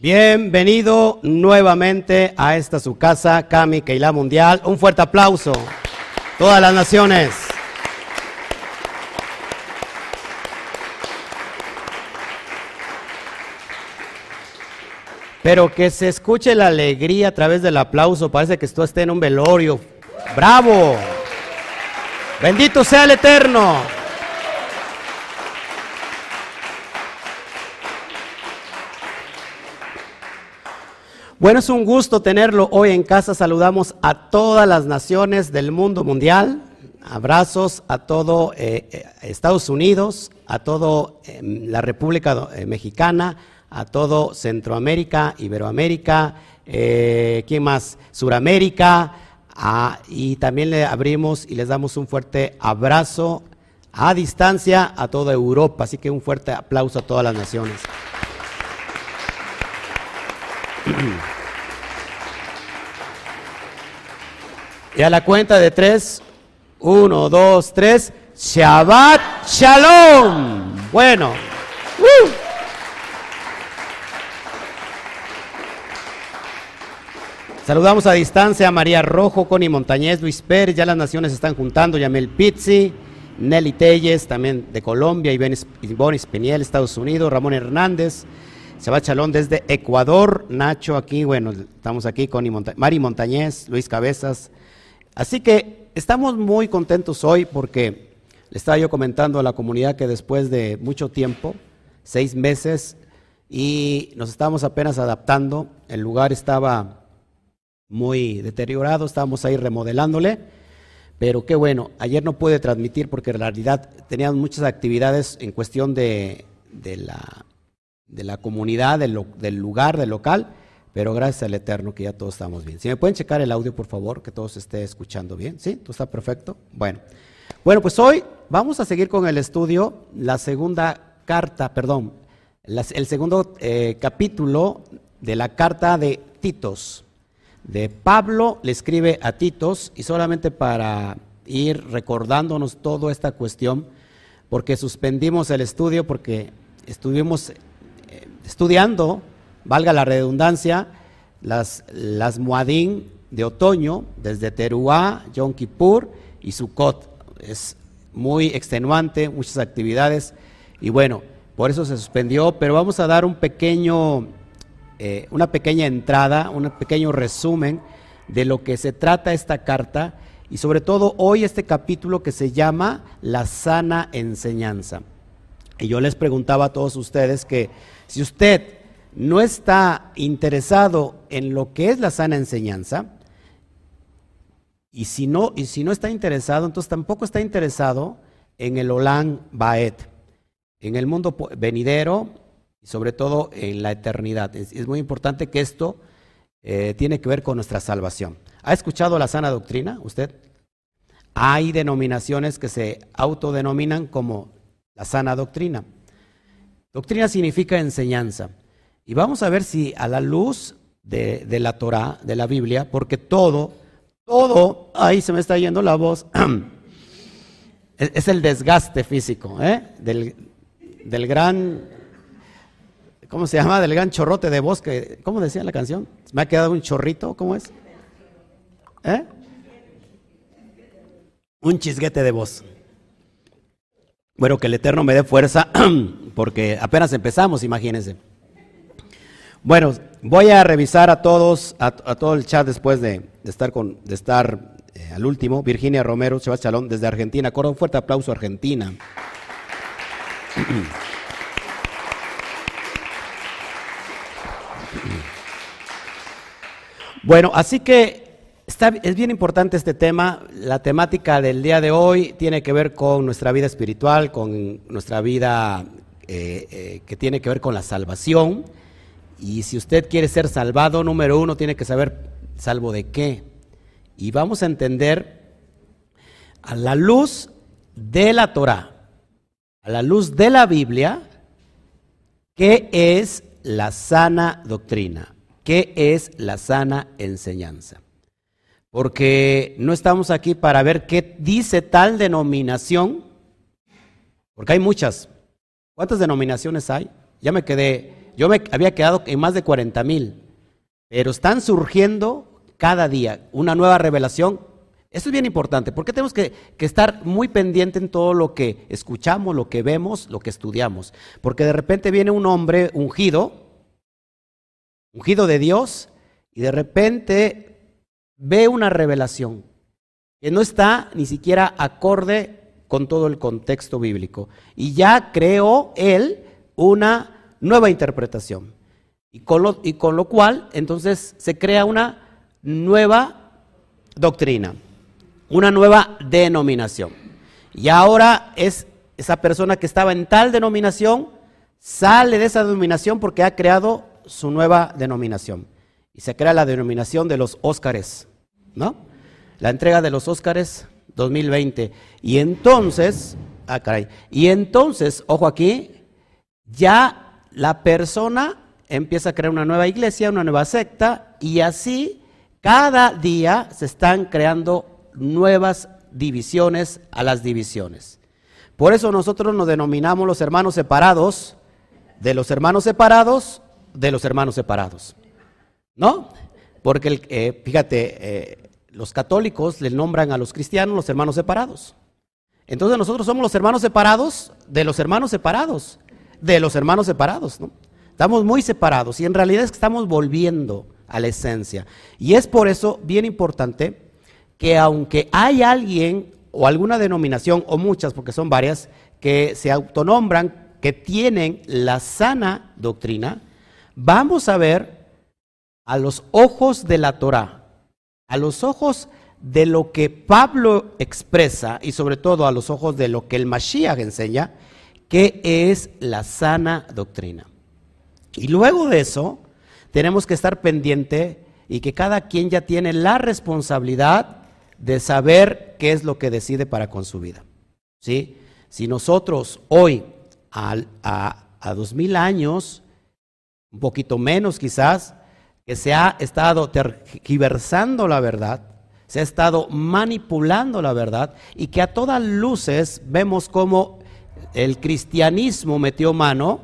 Bienvenido nuevamente a esta su casa, Cami Keila Mundial. Un fuerte aplauso. Todas las naciones. Pero que se escuche la alegría a través del aplauso. Parece que esto esté en un velorio. ¡Bravo! Bendito sea el Eterno. Bueno, es un gusto tenerlo hoy en casa. Saludamos a todas las naciones del mundo mundial. Abrazos a todo eh, eh, Estados Unidos, a todo eh, la República Mexicana, a todo Centroamérica, Iberoamérica, ¿quién más? Suramérica. Y también le abrimos y les damos un fuerte abrazo a distancia a toda Europa. Así que un fuerte aplauso a todas las naciones. Y a la cuenta de tres, uno, dos, tres, Shabbat Shalom. Bueno. Uh. Saludamos a distancia a María Rojo, Connie Montañez, Luis Pérez, ya las naciones están juntando, Yamel Pizzi, Nelly Telles, también de Colombia, Ivonne Espiniel, Estados Unidos, Ramón Hernández, Shabbat Shalom desde Ecuador, Nacho aquí, bueno, estamos aquí, con Mari Montañez, Luis Cabezas, Así que estamos muy contentos hoy porque le estaba yo comentando a la comunidad que después de mucho tiempo, seis meses, y nos estábamos apenas adaptando, el lugar estaba muy deteriorado, estábamos ahí remodelándole, pero qué bueno, ayer no pude transmitir porque en realidad teníamos muchas actividades en cuestión de, la, de la, comunidad, del, lugar, del local, pero gracias al Eterno que ya todos estamos bien. Si me pueden checar el audio, por favor, que todos esté escuchando bien. ¿Sí? ¿Todo está perfecto? Bueno. Bueno, pues hoy vamos a seguir con el estudio, la segunda carta, perdón, el segundo eh, capítulo de la carta de Titos. De Pablo le escribe a Titos y solamente para ir recordándonos toda esta cuestión, porque suspendimos el estudio, porque estuvimos estudiando valga la redundancia, las, las de otoño, desde Teruá, Yom Kippur y Sukkot. Es muy extenuante, muchas actividades, y bueno, por eso se suspendió, pero vamos a dar un pequeño, eh, una pequeña entrada, un pequeño resumen de lo que se trata esta carta, y sobre todo hoy este capítulo que se llama La sana enseñanza. Y yo les preguntaba a todos ustedes que si usted no está interesado en lo que es la sana enseñanza, y si no, está interesado, entonces tampoco está interesado en el Olán Baet, en el mundo venidero y sobre todo en la eternidad. Es, muy importante que esto eh, tiene que ver con nuestra salvación. ¿Ha escuchado la sana doctrina usted? Hay denominaciones que se autodenominan como la sana doctrina. Doctrina significa enseñanza. Y vamos a ver si a la luz de, la Torah, de la Biblia, porque todo, todo, ahí se me está yendo la voz, es, el desgaste físico, ¿eh? del, del gran, ¿cómo se llama? Del gran chorrote de voz, que, ¿cómo decía la canción? ¿Me ha quedado un chorrito? ¿Cómo es? ¿Eh? Un chisguete de voz. Bueno, que el Eterno me dé fuerza, porque apenas empezamos, imagínense. Bueno, voy a revisar a todos, a, todo el chat después de, estar con, de estar eh, al último. Virginia Romero, Sebas Chalón, desde Argentina. Corre un fuerte aplauso a Argentina. Bueno, así que es bien importante este tema. La temática del día de hoy tiene que ver con nuestra vida espiritual, con nuestra vida eh, eh, que tiene que ver con la salvación. Y si usted quiere ser salvado, número uno, tiene que saber salvo de qué. Y vamos a entender a la luz de la Torah, a la luz de la Biblia, qué es la sana doctrina, qué es la sana enseñanza. Porque no estamos aquí para ver qué dice tal denominación, porque hay muchas. ¿Cuántas denominaciones hay? Ya me quedé Yo me había quedado en más de 40 mil, pero están surgiendo cada día una nueva revelación. Eso es bien importante, porque tenemos que, que estar muy pendiente en todo lo que escuchamos, lo que vemos, lo que estudiamos. Porque de repente viene un hombre ungido, ungido de Dios, y de repente ve una revelación que no está ni siquiera acorde con todo el contexto bíblico. Y ya creó él una nueva interpretación. Y con lo, y con lo cual entonces se crea una nueva doctrina, una nueva denominación. Y ahora es esa persona que estaba en tal denominación, sale de esa denominación porque ha creado su nueva denominación. Y se crea la denominación de los Óscares, ¿no? La entrega de los Óscares 2020. Y entonces, ah, caray, y entonces, ojo aquí, ya la persona empieza a crear una nueva iglesia, una nueva secta, y así cada día se están creando nuevas divisiones a las divisiones. Por eso nosotros nos denominamos los hermanos separados, de los hermanos separados, de los hermanos separados. ¿No? Porque, eh, fíjate, eh, los católicos le nombran a los cristianos los hermanos separados. Entonces nosotros somos los hermanos separados de los hermanos separados de los hermanos separados, ¿no? Estamos muy separados y en realidad es que estamos volviendo a la esencia. Y es por eso bien importante que aunque hay alguien o alguna denominación, o muchas, porque son varias, que se autonombran, que tienen la sana doctrina, vamos a ver a los ojos de la Torah, a los ojos de lo que Pablo expresa y sobre todo a los ojos de lo que el Mashiach enseña, qué es la sana doctrina. Y luego de eso, tenemos que estar pendiente y que cada quien ya tiene la responsabilidad de saber qué es lo que decide para con su vida. ¿Sí? Si nosotros hoy, a, a, dos mil años, un poquito menos quizás, que se ha estado tergiversando la verdad, se ha estado manipulando la verdad y que a todas luces vemos cómo el cristianismo metió mano,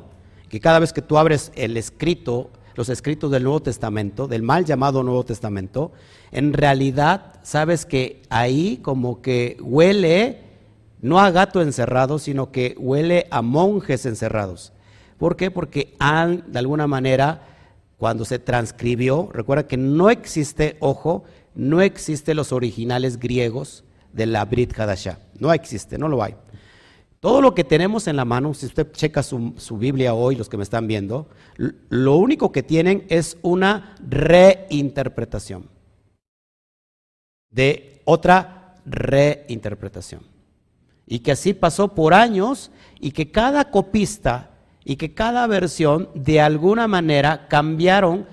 que cada vez que tú abres el escrito, los escritos del Nuevo Testamento, del mal llamado Nuevo Testamento, en realidad sabes que ahí como que huele no a gato encerrado, sino que huele a monjes encerrados. ¿Por qué? Porque han, de alguna manera, cuando se transcribió, recuerda que no existe, ojo, no existe los originales griegos de la Brit Hadashah. No existe, no lo hay. Todo lo que tenemos en la mano, si usted checa su, Biblia hoy, los que me están viendo, lo único que tienen es una reinterpretación de otra reinterpretación. Y que así pasó por años y que cada copista y que cada versión de alguna manera cambiaron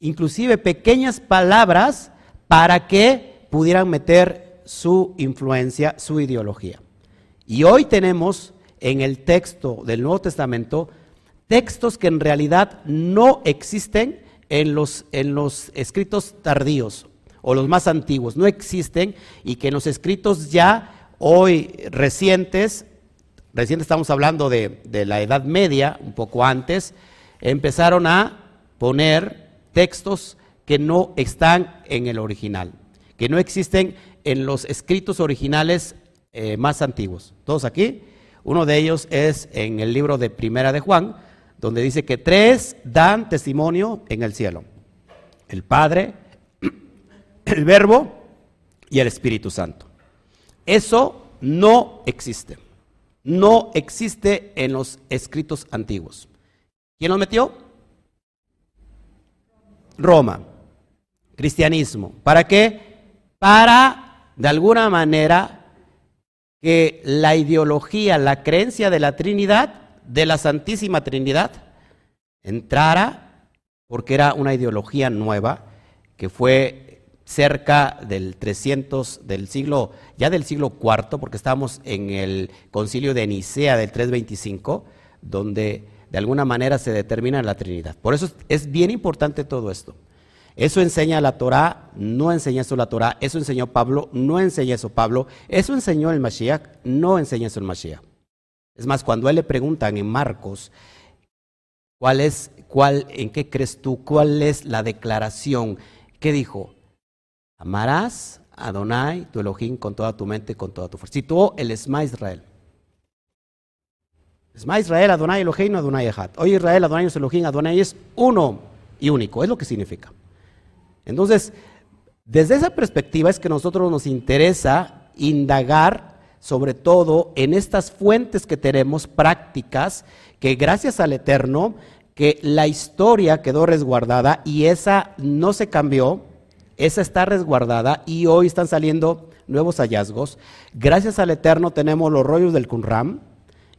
inclusive pequeñas palabras para que pudieran meter su influencia, su ideología. Y hoy tenemos en el texto del Nuevo Testamento textos que en realidad no existen en los, en los escritos tardíos o los más antiguos, no existen y que en los escritos ya hoy recientes, recientes estamos hablando de, de la Edad Media, un poco antes, empezaron a poner textos que no están en el original, que no existen en los escritos originales eh, más antiguos. Todos aquí. Uno de ellos es en el libro de Primera de Juan, donde dice que tres dan testimonio en el cielo. El Padre, el Verbo y el Espíritu Santo. Eso no existe. No existe en los escritos antiguos. ¿Quién lo metió? Roma. Cristianismo. ¿Para qué? Para, de alguna manera, que la ideología, la creencia de la Trinidad, de la Santísima Trinidad, entrara, porque era una ideología nueva, que fue cerca del 300 del siglo, ya del siglo IV, porque estamos en el concilio de Nicea del 325, donde de alguna manera se determina la Trinidad. Por eso es bien importante todo esto. Eso enseña la Torah, no enseña eso la Torah, eso enseñó Pablo, no enseña eso Pablo, eso enseñó el Mashiach, no enseña eso el Mashiach. Es más, cuando él le preguntan en Marcos, ¿Cuál es, cuál, en qué crees tú? ¿Cuál es la declaración? ¿Qué dijo? Amarás a Adonai, tu Elohim, con toda tu mente con toda tu fuerza. Citó el Esma Israel. Esma Israel, Adonai Elohim, Adonai Echad. Hoy Israel, Adonai Elohim, Adonai es uno y único. Es lo que significa. Entonces, desde esa perspectiva es que nosotros nos interesa indagar sobre todo en estas fuentes que tenemos prácticas, que gracias al Eterno, que la historia quedó resguardada y esa no se cambió, esa está resguardada y hoy están saliendo nuevos hallazgos. Gracias al Eterno tenemos los rollos del Qumran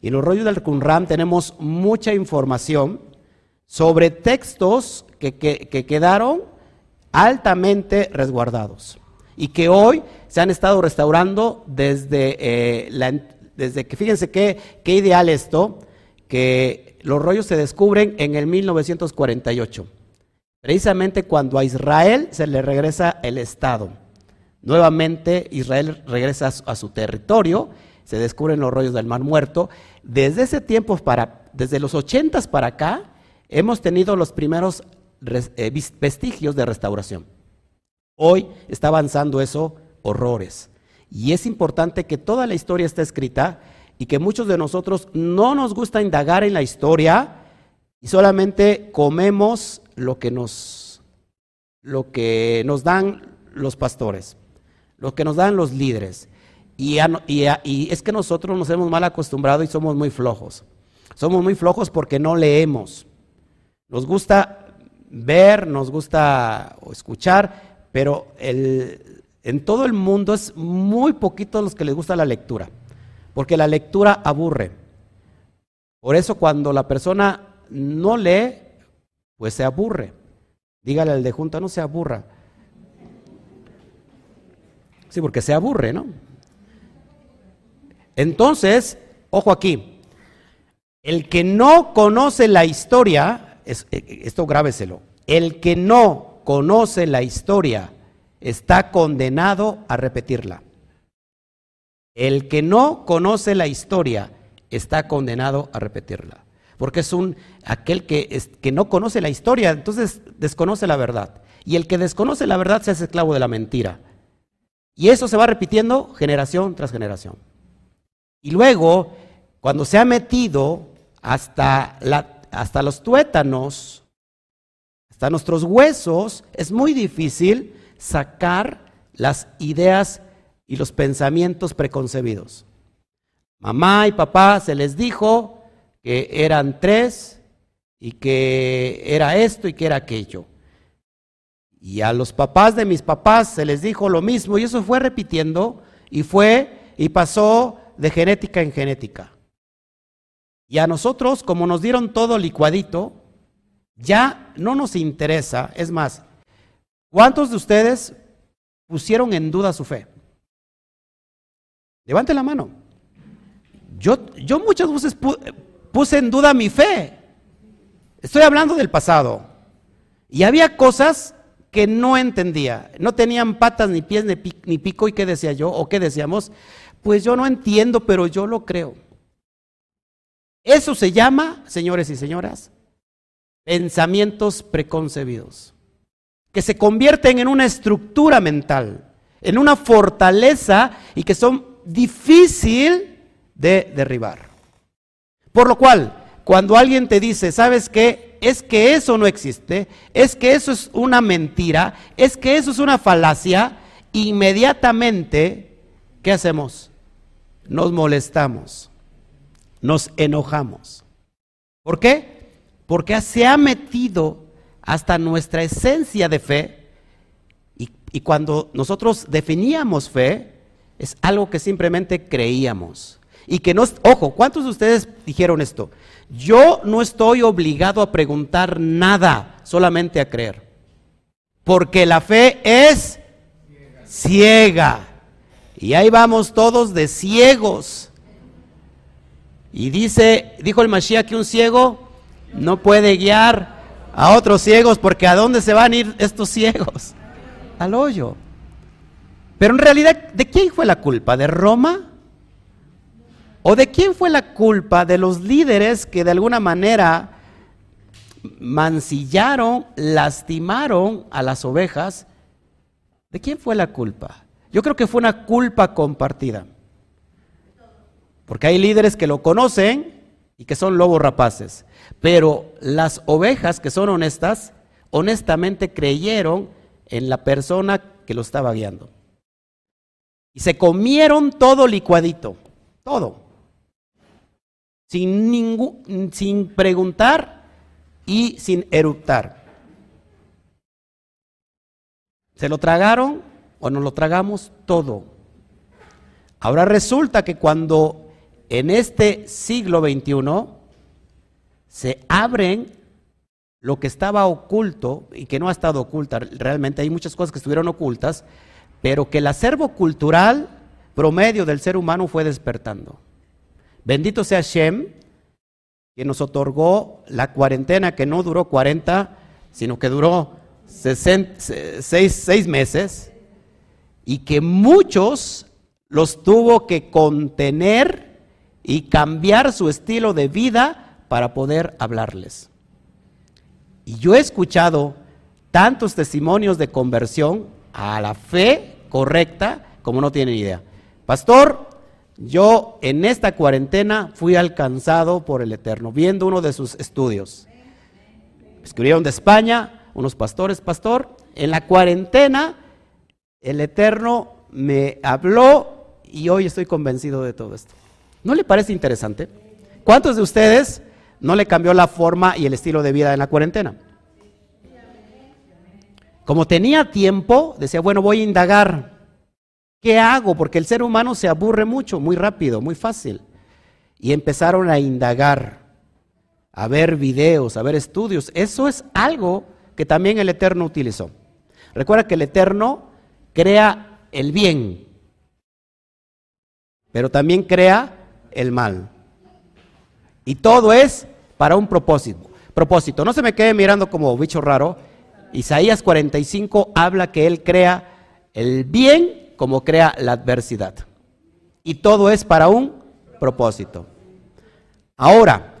y los rollos del Qumran tenemos mucha información sobre textos que, que quedaron altamente resguardados y que hoy se han estado restaurando desde, eh, desde que, fíjense qué, qué ideal esto, que los rollos se descubren en el 1948, precisamente cuando a Israel se le regresa el Estado. Nuevamente Israel regresa a su territorio, se descubren los rollos del Mar Muerto. Desde ese tiempo, para, desde los 80 para acá, hemos tenido los primeros eh, vestigios de restauración. Hoy está avanzando eso horrores. Y es importante que toda la historia esté escrita y que muchos de nosotros no nos gusta indagar en la historia y solamente comemos lo que nos, lo que nos dan los pastores, lo que nos dan los líderes. Y, y es que nosotros nos hemos mal acostumbrado y somos muy flojos. Somos muy flojos porque no leemos. Nos gusta ver, nos gusta escuchar, pero en todo el mundo es muy poquito los que les gusta la lectura, porque la lectura aburre. Por eso cuando la persona no lee, pues se aburre. Dígale al de junta, no se aburra. Sí, porque se aburre, ¿no? Entonces, ojo aquí, el que no conoce la historia, eh, esto grábeselo, el que no conoce la historia está condenado a repetirla. El que no conoce la historia está condenado a repetirla. Porque es un aquel que, que no conoce la historia, entonces desconoce la verdad. Y el que desconoce la verdad se hace esclavo de la mentira. Y eso se va repitiendo generación tras generación. Y luego, cuando se ha metido hasta, la, hasta los tuétanos, hasta nuestros huesos, es muy difícil sacar las ideas y los pensamientos preconcebidos. Mamá y papá se les dijo que eran tres y que era esto y que era aquello. Y a los papás de mis papás se les dijo lo mismo y eso fue repitiendo y fue y pasó de genética en genética. Y a nosotros, como nos dieron todo licuadito, ya no nos interesa. Es más, ¿cuántos de ustedes pusieron en duda su fe? Levante la mano. Yo, yo muchas veces puse en duda mi fe. Estoy hablando del pasado. Y había cosas que no entendía. No tenían patas, ni pies, ni pico. ¿Y qué decía yo? ¿O qué decíamos? Pues yo no entiendo, pero yo lo creo. Eso se llama, señores y señoras, pensamientos preconcebidos, que se convierten en una estructura mental, en una fortaleza y que son difícil de derribar. Por lo cual, cuando alguien te dice, ¿sabes qué? Es que eso no existe, es que eso es una mentira, es que eso es una falacia, inmediatamente, ¿qué hacemos? Nos molestamos, nos enojamos. ¿Por qué? porque se ha metido hasta nuestra esencia de fe y, cuando nosotros definíamos fe, es algo que simplemente creíamos. Y que no, ojo, ¿cuántos de ustedes dijeron esto? Yo no estoy obligado a preguntar nada, solamente a creer. Porque la fe es ciega. Y ahí vamos todos de ciegos. Y dice, dijo el Mashiach que un ciego no puede guiar a otros ciegos porque ¿a dónde se van a ir estos ciegos? Al hoyo. Pero en realidad, ¿de quién fue la culpa? ¿De Roma? ¿O de quién fue la culpa de los líderes que de alguna manera mancillaron, lastimaron a las ovejas, ¿de quién fue la culpa? Yo creo que fue una culpa compartida. Porque hay líderes que lo conocen y que son lobos rapaces. Pero las ovejas que son honestas, honestamente creyeron en la persona que lo estaba guiando. Y se comieron todo licuadito, todo. Sin, ningún, sin preguntar y sin eruptar. Se lo tragaron o nos lo tragamos todo. Ahora resulta que cuando en este siglo XXI se abren lo que estaba oculto y que no ha estado oculta, realmente hay muchas cosas que estuvieron ocultas, pero que el acervo cultural promedio del ser humano fue despertando. Bendito sea Shem, que nos otorgó la cuarentena que no duró 40, sino que duró 6 meses, y que muchos los tuvo que contener y cambiar su estilo de vida para poder hablarles. Y yo he escuchado tantos testimonios de conversión a la fe correcta como no tienen idea. Pastor, yo en esta cuarentena fui alcanzado por el Eterno, viendo uno de sus estudios. Escribieron de España, unos pastores, pastor, en la cuarentena el Eterno me habló y hoy estoy convencido de todo esto. ¿No le parece interesante? ¿Cuántos de ustedes no le cambió la forma y el estilo de vida en la cuarentena? Como tenía tiempo, decía, bueno, voy a indagar. ¿Qué hago? Porque el ser humano se aburre mucho, muy rápido, muy fácil. Y empezaron a indagar, a ver videos, a ver estudios. Eso es algo que también el Eterno utilizó. Recuerda que el Eterno crea el bien, pero también crea el mal. Y todo es para un propósito. Propósito. No se me quede mirando como bicho raro. Isaías 45 habla que Él crea el bien como crea la adversidad. Y todo es para un propósito. Ahora,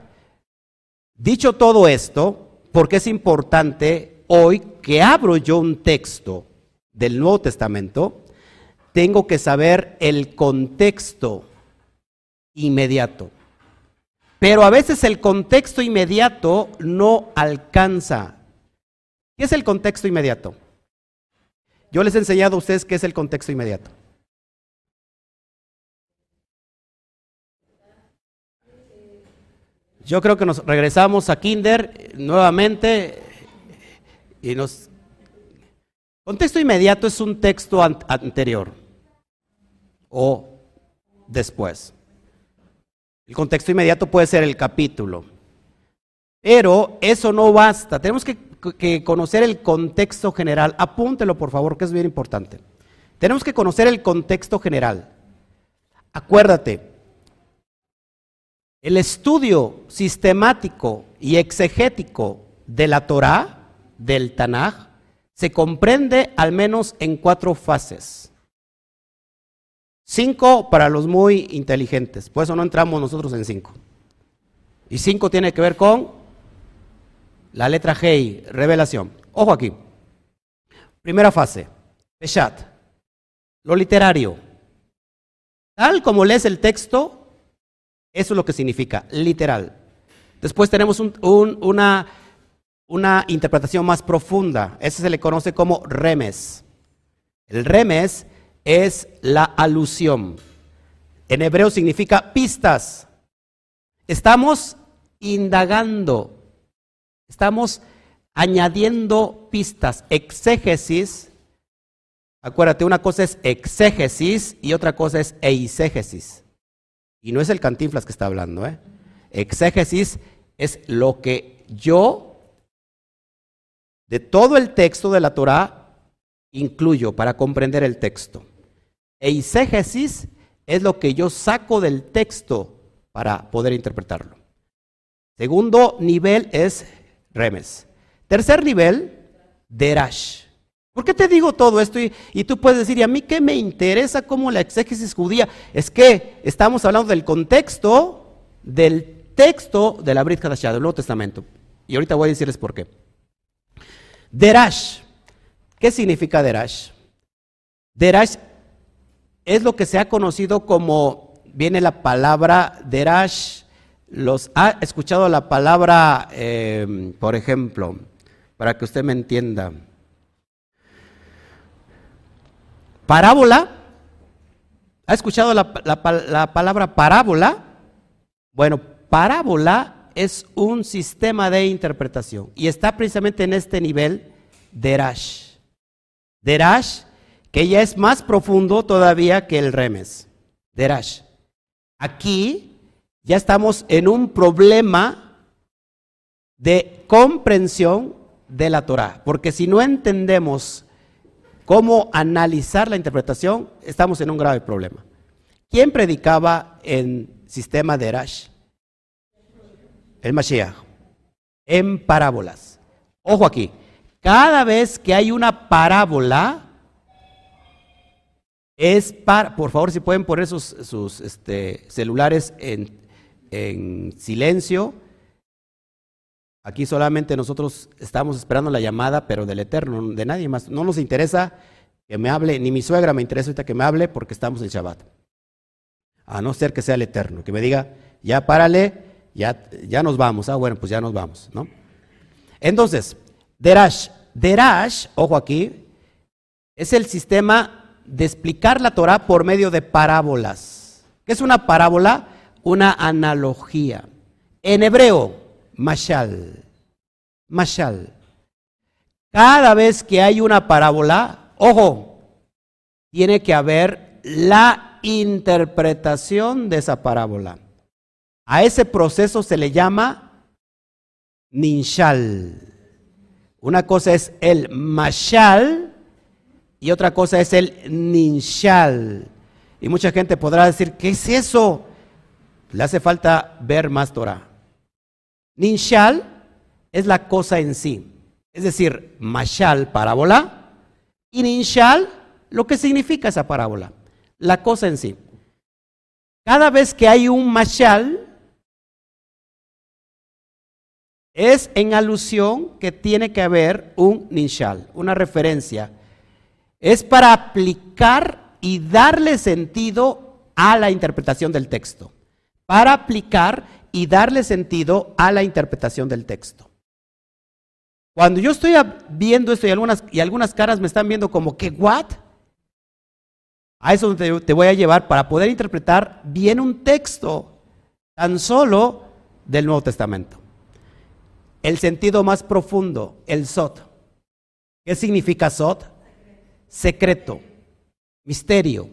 dicho todo esto, porque es importante hoy que abro yo un texto del Nuevo Testamento, tengo que saber el contexto inmediato. Pero a veces el contexto inmediato no alcanza ¿Qué es el contexto inmediato? Yo les he enseñado a ustedes qué es el contexto inmediato. Yo creo que nos regresamos a Kinder nuevamente y nos... Contexto inmediato es un texto anterior o después. El contexto inmediato puede ser el capítulo, pero eso no basta. Tenemos que que conocer el contexto general. Apúntelo, por favor, que es bien importante. Tenemos que conocer el contexto general. Acuérdate, el estudio sistemático y exegético de la Torah, del Tanaj, se comprende al menos en cuatro fases. Cinco para los muy inteligentes, por eso no entramos nosotros en cinco. Y cinco tiene que ver con la letra G, revelación. Ojo aquí. Primera fase, Peshat. Lo literario. Tal como lees el texto, eso es lo que significa, literal. Después tenemos una, una interpretación más profunda. Ese se le conoce como remes. El remes es la alusión. En hebreo significa pistas. Estamos indagando Estamos añadiendo pistas, exégesis. Acuérdate, una cosa es exégesis y otra cosa es eisegesis. Y no es el cantinflas que está hablando, ¿eh? Exégesis es lo que yo, de todo el texto de la Torah, incluyo para comprender el texto. Eisegesis es lo que yo saco del texto para poder interpretarlo. Segundo nivel es remes. Tercer nivel, derash. ¿Por qué te digo todo esto? Y, tú puedes decir, ¿y a mí qué me interesa cómo la exégesis judía? Es que estamos hablando del contexto del texto de la Brit Hadashah, del Nuevo Testamento. Y ahorita voy a decirles por qué. Derash. ¿Qué significa Derash? Derash es lo que se ha conocido como, viene la palabra Derash, los ha escuchado la palabra, eh, por ejemplo, para que usted me entienda. Parábola. ¿Ha escuchado la, la palabra parábola? Bueno, parábola es un sistema de interpretación y está precisamente en este nivel Derash. Derash, que ya es más profundo todavía que el remes. Derash. Aquí ya estamos en un problema de comprensión de la Torah, porque si no entendemos cómo analizar la interpretación, estamos en un grave problema. ¿Quién predicaba en sistema de Erash? El Mashiach. En parábolas. Ojo aquí, cada vez que hay una parábola, es para, por favor, si pueden poner sus, este, celulares en, en silencio. Aquí solamente nosotros estamos esperando la llamada, pero del Eterno, de nadie más. No nos interesa que me hable, ni mi suegra me interesa ahorita que me hable porque estamos en Shabbat. A no ser que sea el Eterno, que me diga, ya párale, ya, ya nos vamos. Ah, bueno, pues ya nos vamos, ¿no? Entonces, Derash. Derash, ojo aquí, es el sistema de explicar la Torah por medio de parábolas. ¿Qué es una parábola? Una analogía. En hebreo, mashal. Mashal. Cada vez que hay una parábola, ojo, tiene que haber la interpretación de esa parábola. A ese proceso se le llama ninshal. Una cosa es el mashal y otra cosa es el ninshal. Y mucha gente podrá decir, ¿qué es eso? Le hace falta ver más Torah. Ninshal es la cosa en sí. Es decir, mashal, parábola, y ninshal, lo que significa esa parábola, la cosa en sí. Cada vez que hay un mashal, es en alusión que tiene que haber un ninshal, una referencia. Es para aplicar y darle sentido a la interpretación del texto. Para aplicar y darle sentido a la interpretación del texto. Cuando yo estoy viendo esto y algunas, y algunas caras me están viendo como que, ¿what? A eso te, te voy a llevar para poder interpretar bien un texto tan solo del Nuevo Testamento. El sentido más profundo, el Sot. ¿Qué significa Sot? Secreto, misterio,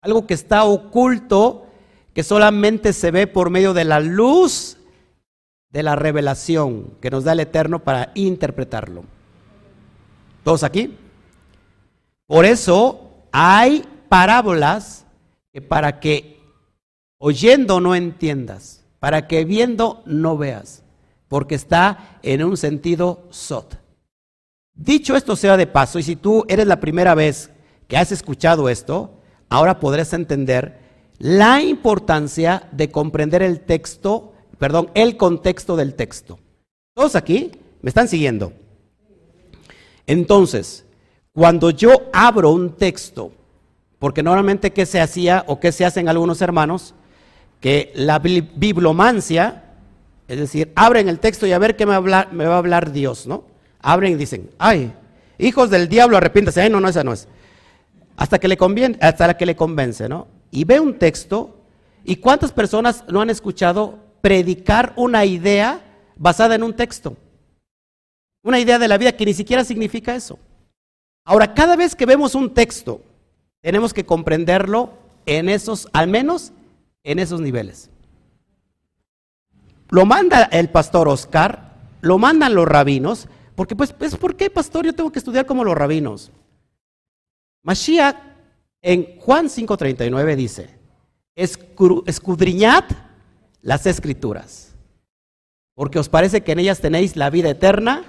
algo que está oculto, que solamente se ve por medio de la luz de la revelación que nos da el Eterno para interpretarlo. ¿Todos aquí? Por eso hay parábolas que para que oyendo no entiendas, para que viendo no veas porque está en un sentido sot. Dicho esto sea de paso, y si tú eres la primera vez que has escuchado esto, ahora podrás entender la importancia de comprender el texto, perdón, el contexto del texto. ¿Todos aquí me están siguiendo? Entonces, cuando yo abro un texto, porque normalmente qué se hacía o qué se hacen algunos hermanos, que la biblomancia es decir, abren el texto y a ver qué me, va a hablar Dios, ¿no? Abren y dicen, ay, hijos del diablo, arrepiéntase. Ay, no, no, esa no es. Hasta que le conviene, hasta que le convence, ¿no? Y ve un texto, ¿y cuántas personas no han escuchado predicar una idea basada en un texto? Una idea de la vida que ni siquiera significa eso. Ahora, cada vez que vemos un texto, tenemos que comprenderlo en esos, al menos en esos niveles. Lo manda el pastor Oscar, lo mandan los rabinos, porque pues, pues, ¿por qué, pastor? Yo tengo que estudiar como los rabinos. Mashiach en Juan 5:39 dice, escudriñad las escrituras, porque os parece que en ellas tenéis la vida eterna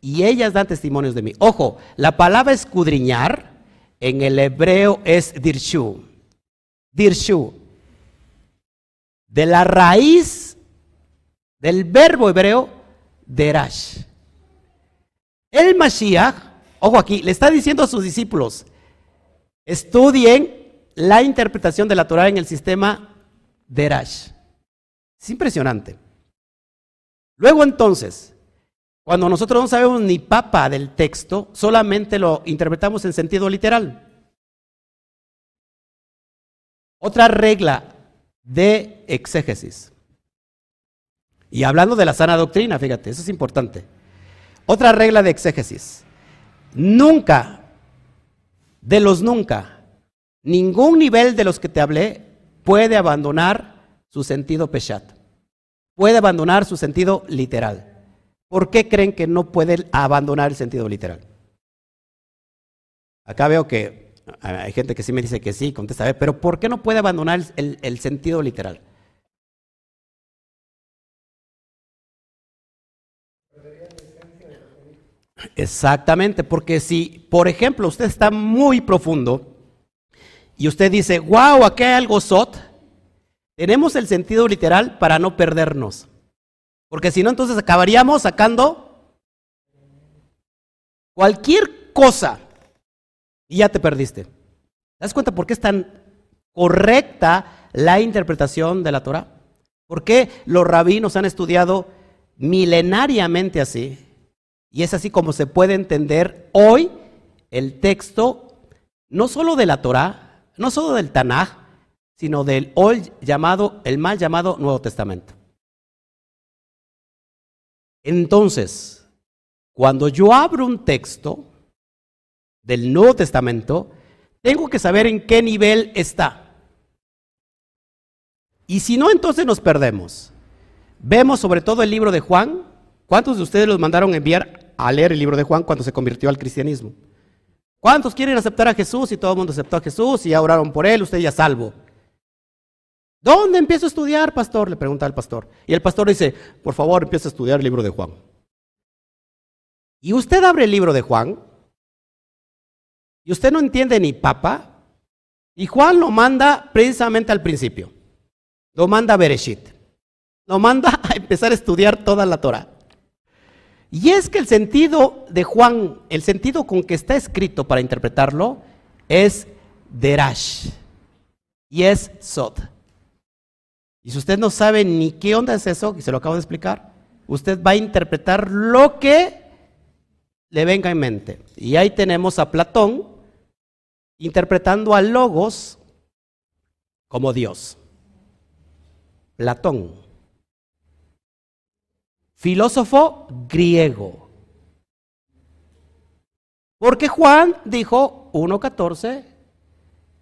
y ellas dan testimonios de mí. Ojo, la palabra escudriñar en el hebreo es dirshu. Dirshu. De la raíz del verbo hebreo Derash. El Mashiach, ojo aquí, le está diciendo a sus discípulos, estudien la interpretación de la Torah en el sistema Derash. Es impresionante. Luego entonces, cuando nosotros no sabemos ni papa del texto, solamente lo interpretamos en sentido literal. Otra regla de exégesis. Y hablando de la sana doctrina, fíjate, eso es importante. Otra regla de exégesis. Nunca, de los nunca, ningún nivel de los que te hablé puede abandonar su sentido peshat. Puede abandonar su sentido literal. ¿Por qué creen que no puede abandonar el sentido literal? Acá veo que hay gente que sí me dice que sí, contesta, pero ¿por qué no puede abandonar el, el sentido literal? Exactamente, porque si, por ejemplo, usted está muy profundo y usted dice, wow, aquí hay algo sot, tenemos el sentido literal para no perdernos. Porque si no, entonces acabaríamos sacando cualquier cosa y ya te perdiste. ¿Te das cuenta por qué es tan correcta la interpretación de la Torah? ¿Por qué los rabinos han estudiado milenariamente así? Y es así como se puede entender hoy el texto, no solo de la Torah, no solo del Tanaj, sino del hoy llamado, el mal llamado Nuevo Testamento. Entonces, cuando yo abro un texto del Nuevo Testamento, tengo que saber en qué nivel está. Y si no, entonces nos perdemos. Vemos sobre todo el libro de Juan. ¿Cuántos de ustedes los mandaron enviar a leer el libro de Juan cuando se convirtió al cristianismo. ¿Cuántos quieren aceptar a Jesús y todo el mundo aceptó a Jesús y ya oraron por él, usted ya salvo? ¿Dónde empiezo a estudiar, pastor? Le pregunta al pastor. Y el pastor dice, por favor, empieza a estudiar el libro de Juan. Y usted abre el libro de Juan y usted no entiende ni papa. Y Juan lo manda precisamente al principio. Lo manda a Bereshit. Lo manda a empezar a estudiar toda la Torah. Y es que el sentido de Juan, el sentido con que está escrito para interpretarlo, es derash y es sod. Y si usted no sabe ni qué onda es eso, y se lo acabo de explicar, usted va a interpretar lo que le venga en mente. Y ahí tenemos a Platón interpretando a Logos como Dios. Platón filósofo griego. Porque Juan dijo 1.14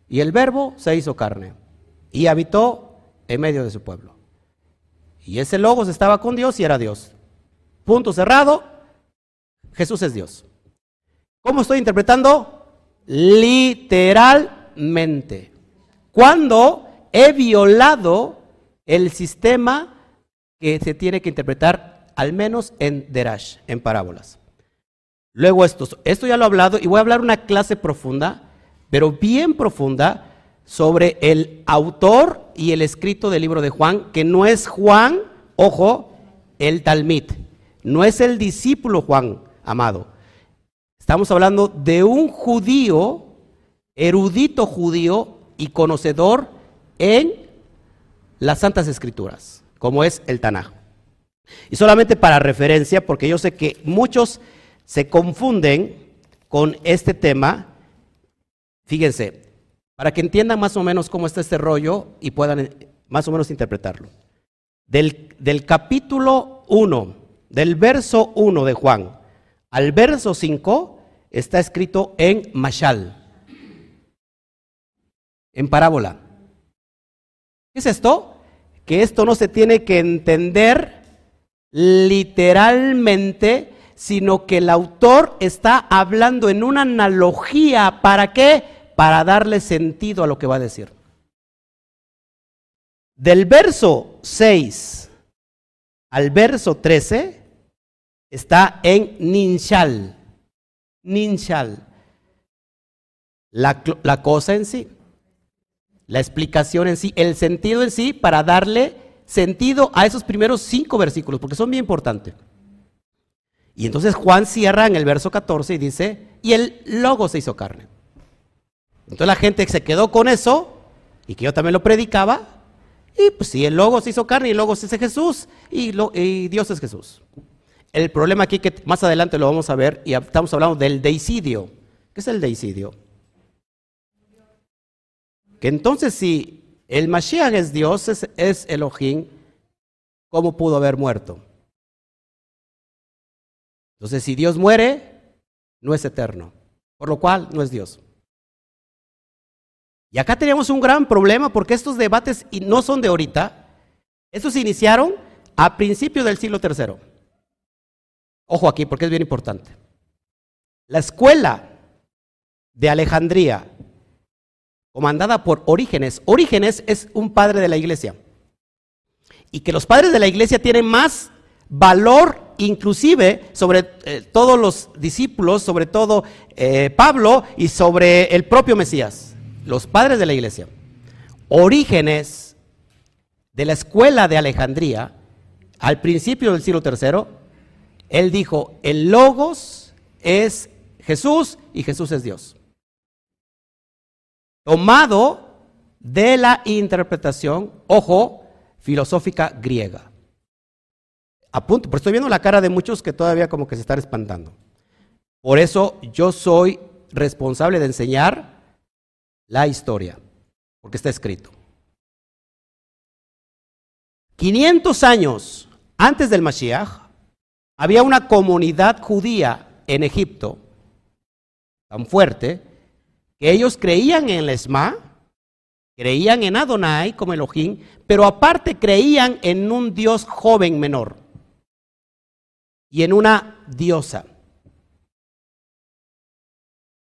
y el verbo se hizo carne y habitó en medio de su pueblo. Y ese logos estaba con Dios y era Dios. Punto cerrado, Jesús es Dios. ¿Cómo estoy interpretando? Literalmente. Cuando he violado el sistema que se tiene que interpretar al menos en Derash, en parábolas. Luego esto, esto ya lo he hablado y voy a hablar una clase profunda, pero bien profunda, sobre el autor y el escrito del libro de Juan, que no es Juan, ojo, el Talmid, no es el discípulo Juan, amado. Estamos hablando de un judío, erudito judío y conocedor en las Santas Escrituras, como es el Tanaj. Y solamente para referencia, porque yo sé que muchos se confunden con este tema, fíjense, para que entiendan más o menos cómo está este rollo y puedan eh, más o menos interpretarlo. Del, capítulo 1, del verso 1 de Juan al verso 5, está escrito en Mashal, en parábola. ¿Qué es esto? Que esto no se tiene que entender literalmente, sino que el autor está hablando en una analogía. ¿Para qué? Para darle sentido a lo que va a decir. Del verso 6 al verso 13 está en Ninshal. Ninshal. La, la cosa en sí, la explicación en sí, el sentido en sí para darle sentido a esos primeros cinco versículos, porque son bien importantes. Y entonces Juan cierra en el verso 14 y dice, y el logo se hizo carne. Entonces la gente se quedó con eso, y que yo también lo predicaba, y pues si el logo se hizo carne y el logo es Jesús, y, y Dios es Jesús. El problema aquí que más adelante lo vamos a ver, y estamos hablando del deicidio. ¿Qué es el deicidio? Que entonces si el Mashiach es Dios, es, es Elohim, ¿cómo pudo haber muerto? Entonces si Dios muere, no es eterno, por lo cual no es Dios. Y acá teníamos un gran problema porque estos debates no son de ahorita, estos iniciaron a principios del siglo III. Ojo aquí porque es bien importante. La escuela de Alejandría comandada por Orígenes. Orígenes es un padre de la iglesia. Y que los padres de la iglesia tienen más valor inclusive sobre eh, todos los discípulos, sobre todo eh, Pablo y sobre el propio Mesías, los padres de la iglesia. Orígenes de la escuela de Alejandría, al principio del siglo III, él dijo, el logos es Jesús y Jesús es Dios tomado de la interpretación, ojo, filosófica griega. A punto, pero estoy viendo la cara de muchos que todavía como que se están espantando. Por eso yo soy responsable de enseñar la historia, porque está escrito. 500 años antes del Mashiach, había una comunidad judía en Egipto tan fuerte que ellos creían en el Esma, creían en Adonai como Elohim, pero aparte creían en un Dios joven menor y en una diosa.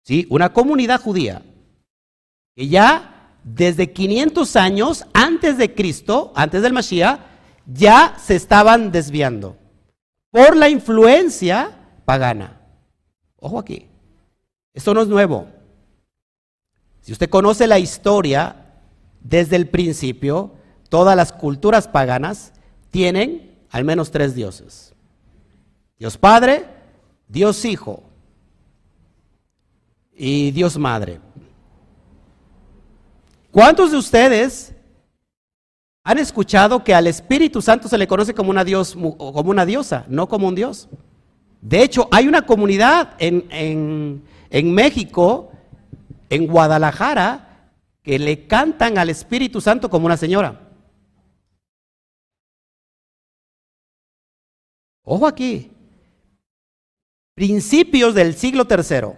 ¿Sí? Una comunidad judía que ya desde 500 años antes de Cristo, antes del Mashiach, ya se estaban desviando por la influencia pagana. Ojo aquí, esto no es nuevo. Si usted conoce la historia desde el principio, todas las culturas paganas tienen al menos tres dioses. Dios Padre, Dios Hijo y Dios Madre. ¿Cuántos de ustedes han escuchado que al Espíritu Santo se le conoce como una, dios, como una diosa, no como un dios? De hecho, hay una comunidad en, México en Guadalajara que le cantan al Espíritu Santo como una señora. Ojo aquí. Principios del siglo III,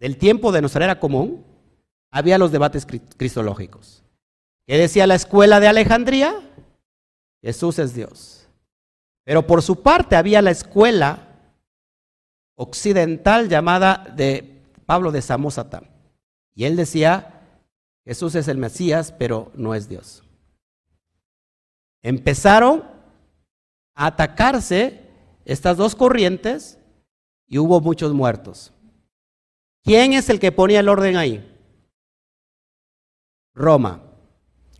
del tiempo de nuestra era común, había los debates cristológicos. ¿Qué decía la escuela de Alejandría? Jesús es Dios. Pero por su parte había la escuela occidental llamada de Pablo de Samosata y él decía, Jesús es el Mesías, pero no es Dios. Empezaron a atacarse estas dos corrientes y hubo muchos muertos. ¿Quién es el que ponía el orden ahí? Roma.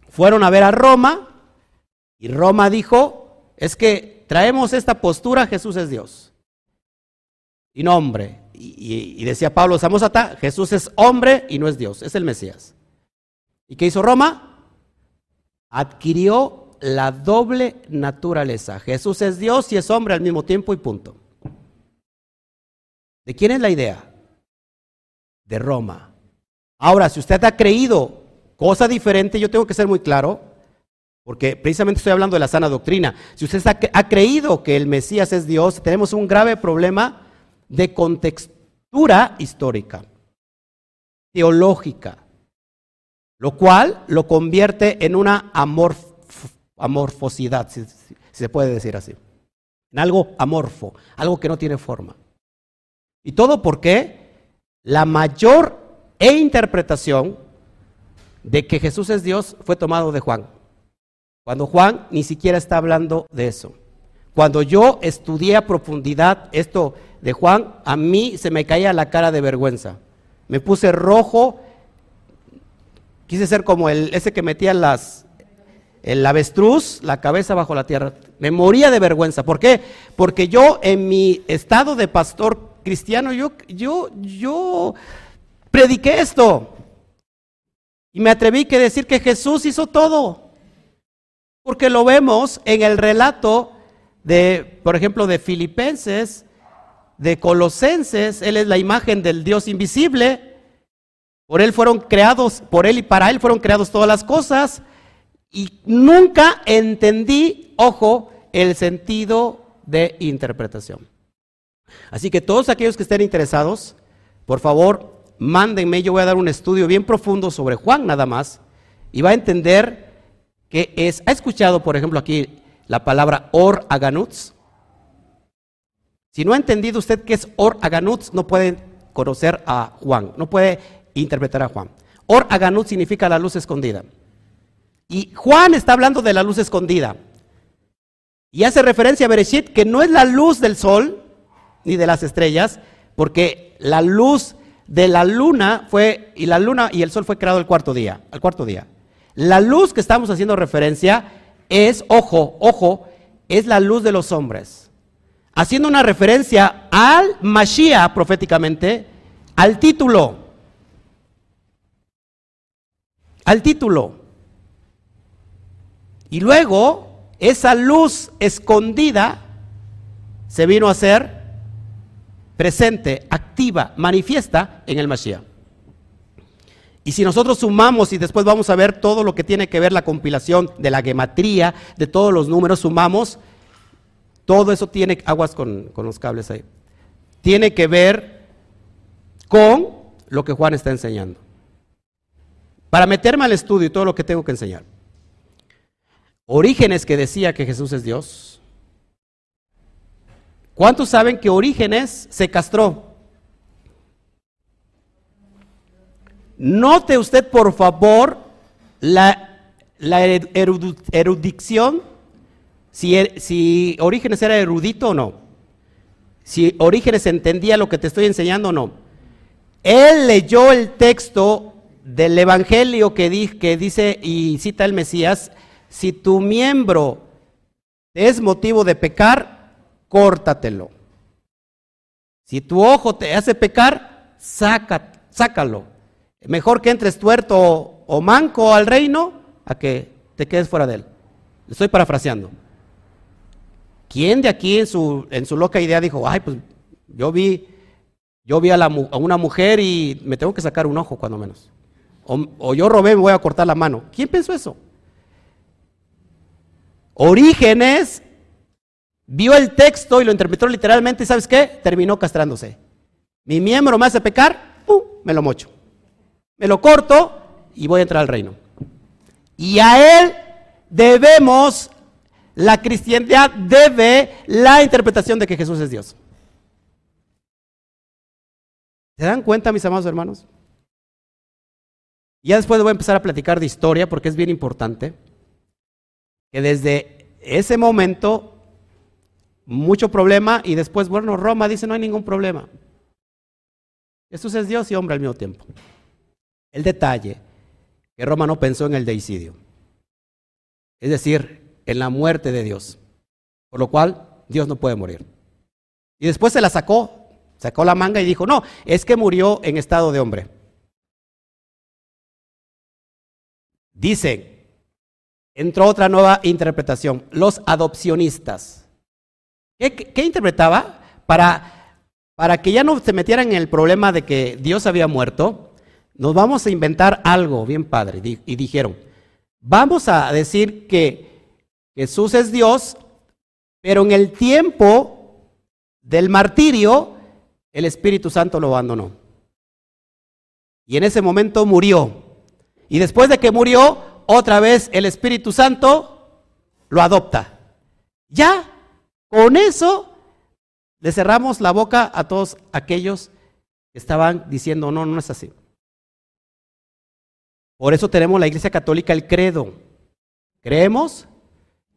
Fueron a ver a Roma y Roma dijo, es que traemos esta postura, Jesús es Dios. Y no hombre, y, decía Pablo Samosata, Jesús es hombre y no es Dios, es el Mesías. ¿Y qué hizo Roma? Adquirió la doble naturaleza. Jesús es Dios y es hombre al mismo tiempo y punto. ¿De quién es la idea? De Roma. Ahora, si usted ha creído cosa diferente, yo tengo que ser muy claro, porque precisamente estoy hablando de la sana doctrina. Si usted ha creído que el Mesías es Dios, tenemos un grave problema de contextura histórica, teológica, lo cual lo convierte en una amorfosidad, si, se puede decir así, en algo amorfo, algo que no tiene forma. Y todo porque la mayor e interpretación de que Jesús es Dios fue tomado de Juan. Cuando Juan ni siquiera está hablando de eso. Cuando yo estudié a profundidad esto de Juan, a mí se me caía la cara de vergüenza. Me puse rojo, quise ser como el, ese que metía las, el avestruz, la cabeza bajo la tierra. Me moría de vergüenza. ¿Por qué? Porque yo en mi estado de pastor cristiano, yo, yo, yo prediqué esto. Y me atreví a decir que Jesús hizo todo. Porque lo vemos en el relato de, por ejemplo, de Filipenses, de Colosenses. Él es la imagen del Dios invisible. Por él fueron creados, por él y para él fueron creados todas las cosas. Y nunca entendí, ojo, el sentido de interpretación. Así que todos aquellos que estén interesados, por favor, mándenme, yo voy a dar un estudio bien profundo sobre Juan nada más, y va a entender que es, ¿ha escuchado, por ejemplo, aquí la palabra or aganuts? Si no ha entendido usted qué es or aganuts, no puede conocer a Juan, no puede interpretar a Juan. Or aganuts significa la luz escondida. Y Juan está hablando de la luz escondida. Y hace referencia a Bereshit, que no es la luz del sol ni de las estrellas, porque la luz de la luna fue, y la luna y el sol fue creado el cuarto día, al cuarto día. La luz que estamos haciendo referencia es, ojo, ojo, es la luz de los hombres. Haciendo una referencia al Mashiach proféticamente, al título. Al título. Y luego, esa luz escondida se vino a ser presente, activa, manifiesta en el Mashiach. Y si nosotros sumamos y después vamos a ver todo lo que tiene que ver la compilación de la gematría, de todos los números, sumamos, todo eso tiene, aguas con, los cables ahí, tiene que ver con lo que Juan está enseñando. Para meterme al estudio y todo lo que tengo que enseñar. Orígenes que decía que Jesús es Dios. ¿Cuántos saben que Orígenes se castró? Note usted, por favor, la, erudición, si, er, si Orígenes era erudito o no. Si Orígenes entendía lo que te estoy enseñando o no. Él leyó el texto del Evangelio que, que dice y cita el Mesías si tu miembro es motivo de pecar, córtatelo. Si tu ojo te hace pecar, sácalo. Mejor que entres tuerto o manco al reino a que te quedes fuera de él. Estoy parafraseando. ¿Quién de aquí en su, en su loca idea dijo, ay, pues yo vi, yo vi a, una mujer y me tengo que sacar un ojo cuando menos? O, yo robé, me voy a cortar la mano. ¿Quién pensó eso? Orígenes vio el texto y lo interpretó literalmente y ¿sabes qué? Terminó castrándose. Mi miembro me hace pecar, ¡pum! me lo mocho. Me lo corto y voy a entrar al reino. Y a él debemos, la cristiandad debe la interpretación de que Jesús es Dios. ¿Se dan cuenta, mis amados hermanos? Ya después voy a empezar a platicar de historia porque es bien importante que desde ese momento mucho problema y después, bueno, Roma dice no hay ningún problema. Jesús es Dios y hombre al mismo tiempo. El detalle, que Roma no pensó en el deicidio, es decir, en la muerte de Dios, por lo cual Dios no puede morir. Y después se la sacó, sacó la manga y dijo, no, es que murió en estado de hombre. Dicen entró otra nueva interpretación, los adopcionistas. ¿Qué, interpretaba? Para, para que ya no se metieran en el problema de que Dios había muerto, nos vamos a inventar algo bien padre. Y dijeron, vamos a decir que Jesús es Dios, pero en el tiempo del martirio, el Espíritu Santo lo abandonó. Y en ese momento murió. Y después de que murió, otra vez el Espíritu Santo lo adopta. Ya, con eso le cerramos la boca a todos aquellos que estaban diciendo, no, no es así. Por eso tenemos la Iglesia Católica el credo. Creemos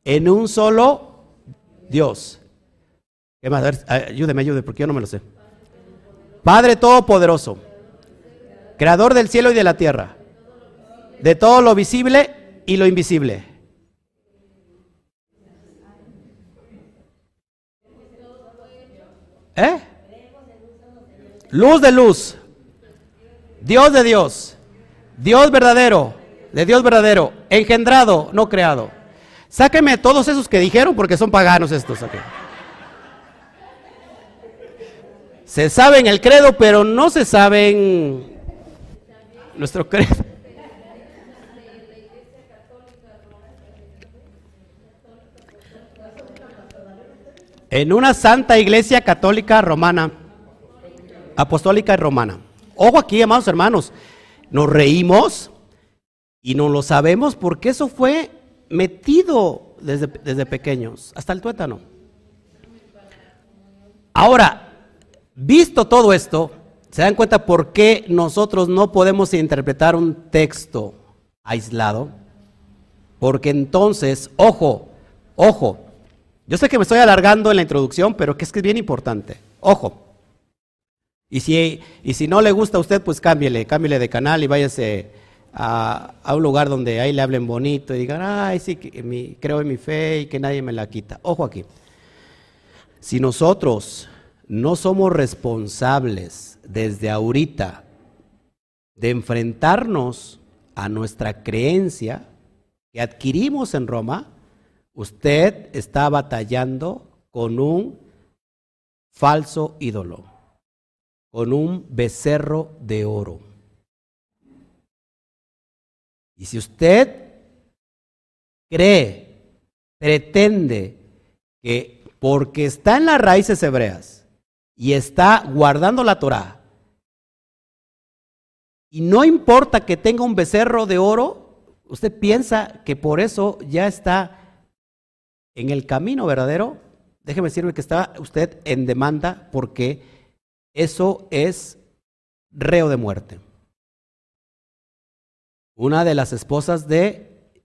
en un solo Dios. Ayúdeme, ayúdeme, porque yo no me lo sé. Padre Todopoderoso, Creador del cielo y de la tierra, de todo lo visible y lo invisible. ¿Eh? Luz de luz, Dios de Dios, Dios verdadero, de Dios verdadero, engendrado, no creado. Sáqueme todos esos que dijeron porque son paganos estos. aquí. Se saben el credo, pero no se saben nuestro credo. En una santa iglesia católica romana, apostólica y romana. Ojo aquí, amados hermanos, nos reímos y no lo sabemos porque eso fue metido desde, desde pequeños, hasta el tuétano. Ahora, visto todo esto, se dan cuenta por qué nosotros no podemos interpretar un texto aislado. Porque entonces, ojo, ojo, yo sé que me estoy alargando en la introducción, pero que es que es bien importante. Ojo. Y si, y si no le gusta a usted, pues cámbiele, cámbiele de canal y váyase a, a un lugar donde ahí le hablen bonito y digan, ay, sí, que mi, creo en mi fe y que nadie me la quita. Ojo aquí. Si nosotros no somos responsables desde ahorita de enfrentarnos a nuestra creencia que adquirimos en Roma, Usted está batallando con un falso ídolo, con un becerro de oro. Y si usted cree, pretende que porque está en las raíces hebreas y está guardando la Torah, y no importa que tenga un becerro de oro, usted piensa que por eso ya está en el camino verdadero, déjeme decirle que está usted en demanda porque eso es reo de muerte. Una de las esposas de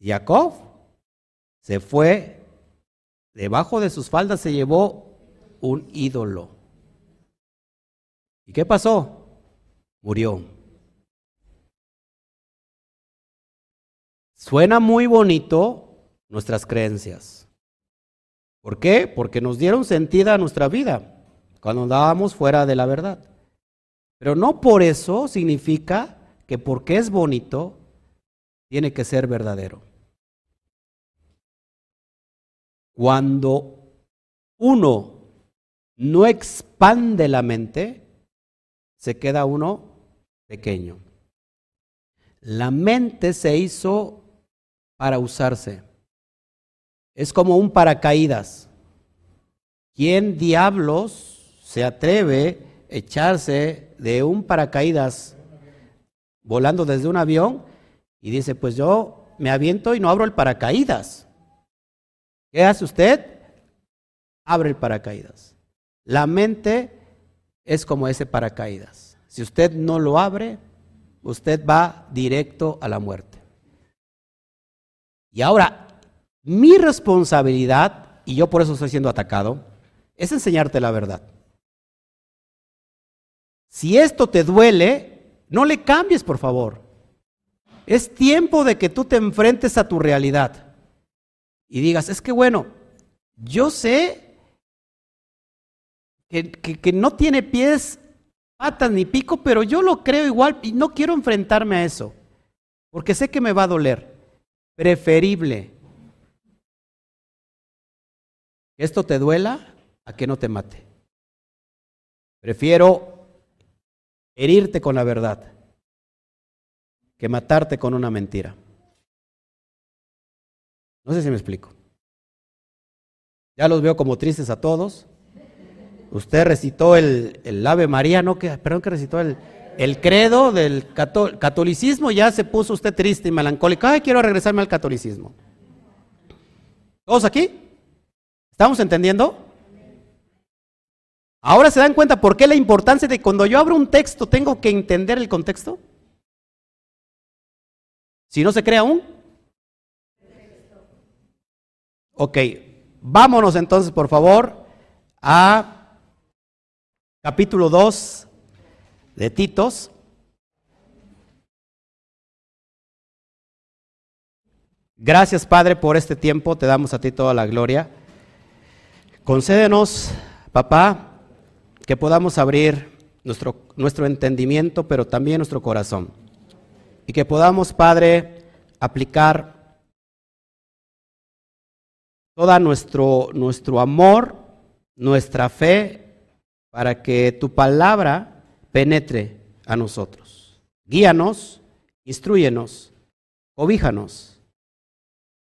Jacob se fue, debajo de sus faldas se llevó un ídolo. ¿Y qué pasó? Murió. Suena muy bonito, nuestras creencias. ¿Por qué? Porque nos dieron sentido a nuestra vida cuando andábamos fuera de la verdad. Pero no por eso significa que porque es bonito, tiene que ser verdadero. Cuando uno no expande la mente, se queda uno pequeño. La mente se hizo para usarse. Es como un paracaídas. ¿Quién diablos se atreve a echarse de un paracaídas volando desde un avión y dice, pues yo me aviento y no abro el paracaídas? ¿Qué hace usted? Abre el paracaídas. La mente es como ese paracaídas. Si usted no lo abre, usted va directo a la muerte. Y ahora, mi responsabilidad, y yo por eso estoy siendo atacado, es enseñarte la verdad. Si esto te duele, no le cambies, por favor. Es tiempo de que tú te enfrentes a tu realidad y digas, es que bueno, yo sé que, que, no tiene pies, patas ni pico, pero yo lo creo igual y no quiero enfrentarme a eso, porque sé que me va a doler. Preferible esto te duela a que no te mate. Prefiero herirte con la verdad que matarte con una mentira. No sé si me explico. Ya los veo como tristes a todos. Usted recitó el, el Ave María, no que, perdón que recitó el, el credo del catolicismo, ya se puso usted triste y melancólico. Ay, quiero regresarme al catolicismo. ¿Todos aquí? ¿Estamos entendiendo? Ahora se dan cuenta por qué la importancia de cuando yo abro un texto tengo que entender el contexto. Si no se crea aún. Ok, vámonos entonces por favor a capítulo 2 de Titos. Gracias Padre por este tiempo, te damos a ti toda la gloria. Concédenos, papá, que podamos abrir nuestro, nuestro entendimiento, pero también nuestro corazón. Y que podamos, Padre, aplicar todo nuestro, nuestro amor, nuestra fe, para que tu palabra penetre a nosotros. Guíanos, instruyenos, cobíjanos.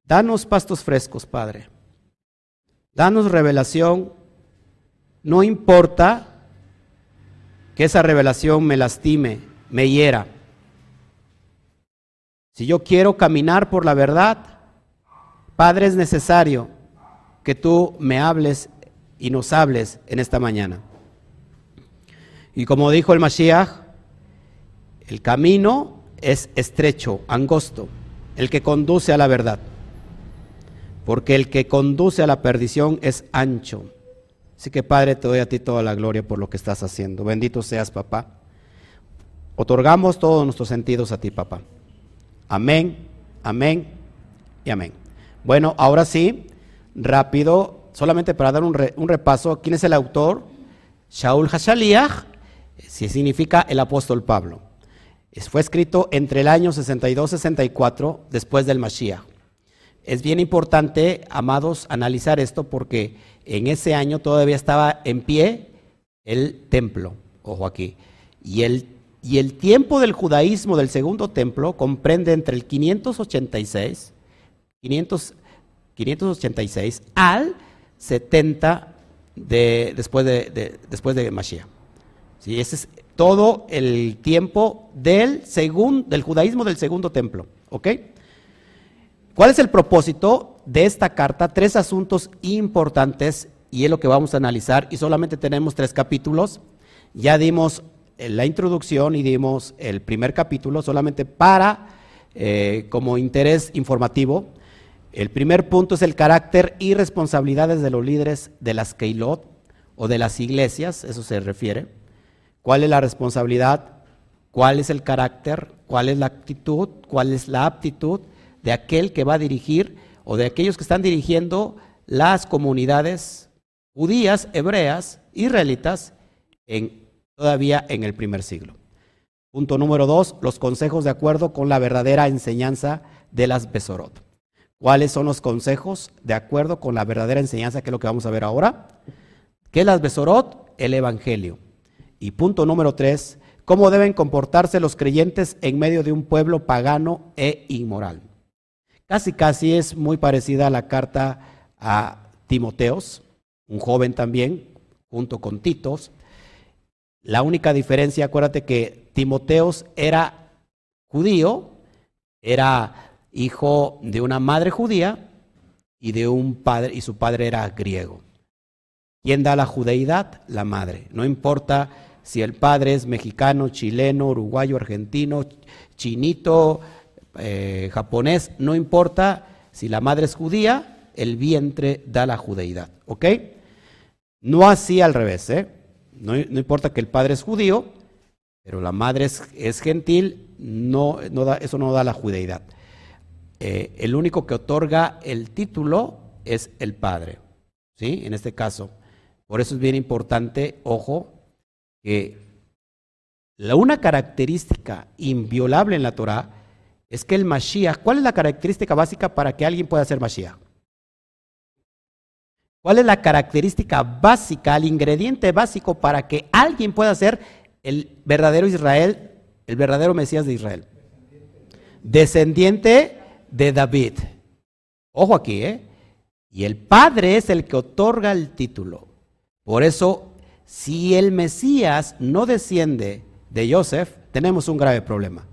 Danos pastos frescos, Padre. Danos revelación. No importa que esa revelación me lastime, me hiera. Si yo quiero caminar por la verdad, Padre, es necesario que tú me hables y nos hables en esta mañana. Y como dijo el Mashiach, el camino es estrecho, angosto, el que conduce a la verdad. Porque el que conduce a la perdición es ancho. Así que Padre, te doy a ti toda la gloria por lo que estás haciendo. Bendito seas, papá. Otorgamos todos nuestros sentidos a ti, papá. Amén, amén y amén. Bueno, ahora sí, rápido, solamente para dar un, repaso, ¿quién es el autor? Shaul Hashaliach, si significa el apóstol Pablo. Fue escrito entre el año 62-64 después del Mashiach. Es bien importante, amados, analizar esto porque en ese año todavía estaba en pie el templo, ojo aquí, y el y el tiempo del judaísmo del segundo templo comprende entre el 586, 586 al 70 de, después, de, después de Mashiach. ¿Sí? Ese es todo el tiempo del, del judaísmo del segundo templo. ¿Ok? ¿Cuál es el propósito de esta carta? Tres asuntos importantes y es lo que vamos a analizar y solamente tenemos tres capítulos. Ya dimos la introducción y dimos el primer capítulo solamente para, eh, como interés informativo. El primer punto es el carácter y responsabilidades de los líderes de las Keilot o de las iglesias, eso se refiere. ¿Cuál es la responsabilidad? ¿Cuál es el carácter? ¿Cuál es la actitud? ¿Cuál es la aptitud de aquel que va a dirigir o de aquellos que están dirigiendo las comunidades judías, hebreas, israelitas en todavía en el primer siglo. Punto número dos, los consejos de acuerdo con la verdadera enseñanza de las Besorot. ¿Cuáles son los consejos de acuerdo con la verdadera enseñanza, que es lo que vamos a ver ahora? ¿Qué es las Besorot? El Evangelio. Y punto número tres, cómo deben comportarse los creyentes en medio de un pueblo pagano e inmoral. Casi, casi es muy parecida a la carta a Timoteos, un joven también, junto con Titos, la única diferencia, acuérdate que Timoteos era judío, era hijo de una madre judía y de un padre y su padre era griego. ¿Quién da la judeidad? La madre. No importa si el padre es mexicano, chileno, uruguayo, argentino, chinito, eh, japonés, no importa si la madre es judía, el vientre da la judeidad. ¿Ok? No así al revés, ¿eh? No, importa que el padre es judío, pero la madre es, gentil, no, no da, eso no da la judeidad. Eh, el único que otorga el título es el padre, ¿sí? En este caso. Por eso es bien importante, ojo, que la, una característica inviolable en la Torah es que el Mashiach, ¿cuál es la característica básica para que alguien pueda ser Mashiach? ¿Cuál es la característica básica, el ingrediente básico para que alguien pueda ser el verdadero Israel, el verdadero Mesías de Israel? Descendiente de David. Ojo aquí, ¿eh? Y el Padre es el que otorga el título. Por eso, si el Mesías no desciende de Joseph, tenemos un grave problema.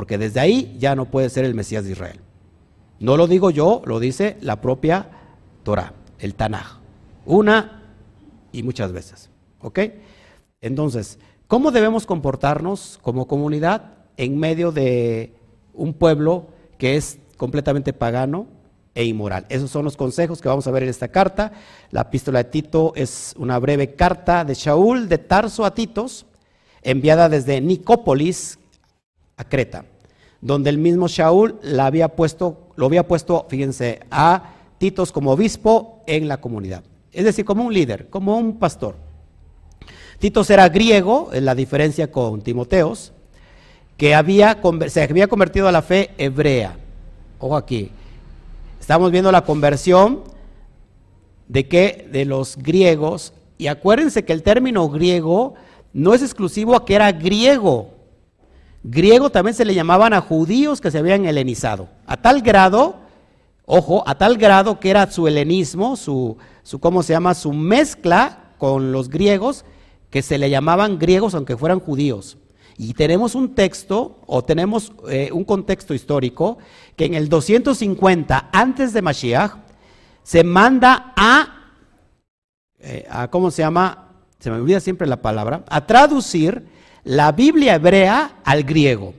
Porque desde ahí ya no puede ser el Mesías de Israel. No lo digo yo, lo dice la propia Torah, el Tanaj. Una y muchas veces. ¿Ok? Entonces, ¿cómo debemos comportarnos como comunidad en medio de un pueblo que es completamente pagano e inmoral? Esos son los consejos que vamos a ver en esta carta. La epístola de Tito es una breve carta de Shaul de Tarso a Titos, enviada desde Nicópolis a Creta, donde el mismo Shaul lo había puesto, fíjense, a Titos como obispo en la comunidad es decir, como un líder, como un pastor. Tito era griego, en la diferencia con Timoteos, que había, se había convertido a la fe hebrea. Ojo aquí, estamos viendo la conversión de que de los griegos, y acuérdense que el término griego no es exclusivo a que era griego. Griego también se le llamaban a judíos que se habían helenizado. A tal grado, ojo, a tal grado que era su helenismo, su, su ¿cómo se llama? Su mezcla con los griegos, que se le llamaban griegos aunque fueran judíos. Y tenemos un texto, o tenemos eh, un contexto histórico, que en el 250 antes de Mashiach, se manda eh, a, ¿cómo se llama? Se me olvida siempre la palabra, a traducir la Biblia hebrea al griego.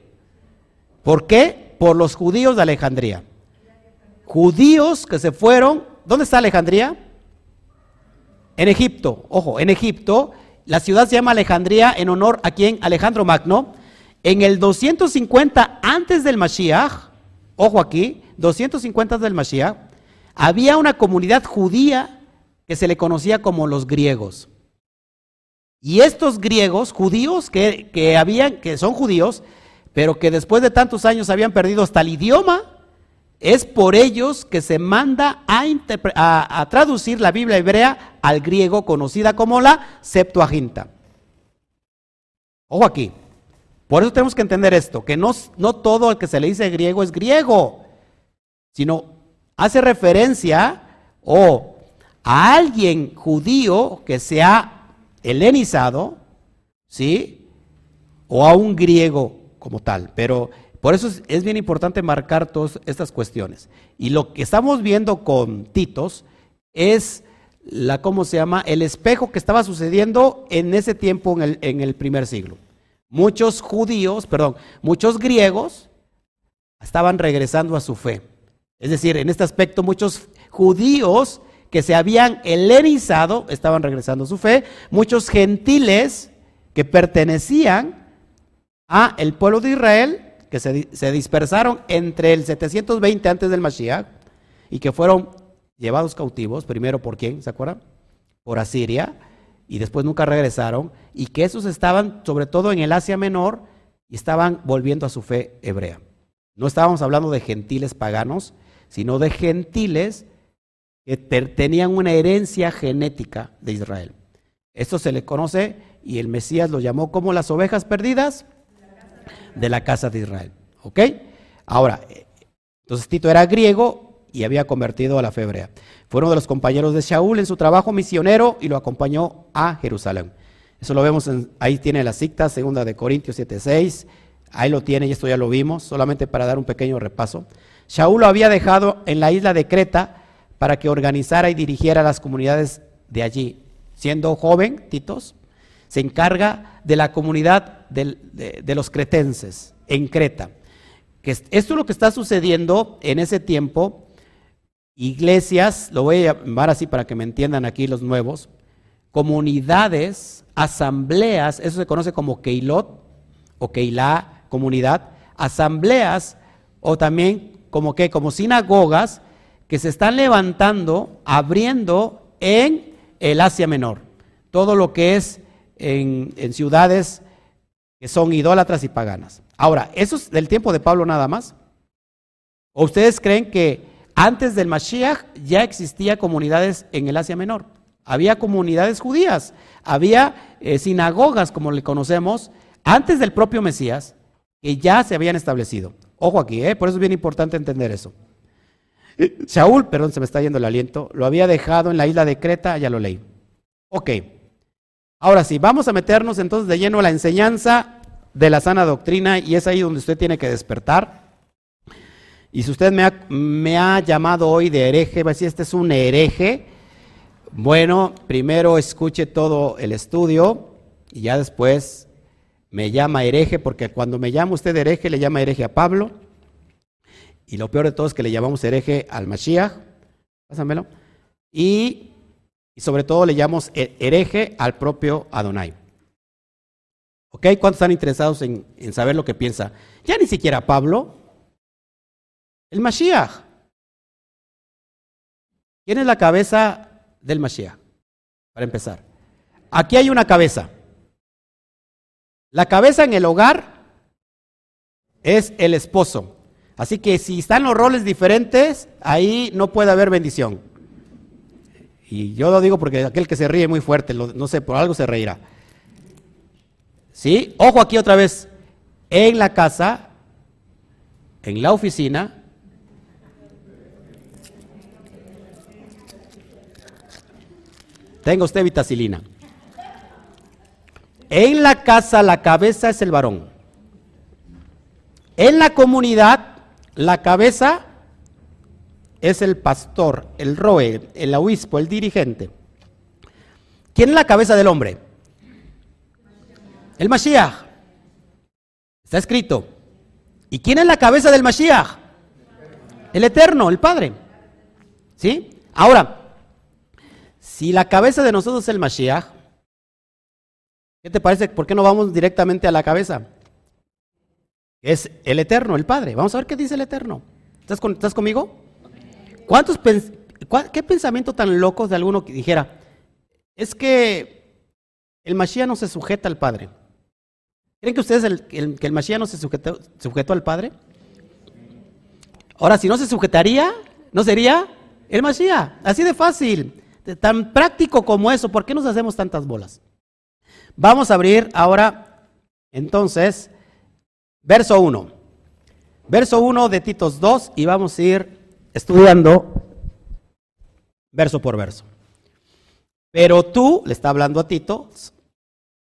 ¿Por qué? Por los judíos de Alejandría. Judíos que se fueron, ¿dónde está Alejandría? En Egipto, ojo, en Egipto, la ciudad se llama Alejandría en honor a quien? Alejandro Magno. En el 250 antes del Mashiach, ojo aquí, 250 antes del Mashiach, había una comunidad judía que se le conocía como los griegos. Y estos griegos, judíos, que, que, habían, que son judíos, pero que después de tantos años habían perdido hasta el idioma, es por ellos que se manda a, traducir la Biblia hebrea al griego, conocida como la Septuaginta. Ojo aquí. Por eso tenemos que entender esto, que no, no todo el que se le dice griego es griego, sino hace referencia o a alguien judío que se ha helenizado, ¿sí? O a un griego como tal. Pero por eso es, bien importante marcar todas estas cuestiones. Y lo que estamos viendo con Titos es la, ¿cómo se llama? El espejo que estaba sucediendo en ese tiempo en el, en el primer siglo. Muchos judíos, perdón, muchos griegos estaban regresando a su fe. Es decir, en este aspecto muchos judíos que se habían helenizado estaban regresando a su fe, muchos gentiles que pertenecían a el pueblo de Israel, que se, dispersaron entre el 720 antes del Mashiach y que fueron llevados cautivos, primero por quién, ¿se acuerdan? Por Asiria, y después nunca regresaron, y que esos estaban sobre todo en el Asia Menor y estaban volviendo a su fe hebrea. No estábamos hablando de gentiles paganos, sino de gentiles que tenían una herencia genética de Israel. Esto se le conoce y el Mesías lo llamó como las ovejas perdidas de la casa de Israel. ¿Ok? Ahora, entonces Tito era griego y había convertido a la fe hebrea. Fue uno de los compañeros de Shaul en su trabajo misionero y lo acompañó a Jerusalén. Eso lo vemos, en, ahí tiene la cita, segunda de Corintios 7.6. Ahí lo tiene y esto ya lo vimos, solamente para dar un pequeño repaso. Shaul lo había dejado en la isla de Creta para que organizara y dirigiera las comunidades de allí. Siendo joven, Titos, se encarga de la comunidad de, los cretenses en Creta. Que esto es lo que está sucediendo en ese tiempo. Iglesias, lo voy a llamar así para que me entiendan aquí los nuevos, comunidades, asambleas, eso se conoce como Keilot o Keilá, comunidad, asambleas o también como que, como sinagogas que se están levantando, abriendo en el Asia Menor. Todo lo que es en, ciudades que son idólatras y paganas. Ahora, ¿eso es del tiempo de Pablo nada más? ¿O ustedes creen que antes del Mashiach ya existía comunidades en el Asia Menor? Había comunidades judías, había eh, sinagogas, como le conocemos, antes del propio Mesías, que ya se habían establecido. Ojo aquí, ¿eh? por eso es bien importante entender eso. Saúl, perdón, se me está yendo el aliento, lo había dejado en la isla de Creta, ya lo leí. Ok, ahora sí, vamos a meternos entonces de lleno a la enseñanza de la sana doctrina y es ahí donde usted tiene que despertar. Y si usted me ha, me ha llamado hoy de hereje, va a decir, este es un hereje, bueno, primero escuche todo el estudio y ya después me llama hereje, porque cuando me llama usted hereje, le llama hereje a Pablo. Y lo peor de todo es que le llamamos hereje al Mashiach. Pásamelo. Y, sobre todo le llamamos hereje al propio Adonai. ¿Ok? ¿Cuántos están interesados en, en saber lo que piensa? Ya ni siquiera Pablo. El Mashiach. ¿Quién es la cabeza del Mashiach? Para empezar. Aquí hay una cabeza. La cabeza en el hogar es el esposo. Así que si están los roles diferentes, ahí no puede haber bendición. Y yo lo digo porque aquel que se ríe muy fuerte, no sé, por algo se reirá. ¿Sí? Ojo aquí otra vez. En la casa, en la oficina, tenga usted vitacilina. En la casa la cabeza es el varón. En la comunidad la cabeza es el pastor, el roe, el obispo, el dirigente. ¿Quién es la cabeza del hombre? El Mashiach. Está escrito. ¿Y quién es la cabeza del Mashiach? El Eterno, el Padre. ¿Sí? Ahora, si la cabeza de nosotros es el Mashiach, ¿qué te parece? ¿Por qué no vamos directamente a la cabeza? Es el Eterno, el Padre. Vamos a ver qué dice el Eterno. ¿Estás, conmigo? ¿Cuántos ¿Qué pensamiento tan locos de alguno que dijera, es que el Mashiach no se sujeta al Padre? ¿Creen que ustedes que el Mashiach no se sujetó, sujetó al Padre? Ahora, si no se sujetaría, ¿no sería el Mashiach? Así de fácil, tan práctico como eso. ¿Por qué nos hacemos tantas bolas? Vamos a abrir ahora, entonces, Verso 1. Verso 1 de Titos 2 y vamos a ir estudiando verso por verso. Pero tú, le está hablando a Tito,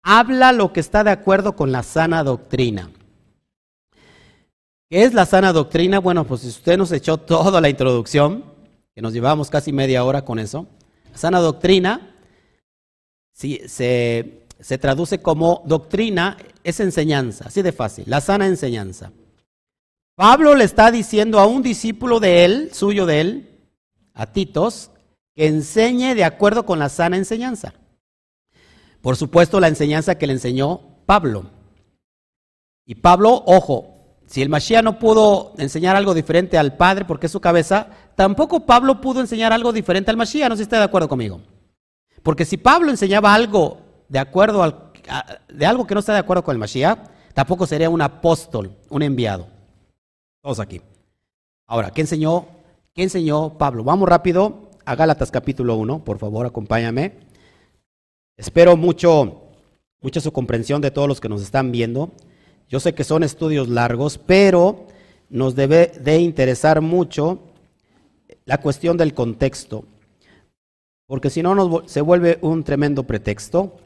habla lo que está de acuerdo con la sana doctrina. ¿Qué es la sana doctrina? Bueno, pues si usted nos echó toda la introducción, que nos llevamos casi media hora con eso, la sana doctrina si, se, se traduce como doctrina es enseñanza, así de fácil, la sana enseñanza. Pablo le está diciendo a un discípulo de él, suyo de él, a Titos, que enseñe de acuerdo con la sana enseñanza. Por supuesto, la enseñanza que le enseñó Pablo. Y Pablo, ojo, si el Mashiach no pudo enseñar algo diferente al Padre porque es su cabeza, tampoco Pablo pudo enseñar algo diferente al Mashiach, no sé si está de acuerdo conmigo. Porque si Pablo enseñaba algo de acuerdo al de algo que no está de acuerdo con el Mashiach, tampoco sería un apóstol, un enviado. Todos aquí. Ahora, ¿qué enseñó? ¿Qué enseñó Pablo? Vamos rápido a Gálatas capítulo 1, por favor, acompáñame. Espero mucho, mucha su comprensión de todos los que nos están viendo. Yo sé que son estudios largos, pero nos debe de interesar mucho la cuestión del contexto, porque si no se vuelve un tremendo pretexto.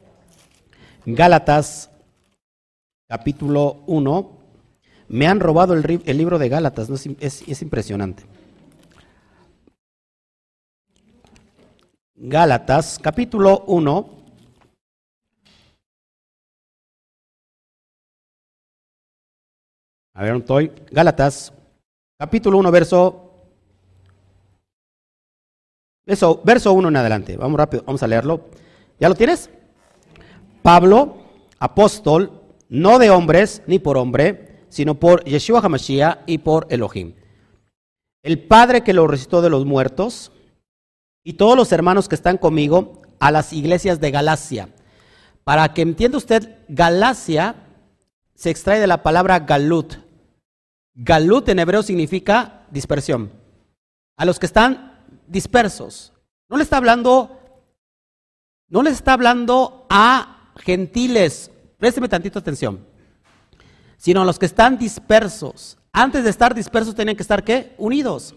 Gálatas, capítulo 1. Me han robado el, libro de Gálatas, es, impresionante. Gálatas, capítulo 1. A ver, ¿dónde estoy? Gálatas, capítulo 1, verso Verso, verso 1 en adelante. Vamos rápido, vamos a leerlo. ¿Ya lo tienes? Pablo, apóstol, no de hombres ni por hombre, sino por Yeshua HaMashiach y por Elohim. El Padre que lo resucitó de los muertos y todos los hermanos que están conmigo a las iglesias de Galacia. Para que entienda usted, Galacia se extrae de la palabra galut. Galut en hebreo significa dispersión. A los que están dispersos. No le está hablando, no le está hablando a gentiles, présteme tantito atención, sino los que están dispersos. Antes de estar dispersos tienen que estar ¿qué? Unidos.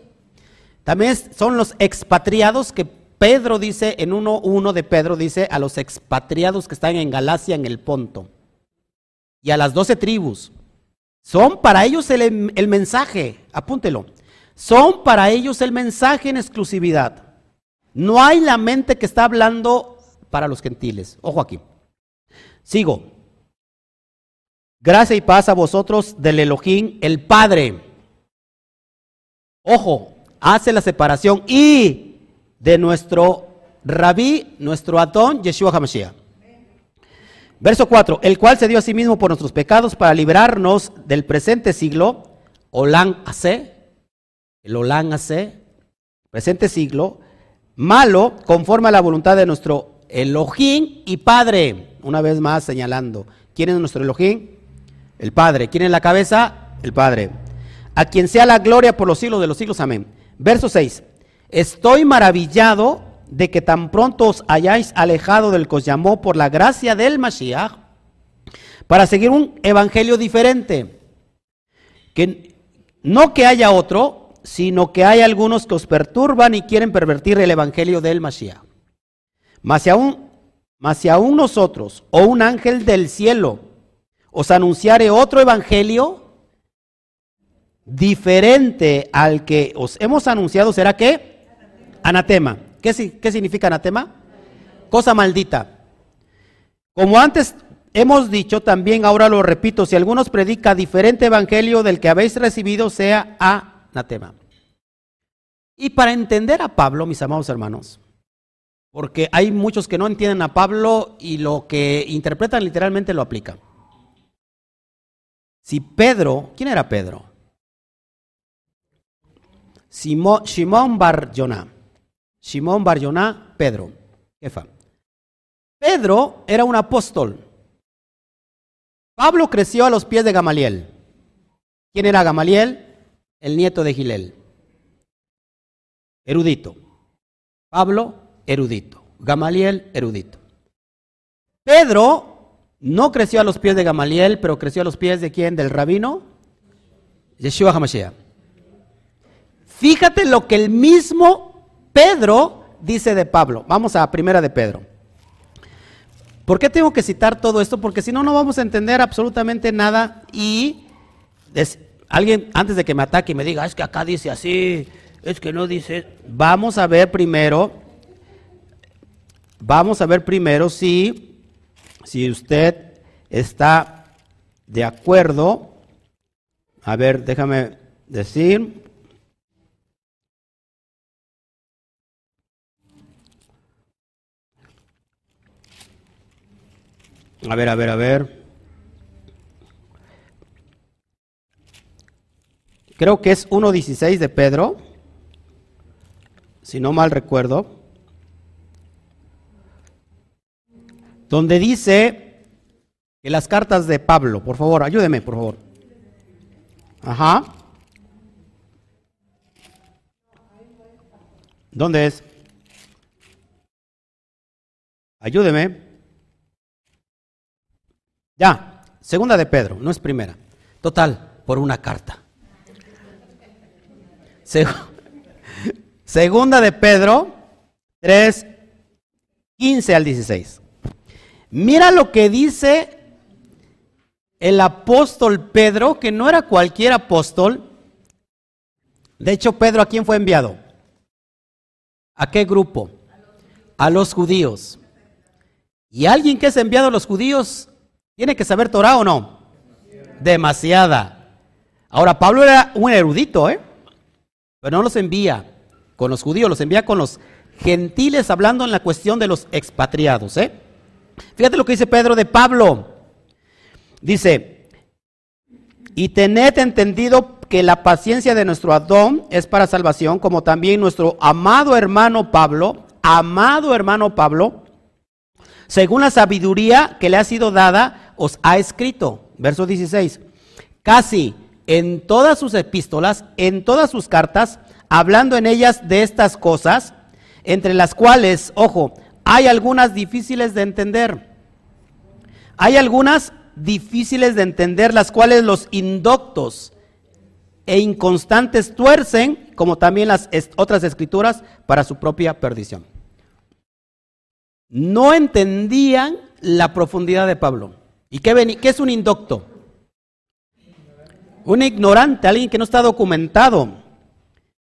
También son los expatriados que Pedro dice, en 1.1 de Pedro dice a los expatriados que están en Galacia, en el Ponto, y a las doce tribus. Son para ellos el, el mensaje, apúntelo, son para ellos el mensaje en exclusividad. No hay la mente que está hablando para los gentiles. Ojo aquí. Sigo. Gracia y paz a vosotros del Elohim, el Padre. Ojo, hace la separación y de nuestro rabí, nuestro Atón, Yeshua HaMashiach. Verso 4, el cual se dio a sí mismo por nuestros pecados para librarnos del presente siglo, Olán Ase, el Olán Ase, presente siglo, malo, conforme a la voluntad de nuestro Elohim y Padre una vez más señalando, ¿Quién es nuestro Elohim? El Padre. ¿Quién es la cabeza? El Padre. A quien sea la gloria por los siglos de los siglos. Amén. Verso 6. Estoy maravillado de que tan pronto os hayáis alejado del que os llamó por la gracia del Mashiach para seguir un evangelio diferente. Que no que haya otro, sino que hay algunos que os perturban y quieren pervertir el evangelio del Mashiach. Mas si aún, mas si aún nosotros o un ángel del cielo os anunciare otro evangelio diferente al que os hemos anunciado, ¿será qué? Anatema. ¿Qué, ¿Qué significa anatema? Cosa maldita. Como antes hemos dicho, también ahora lo repito, si algunos predica diferente evangelio del que habéis recibido, sea anatema. Y para entender a Pablo, mis amados hermanos, porque hay muchos que no entienden a Pablo y lo que interpretan literalmente lo aplican. Si Pedro, ¿quién era Pedro? Simón Bar Simón Barjoná, Pedro, jefa. Pedro era un apóstol. Pablo creció a los pies de Gamaliel. ¿Quién era Gamaliel? El nieto de Gilel. Erudito. Pablo, erudito. Gamaliel, erudito. Pedro no creció a los pies de Gamaliel, pero creció a los pies de quién? Del rabino Yeshua HaMashiach. Fíjate lo que el mismo Pedro dice de Pablo. Vamos a primera de Pedro. ¿Por qué tengo que citar todo esto? Porque si no, no vamos a entender absolutamente nada y alguien antes de que me ataque y me diga, es que acá dice así, es que no dice, vamos a ver primero, vamos a ver primero si, si usted está de acuerdo. A ver, déjame decir, A ver, a ver, a ver. Creo que es 1.16 de Pedro, si no mal recuerdo, donde dice que las cartas de Pablo, por favor, ayúdeme, por favor. Ajá. ¿Dónde es? Ayúdeme. Ya, segunda de Pedro, no es primera. Total, por una carta. segunda de Pedro, 3, 15 al 16. Mira lo que dice el apóstol Pedro, que no era cualquier apóstol. De hecho, Pedro, ¿a quién fue enviado? ¿A qué grupo? A los judíos. Y alguien que es enviado a los judíos ¿Tiene que saber Torah o no? Demasiada. Ahora, Pablo era un erudito, ¿eh? Pero no los envía con los judíos, los envía con los gentiles, hablando en la cuestión de los expatriados, ¿eh? Fíjate lo que dice Pedro de Pablo. Dice, y tened entendido que la paciencia de nuestro Adón es para salvación, como también nuestro amado hermano Pablo, amado hermano Pablo, según la sabiduría que le ha sido dada, os ha escrito, verso 16, casi en todas sus epístolas, en todas sus cartas, hablando en ellas de estas cosas, entre las cuales, ojo, hay algunas difíciles de entender. Hay algunas difíciles de entender, las cuales los indoctos e inconstantes tuercen, como también las otras escrituras, para su propia perdición. No entendían la profundidad de Pablo. ¿Y qué, es un indocto? Un ignorante, alguien que no está documentado,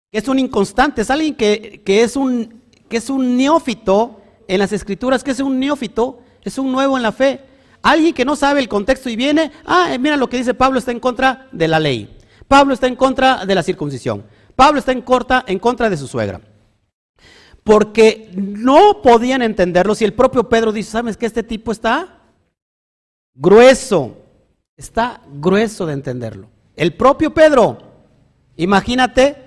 que es un inconstante, es alguien que, es, un, que es un neófito en las escrituras, que es un neófito, es un nuevo en la fe. Alguien que no sabe el contexto y viene, ah, mira lo que dice Pablo está en contra de la ley. Pablo está en contra de la circuncisión. Pablo está en, corta, en contra de su suegra. Porque no podían entenderlo si el propio Pedro dice, ¿sabes que este tipo está grueso. Está grueso de entenderlo. El propio Pedro, imagínate,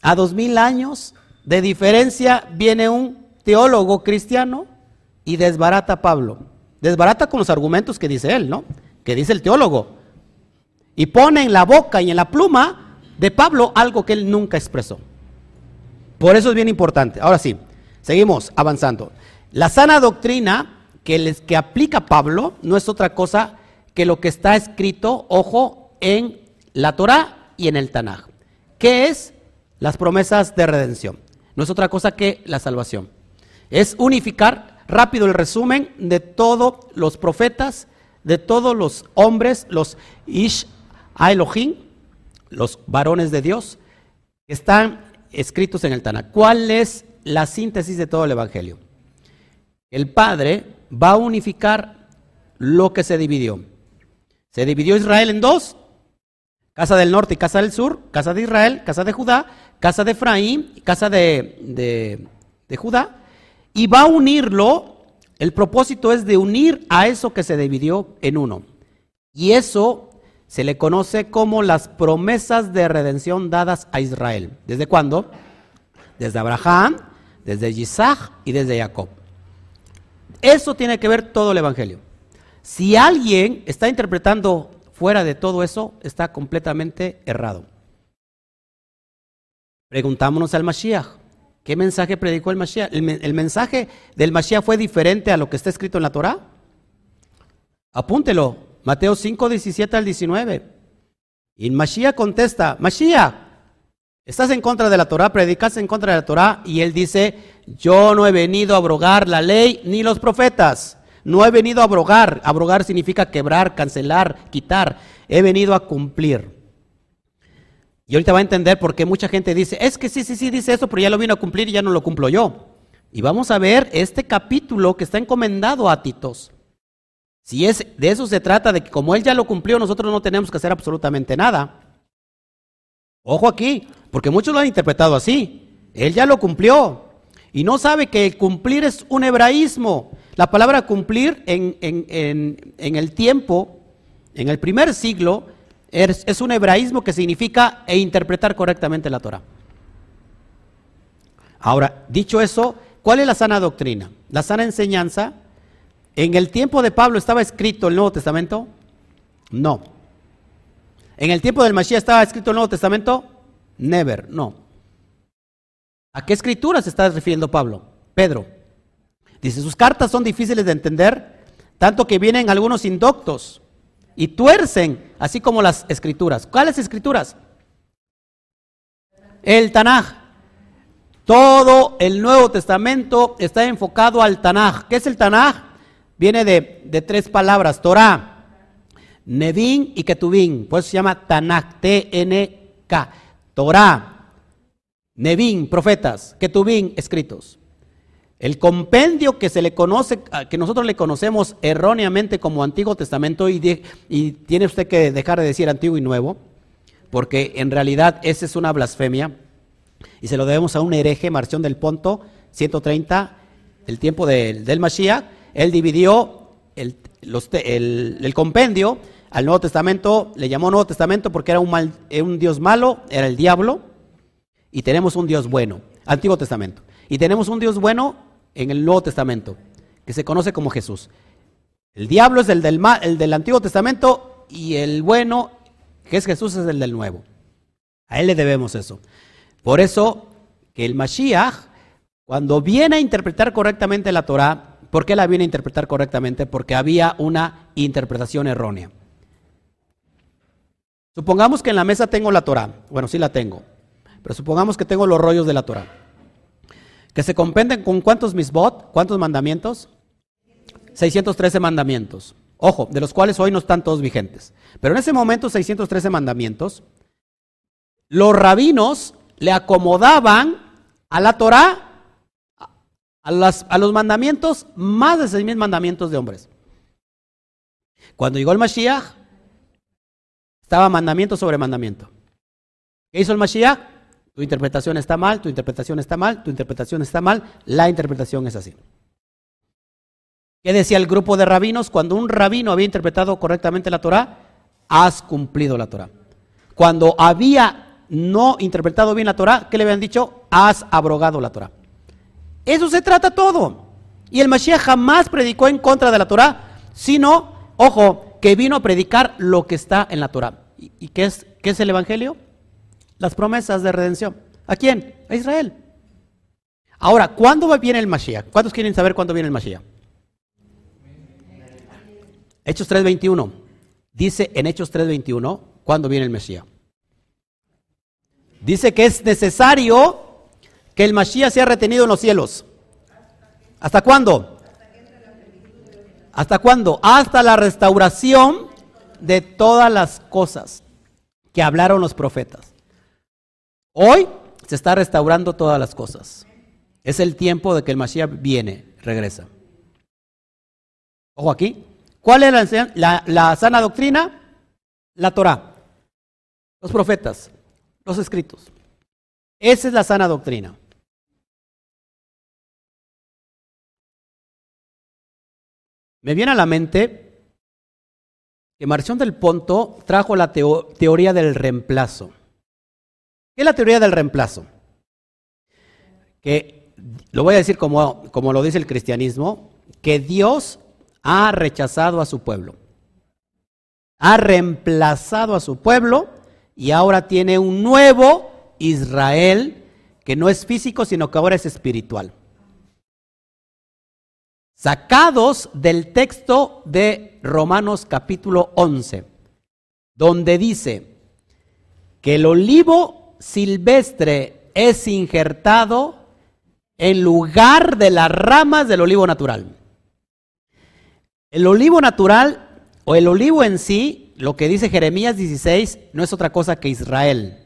a dos mil años de diferencia viene un teólogo cristiano y desbarata a Pablo. desbarata con los argumentos que dice él, ¿no? Que dice el teólogo. Y pone en la boca y en la pluma de Pablo algo que él nunca expresó. Por eso es bien importante. Ahora sí, seguimos avanzando. La sana doctrina que, les, que aplica Pablo no es otra cosa que lo que está escrito, ojo, en la Torah y en el Tanaj. ¿Qué es? Las promesas de redención. No es otra cosa que la salvación. Es unificar rápido el resumen de todos los profetas, de todos los hombres, los Ish Elohim, los varones de Dios, que están escritos en el Tanaj. ¿Cuál es la síntesis de todo el Evangelio? El Padre va a unificar lo que se dividió. Se dividió Israel en dos, casa del norte y casa del sur, casa de Israel, casa de Judá, casa de Efraín, casa de, de Judá, y va a unirlo, el propósito es de unir a eso que se dividió en uno. Y eso se le conoce como las promesas de redención dadas a Israel. ¿Desde cuándo? Desde Abraham, desde Isaac y desde Jacob. Eso tiene que ver todo el Evangelio. Si alguien está interpretando fuera de todo eso, está completamente errado. Preguntámonos al Mashiach. ¿Qué mensaje predicó el Mashiach? ¿El, mensaje del Mashiach fue diferente a lo que está escrito en la Torah? Apúntelo. Mateo 5, 17 al 19. Y Mashiach contesta, Mashiach, estás en contra de la Torah, predicas en contra de la Torah. Y él dice, yo no he venido a abrogar la ley ni los profetas. No he venido a abrogar. Abrogar significa quebrar, cancelar, quitar. He venido a cumplir. Y ahorita va a entender por qué mucha gente dice, es que sí, sí, sí, dice eso, pero ya lo vino a cumplir y ya no lo cumplo yo. Y vamos a ver este capítulo que está encomendado a Titos. Si es de eso se trata, de que como él ya lo cumplió, nosotros no tenemos que hacer absolutamente nada. Ojo aquí, porque muchos lo han interpretado así. Él ya lo cumplió. Y no sabe que cumplir es un hebraísmo. La palabra cumplir en, en el tiempo, en el primer siglo, es, un hebraísmo que significa e interpretar correctamente la Torah. Ahora, dicho eso, ¿cuál es la sana doctrina? La sana enseñanza. ¿En el tiempo de Pablo estaba escrito el Nuevo Testamento? No. ¿En el tiempo del Mashiach estaba escrito el Nuevo Testamento? Never, no. ¿A qué escrituras se está refiriendo Pablo? Pedro. Dice, sus cartas son difíciles de entender, tanto que vienen algunos indoctos y tuercen, así como las escrituras. ¿Cuáles escrituras? El Tanaj. Todo el Nuevo Testamento está enfocado al Tanaj. ¿Qué es el Tanaj? Viene de, tres palabras, Torah, Nevin y Ketubin. Por eso se llama Tanaj, T-N-K. Torah, Nevin, profetas, Ketubin, escritos. El compendio que se le conoce, que nosotros le conocemos erróneamente como Antiguo Testamento, y, tiene usted que dejar de decir Antiguo y Nuevo, porque en realidad esa es una blasfemia, y se lo debemos a un hereje, Marción del Ponto, 130, el tiempo del Mashiach, él dividió el, el, compendio al Nuevo Testamento, le llamó Nuevo Testamento porque era un, mal, un Dios malo, era el diablo, y tenemos un Dios bueno, Antiguo Testamento. Y tenemos un Dios bueno en el Nuevo Testamento, que se conoce como Jesús. El diablo es el del, el del Antiguo Testamento y el bueno, que es Jesús, es el del Nuevo. A él le debemos eso. Por eso que el Mashiach, cuando viene a interpretar correctamente la Torah, ¿por qué la viene a interpretar correctamente? Porque había una interpretación errónea. Supongamos que en la mesa tengo la Torah. Bueno, sí la tengo. Pero supongamos que tengo los rollos de la Torah que se compenden con cuántos misbot, cuántos mandamientos? 613 mandamientos. Ojo, de los cuales hoy no están todos vigentes. Pero en ese momento, 613 mandamientos, los rabinos le acomodaban a la Torah, a, los mandamientos, más de 6.000 mandamientos de hombres. Cuando llegó el Mashiach, estaba mandamiento sobre mandamiento. ¿Qué hizo el Mashiach? Tu interpretación está mal, tu interpretación está mal, tu interpretación está mal, la interpretación es así. ¿Qué decía el grupo de rabinos? Cuando un rabino había interpretado correctamente la Torah, has cumplido la Torah. Cuando había no interpretado bien la Torah, ¿qué le habían dicho? Has abrogado la Torah. Eso se trata todo. Y el Mashiach jamás predicó en contra de la Torah, sino, ojo, que vino a predicar lo que está en la Torah. ¿Y, qué, es, qué es el Evangelio? Las promesas de redención. ¿A quién? A Israel. Ahora, ¿cuándo viene el Mashiach? ¿Cuántos quieren saber cuándo viene el Mashiach? Hechos 3.21. Dice en Hechos 3.21 cuándo viene el Mesías. Dice que es necesario que el Mashiach sea retenido en los cielos. ¿Hasta cuándo? ¿Hasta cuándo? Hasta la restauración de todas las cosas que hablaron los profetas. Hoy se está restaurando todas las cosas. Es el tiempo de que el Mashiach viene, regresa. Ojo aquí. ¿Cuál es la, sana doctrina? La Torah. Los profetas. Los escritos. Esa es la sana doctrina. Me viene a la mente que Marción del Ponto trajo la teoría del reemplazo. ¿Qué es la teoría del reemplazo? Que lo voy a decir como, como lo dice el cristianismo, que Dios ha rechazado a su pueblo. Ha reemplazado a su pueblo y ahora tiene un nuevo Israel que no es físico, sino que ahora es espiritual sacados del texto de Romanos capítulo 11, donde dice que el olivo silvestre es injertado en lugar de las ramas del olivo natural. El olivo natural o el olivo en sí, lo que dice Jeremías 16, no es otra cosa que Israel.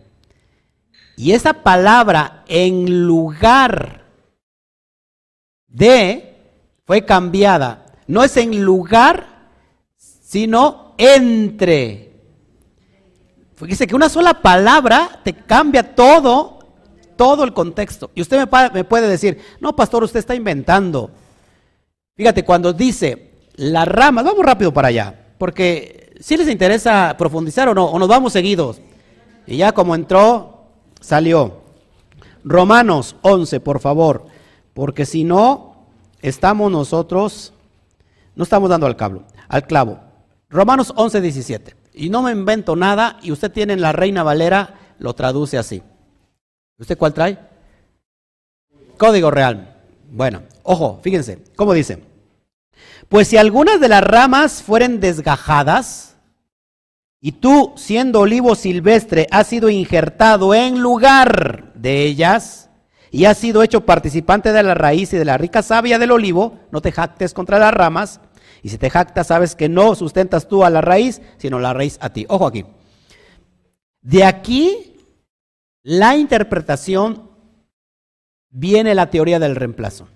Y esa palabra en lugar de fue cambiada. No es en lugar, sino entre. Fíjese que una sola palabra te cambia todo, todo el contexto. Y usted me, puede decir, no, pastor, usted está inventando. Fíjate, cuando dice las ramas, vamos rápido para allá, porque si les interesa profundizar o no, o nos vamos seguidos. Y ya como entró, salió. Romanos 11, por favor, porque si no, estamos nosotros, no estamos dando al, clavo, al clavo. Romanos 11, 17. Y no me invento nada y usted tiene en la Reina Valera, lo traduce así. ¿Usted cuál trae? Código real. Bueno, ojo, fíjense, ¿cómo dice? Pues si algunas de las ramas fueren desgajadas, y tú, siendo olivo silvestre, has sido injertado en lugar de ellas, y has sido hecho participante de la raíz y de la rica savia del olivo, no te jactes contra las ramas, y si te jactas sabes que no sustentas tú a la raíz, sino la raíz a ti. Ojo aquí. De aquí la interpretación viene la teoría del reemplazo.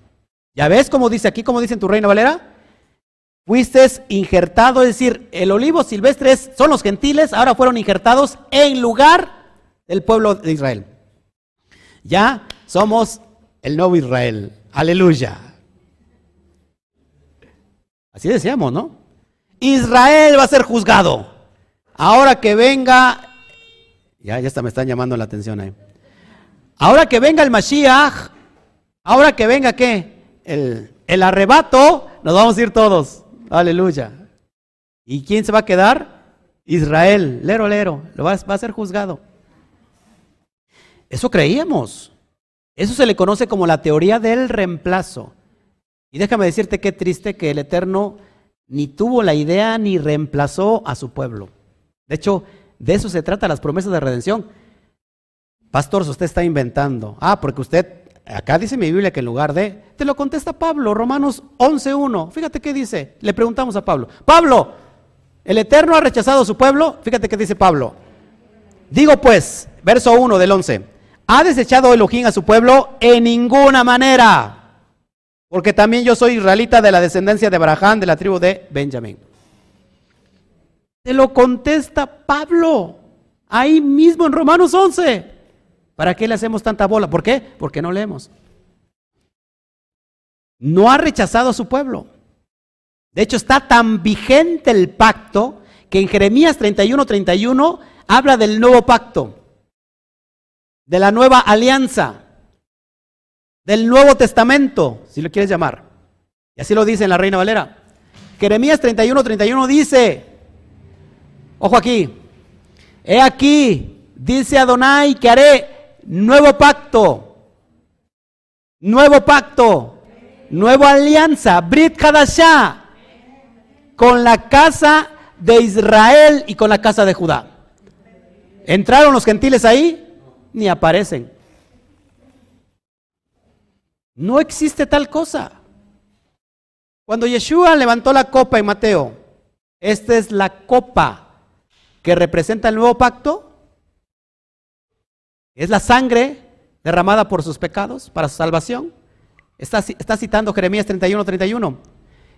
¿Ya ves cómo dice aquí, cómo dice en tu reina Valera? Fuiste injertado, es decir, el olivo silvestre son los gentiles, ahora fueron injertados en lugar del pueblo de Israel. Ya somos el nuevo Israel. Aleluya. Así decíamos, ¿no? Israel va a ser juzgado. Ahora que venga, ya, ya está, me están llamando la atención ahí. Ahora que venga el Mashiach, ahora que venga qué? El, el arrebato, nos vamos a ir todos. Aleluya. ¿Y quién se va a quedar? Israel, lero, lero, lo va, va a ser juzgado. Eso creíamos. Eso se le conoce como la teoría del reemplazo. Y déjame decirte qué triste que el Eterno ni tuvo la idea ni reemplazó a su pueblo. De hecho, de eso se trata las promesas de redención. Pastor, usted está inventando. Ah, porque usted, acá dice mi Biblia que en lugar de, te lo contesta Pablo, Romanos 11.1. Fíjate qué dice. Le preguntamos a Pablo. Pablo, ¿el Eterno ha rechazado a su pueblo? Fíjate qué dice Pablo. Digo pues, verso 1 del 11. ¿Ha desechado Elohim a su pueblo? En ninguna manera. Porque también yo soy israelita de la descendencia de Abraham, de la tribu de Benjamín. Se lo contesta Pablo, ahí mismo en Romanos 11. ¿Para qué le hacemos tanta bola? ¿Por qué? Porque no leemos. No ha rechazado a su pueblo. De hecho, está tan vigente el pacto que en Jeremías 31, 31 habla del nuevo pacto de la nueva alianza, del Nuevo Testamento, si lo quieres llamar. Y así lo dice en la Reina Valera. Jeremías 31, 31 dice, ojo aquí, he aquí, dice Adonai que haré nuevo pacto, nuevo pacto, nueva alianza, Brit Hadashah, con la casa de Israel y con la casa de Judá. ¿Entraron los gentiles ahí? Ni aparecen. No existe tal cosa. Cuando Yeshua levantó la copa en Mateo, esta es la copa que representa el nuevo pacto. Es la sangre derramada por sus pecados para su salvación. Está, citando Jeremías 31, 31.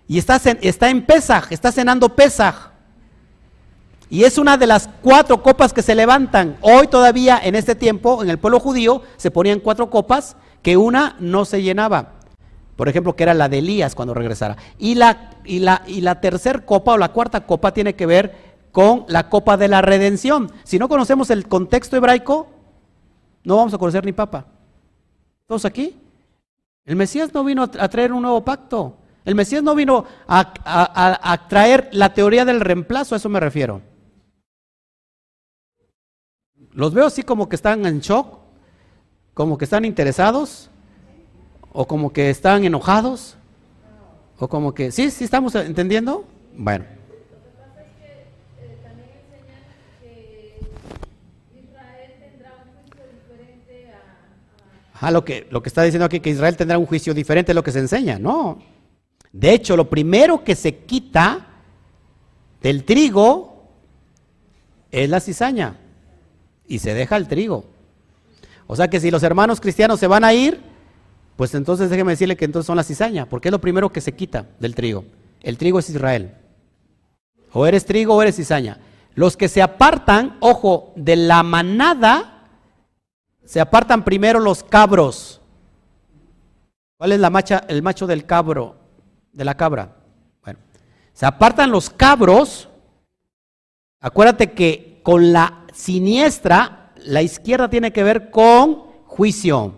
Y está, está en Pesaj, está cenando Pesaj. Y es una de las cuatro copas que se levantan. Hoy todavía en este tiempo, en el pueblo judío, se ponían cuatro copas que una no se llenaba. Por ejemplo, que era la de Elías cuando regresara. Y la, y la, y la tercera copa o la cuarta copa tiene que ver con la copa de la redención. Si no conocemos el contexto hebraico, no vamos a conocer ni papa. ¿Todos aquí? El Mesías no vino a traer un nuevo pacto. El Mesías no vino a, a, traer la teoría del reemplazo, a eso me refiero. Los veo así como que están en shock, como que están interesados, o como que están enojados, o como que, ¿sí? ¿Sí estamos entendiendo? Bueno. Ah, lo que, lo que está diciendo aquí que Israel tendrá un juicio diferente de lo que se enseña, no. De hecho, lo primero que se quita del trigo es la cizaña y se deja el trigo. O sea que si los hermanos cristianos se van a ir, pues entonces déjeme decirle que entonces son la cizaña, porque es lo primero que se quita del trigo. El trigo es Israel. O eres trigo o eres cizaña. Los que se apartan, ojo, de la manada, se apartan primero los cabros. ¿Cuál es la macha, el macho del cabro, de la cabra? Bueno, se apartan los cabros. Acuérdate que con la siniestra, la izquierda tiene que ver con juicio.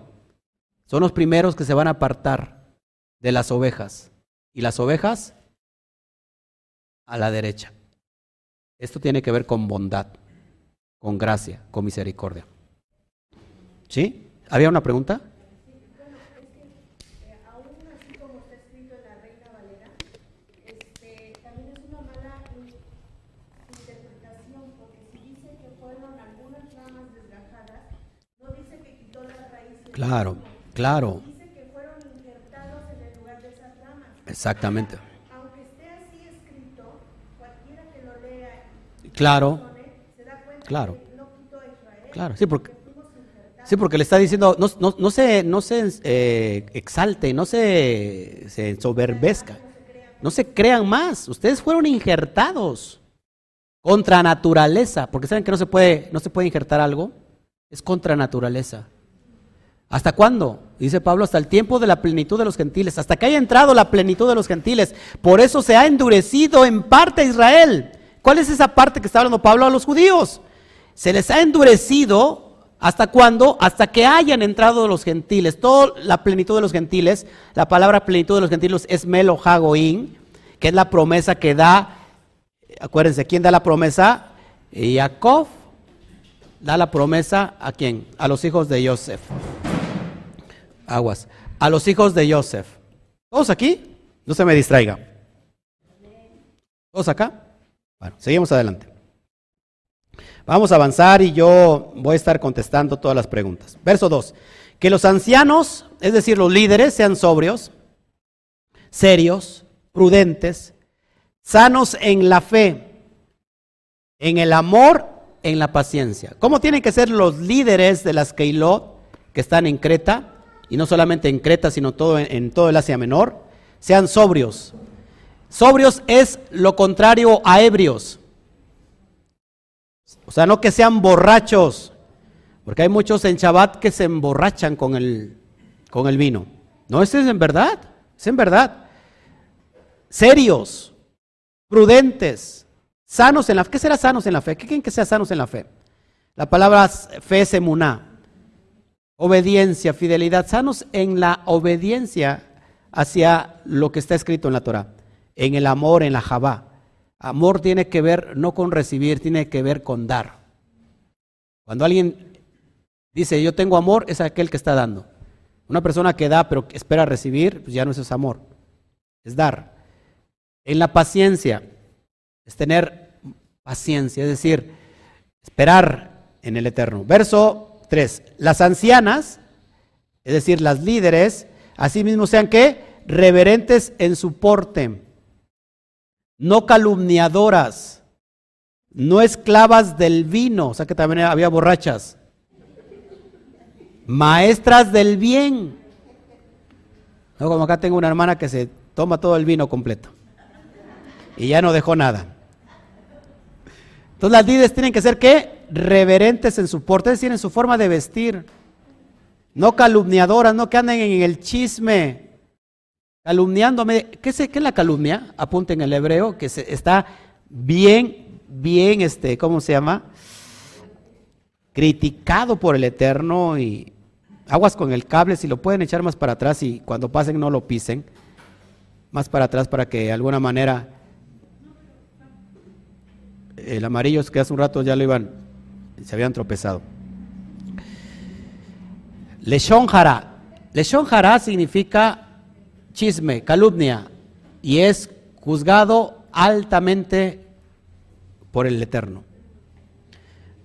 Son los primeros que se van a apartar de las ovejas. Y las ovejas a la derecha. Esto tiene que ver con bondad, con gracia, con misericordia. ¿Sí? ¿Había una pregunta? Claro. Claro. Dice que fueron injertados en el lugar de esas. Exactamente. Aunque esté así escrito, cualquiera que lo lea claro. se da cuenta claro. Claro, sí, porque Sí, porque le está diciendo, no, no, no se, no se eh, exalte, no se, se ensoberbezca, no se crean más. Ustedes fueron injertados contra naturaleza, porque saben que no se puede, no se puede injertar algo, es contra naturaleza. ¿Hasta cuándo? Dice Pablo, hasta el tiempo de la plenitud de los gentiles, hasta que haya entrado la plenitud de los gentiles. Por eso se ha endurecido en parte Israel. ¿Cuál es esa parte que está hablando Pablo a los judíos? Se les ha endurecido ¿Hasta cuándo? Hasta que hayan entrado los gentiles. Toda la plenitud de los gentiles, la palabra plenitud de los gentiles es Melo Hagoín, que es la promesa que da, acuérdense, ¿quién da la promesa? Jacob da la promesa a quién? A los hijos de Joseph aguas, a los hijos de Joseph. ¿Todos aquí? No se me distraiga. ¿Todos acá? Bueno, seguimos adelante. Vamos a avanzar y yo voy a estar contestando todas las preguntas. Verso 2. Que los ancianos, es decir, los líderes, sean sobrios, serios, prudentes, sanos en la fe, en el amor, en la paciencia. ¿Cómo tienen que ser los líderes de las Keilot que están en Creta? Y no solamente en Creta, sino todo en, todo el Asia Menor, sean sobrios. Sobrios es lo contrario a ebrios. O sea, no que sean borrachos, porque hay muchos en Shabbat que se emborrachan con el, con el vino. No, es en verdad, es en verdad. Serios, prudentes, sanos en la fe. ¿Qué será sanos en la fe? ¿Qué quieren que sea sanos en la fe? La palabra fe es emuná. Obediencia, fidelidad, sanos en la obediencia hacia lo que está escrito en la Torah. en el amor, en la Jabá. Amor tiene que ver no con recibir, tiene que ver con dar. Cuando alguien dice yo tengo amor, es aquel que está dando. Una persona que da pero espera recibir, pues ya no es amor, es dar. En la paciencia, es tener paciencia, es decir, esperar en el eterno. Verso 3. Las ancianas, es decir, las líderes, asimismo sean que reverentes en su porte, no calumniadoras, no esclavas del vino, o sea que también había borrachas, maestras del bien. No, como acá tengo una hermana que se toma todo el vino completo y ya no dejó nada. Entonces las líderes tienen que ser qué? Reverentes en su porte, es decir, su forma de vestir. No calumniadoras, no que anden en el chisme, calumniándome. ¿Qué es, qué es la calumnia? Apunten en el hebreo, que se, está bien, bien, este, ¿cómo se llama? Criticado por el Eterno y aguas con el cable, si lo pueden echar más para atrás y cuando pasen no lo pisen, más para atrás para que de alguna manera el amarillo es que hace un rato ya lo iban, se habían tropezado. Leshon Hara. Leshon Hara significa chisme, calumnia, y es juzgado altamente por el Eterno.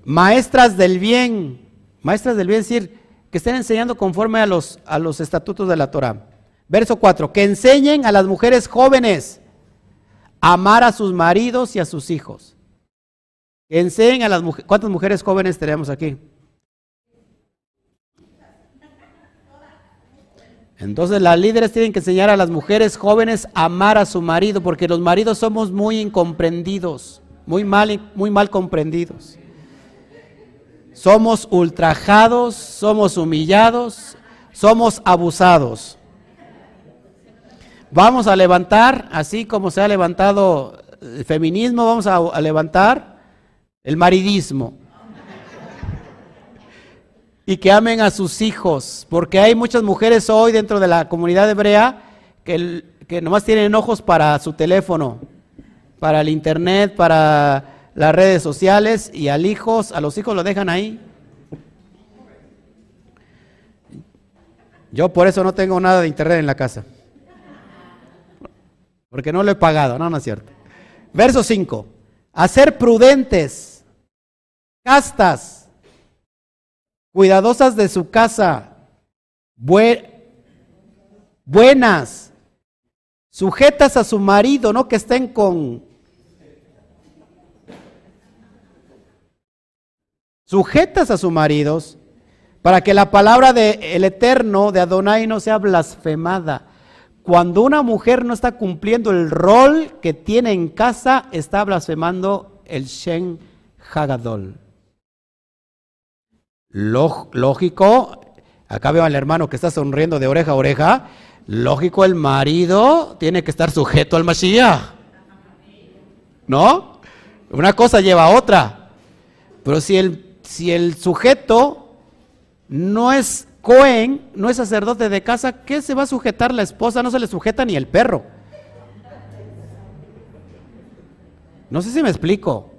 Maestras del bien, maestras del bien, es decir, que estén enseñando conforme a los, a los estatutos de la Torah. Verso 4, que enseñen a las mujeres jóvenes a amar a sus maridos y a sus hijos. Que enseñen a las mujeres. ¿Cuántas mujeres jóvenes tenemos aquí? Entonces las líderes tienen que enseñar a las mujeres jóvenes a amar a su marido, porque los maridos somos muy incomprendidos, muy mal, muy mal comprendidos. Somos ultrajados, somos humillados, somos abusados. Vamos a levantar, así como se ha levantado el feminismo, vamos a, a levantar el maridismo y que amen a sus hijos, porque hay muchas mujeres hoy dentro de la comunidad hebrea que, nomás tienen ojos para su teléfono, para el internet, para las redes sociales y al hijos, a los hijos lo dejan ahí. Yo por eso no tengo nada de internet en la casa. Porque no lo he pagado, no, no es cierto. Verso 5. Hacer prudentes, castas, cuidadosas de su casa, buenas, sujetas a su marido, no que estén con... Sujetas a sus maridos, para que la palabra del el Eterno de Adonai no sea blasfemada. Cuando una mujer no está cumpliendo el rol que tiene en casa, está blasfemando el Shen Hagadol lógico, acá veo al hermano que está sonriendo de oreja a oreja, lógico el marido tiene que estar sujeto al Mashiach. ¿No? Una cosa lleva a otra. Pero si el, si el sujeto no es Cohen, no es sacerdote de casa, ¿qué se va a sujetar la esposa? No se le sujeta ni el perro. No sé si me explico.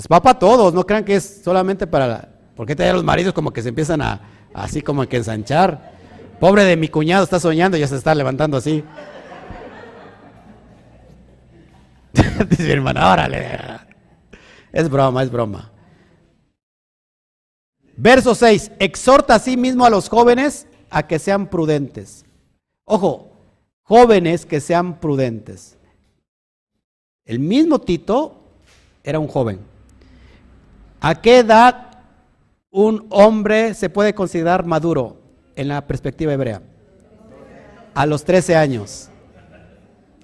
Se va para todos, no crean que es solamente para la... Porque te los maridos como que se empiezan a así como que ensanchar. Pobre de mi cuñado, está soñando y ya se está levantando así. Dice mi hermana, órale. Es broma, es broma. Verso 6. Exhorta a sí mismo a los jóvenes a que sean prudentes. Ojo, jóvenes que sean prudentes. El mismo Tito era un joven. ¿A qué edad un hombre se puede considerar maduro en la perspectiva hebrea? A los 13 años.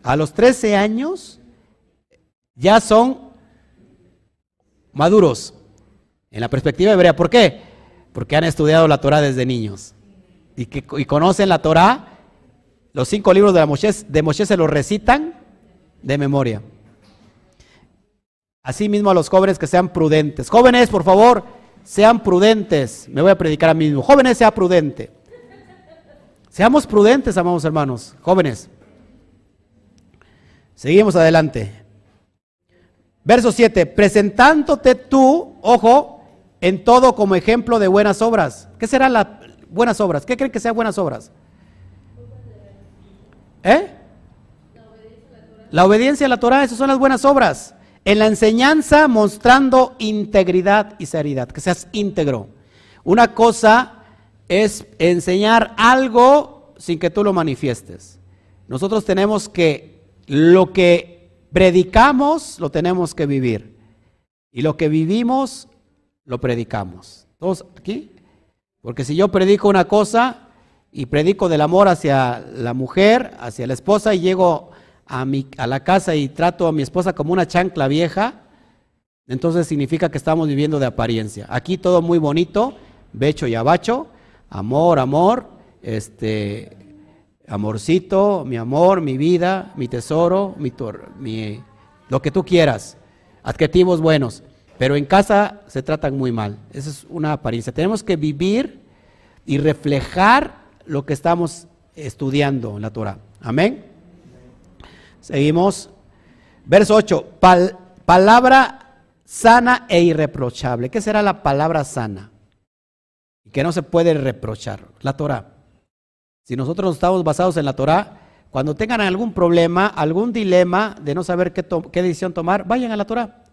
A los 13 años ya son maduros en la perspectiva hebrea. ¿Por qué? Porque han estudiado la Torah desde niños y, que, conocen la Torah. Los cinco libros de, la de Moshe se los recitan de memoria. Asimismo a los jóvenes que sean prudentes. Jóvenes, por favor, sean prudentes. Me voy a predicar a mí mismo. Jóvenes, sea prudente. Seamos prudentes, amados hermanos. Jóvenes. Seguimos adelante. Verso 7, presentándote tú, ojo, en todo como ejemplo de buenas obras. ¿Qué serán las buenas obras? ¿Qué creen que sean buenas obras? ¿Eh? La obediencia a la Torah, esas son las buenas obras. En la enseñanza mostrando integridad y seriedad, que seas íntegro. Una cosa es enseñar algo sin que tú lo manifiestes. Nosotros tenemos que lo que predicamos lo tenemos que vivir. Y lo que vivimos lo predicamos. ¿Todos aquí? Porque si yo predico una cosa y predico del amor hacia la mujer, hacia la esposa y llego a, mi, a la casa y trato a mi esposa como una chancla vieja, entonces significa que estamos viviendo de apariencia. Aquí todo muy bonito, becho y abacho, amor, amor, este, amorcito, mi amor, mi vida, mi tesoro, mi, mi, lo que tú quieras, adjetivos buenos, pero en casa se tratan muy mal. Esa es una apariencia. Tenemos que vivir y reflejar lo que estamos estudiando en la Torah. Amén. Seguimos. Verso 8. palabra sana e irreprochable. ¿Qué será la palabra sana? Que no se puede reprochar. La Torah. Si nosotros estamos basados en la Torah, cuando tengan algún problema, algún dilema de no saber qué, qué decisión tomar, vayan a la Torah.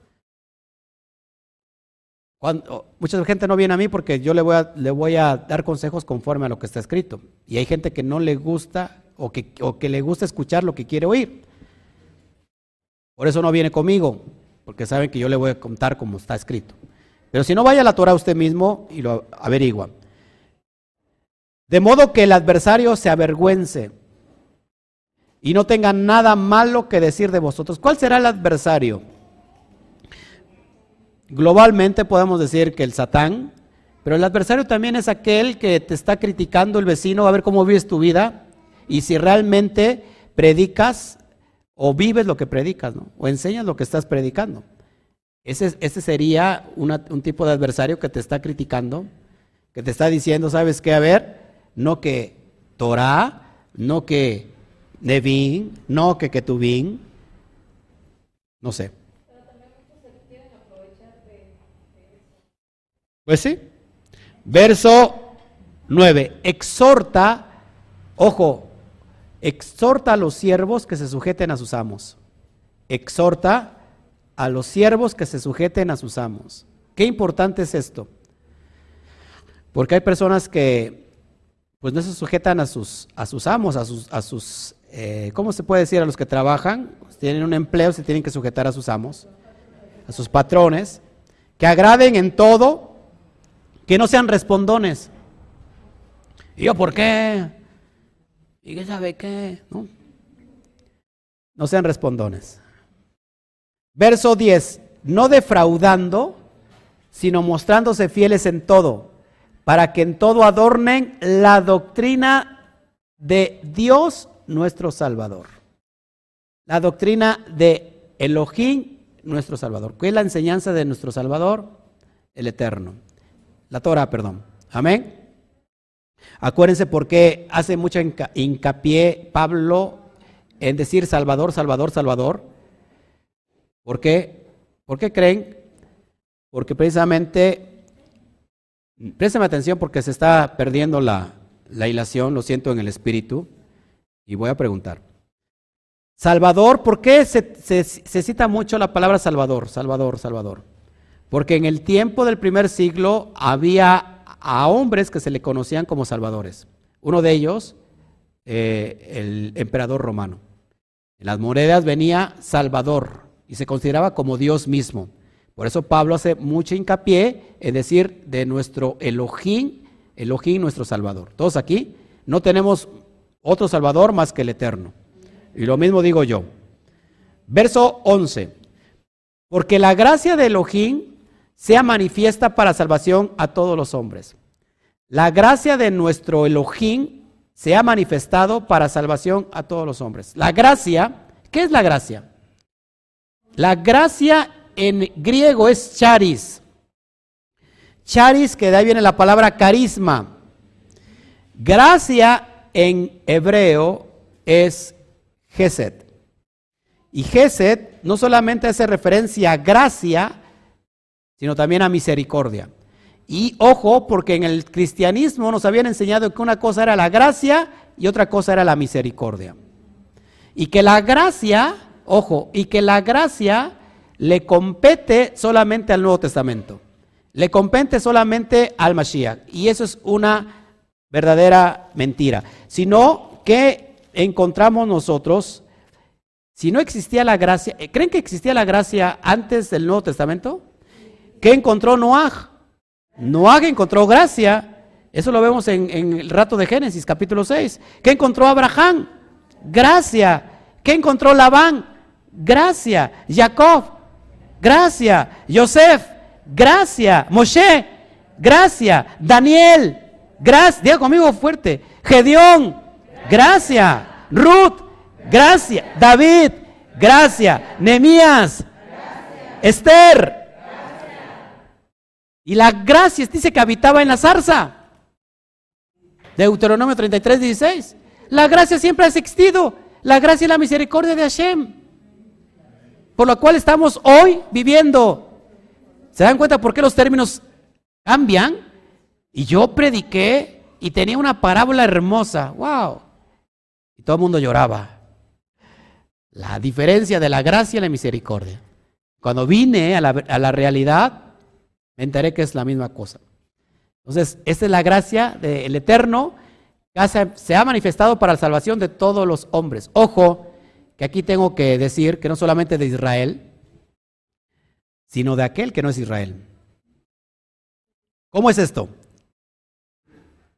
Cuando, mucha gente no viene a mí porque yo le voy a, le voy a dar consejos conforme a lo que está escrito. Y hay gente que no le gusta o que, o que le gusta escuchar lo que quiere oír. Por eso no viene conmigo, porque saben que yo le voy a contar como está escrito. Pero si no, vaya a la Torah usted mismo y lo averigua. De modo que el adversario se avergüence y no tenga nada malo que decir de vosotros. ¿Cuál será el adversario? Globalmente podemos decir que el Satán, pero el adversario también es aquel que te está criticando el vecino a ver cómo vives tu vida y si realmente predicas o vives lo que predicas, ¿no? o enseñas lo que estás predicando. Ese, ese sería un tipo de adversario que te está criticando, que te está diciendo, ¿sabes qué? A ver, no que Torah, no que Nevin, no que Ketubin, no sé. Pues sí. Verso 9. Exhorta, ojo, exhorta a los siervos que se sujeten a sus amos. Exhorta a los siervos que se sujeten a sus amos. Qué importante es esto. Porque hay personas que pues no se sujetan a sus, a sus amos, a sus, a sus eh, ¿cómo se puede decir? A los que trabajan, tienen un empleo, se tienen que sujetar a sus amos, a sus patrones, que agraden en todo, que no sean respondones. ¿Y yo por qué? ¿Y qué sabe qué? No, no sean respondones. Verso 10, no defraudando, sino mostrándose fieles en todo para que en todo adornen la doctrina de Dios nuestro Salvador. La doctrina de Elohim nuestro Salvador. ¿Qué es la enseñanza de nuestro Salvador? El Eterno. La Torah, perdón. Amén. Acuérdense por qué hace mucha hincapié Pablo en decir Salvador, Salvador, Salvador. ¿Por qué? ¿Por qué creen? Porque precisamente Préstame atención porque se está perdiendo la, la hilación, lo siento en el espíritu, y voy a preguntar. Salvador, ¿por qué se, se, cita mucho la palabra Salvador, Salvador, Salvador? Porque en el tiempo del primer siglo había a hombres que se le conocían como salvadores. Uno de ellos, eh, el emperador romano. En las monedas venía Salvador y se consideraba como Dios mismo. Por eso Pablo hace mucho hincapié en decir de nuestro Elohim, Elohim nuestro Salvador. Todos aquí no tenemos otro Salvador más que el Eterno. Y lo mismo digo yo. Verso 11. Porque la gracia de Elohim sea manifiesta para salvación a todos los hombres. La gracia de nuestro Elohim se ha manifestado para salvación a todos los hombres. La gracia, ¿qué es la gracia? La gracia en griego es charis. Charis, que de ahí viene la palabra carisma. Gracia en hebreo es gesed. Y Gesed no solamente hace referencia a gracia, sino también a misericordia. Y ojo, porque en el cristianismo nos habían enseñado que una cosa era la gracia y otra cosa era la misericordia. Y que la gracia, ojo, y que la gracia le compete solamente al Nuevo Testamento. Le compete solamente al Mashiach. Y eso es una verdadera mentira. Sino que encontramos nosotros, si no existía la gracia, ¿creen que existía la gracia antes del Nuevo Testamento? ¿Qué encontró Noah? Noah encontró gracia. Eso lo vemos en, en, el rato de Génesis, capítulo 6. ¿Qué encontró Abraham? Gracia. ¿Qué encontró Labán? Gracia. Jacob. Gracia. Joseph. Gracia. Moshe. Gracia. Daniel. Gracia. Diga conmigo fuerte. Gedeón. Gracia. Ruth. Gracia. David. Gracia. Nemías. Esther. Y la gracia dice que habitaba en la zarza. Deuteronomio 33, 16. La gracia siempre ha existido. La gracia y la misericordia de Hashem. Por lo cual estamos hoy viviendo. ¿Se dan cuenta por qué los términos cambian? Y yo prediqué y tenía una parábola hermosa. ¡Wow! Y todo el mundo lloraba. La diferencia de la gracia y la misericordia. Cuando vine a la, a la realidad, me enteré que es la misma cosa. Entonces, esta es la gracia del Eterno que se ha manifestado para la salvación de todos los hombres. Ojo, que aquí tengo que decir que no solamente de Israel, sino de aquel que no es Israel. ¿Cómo es esto?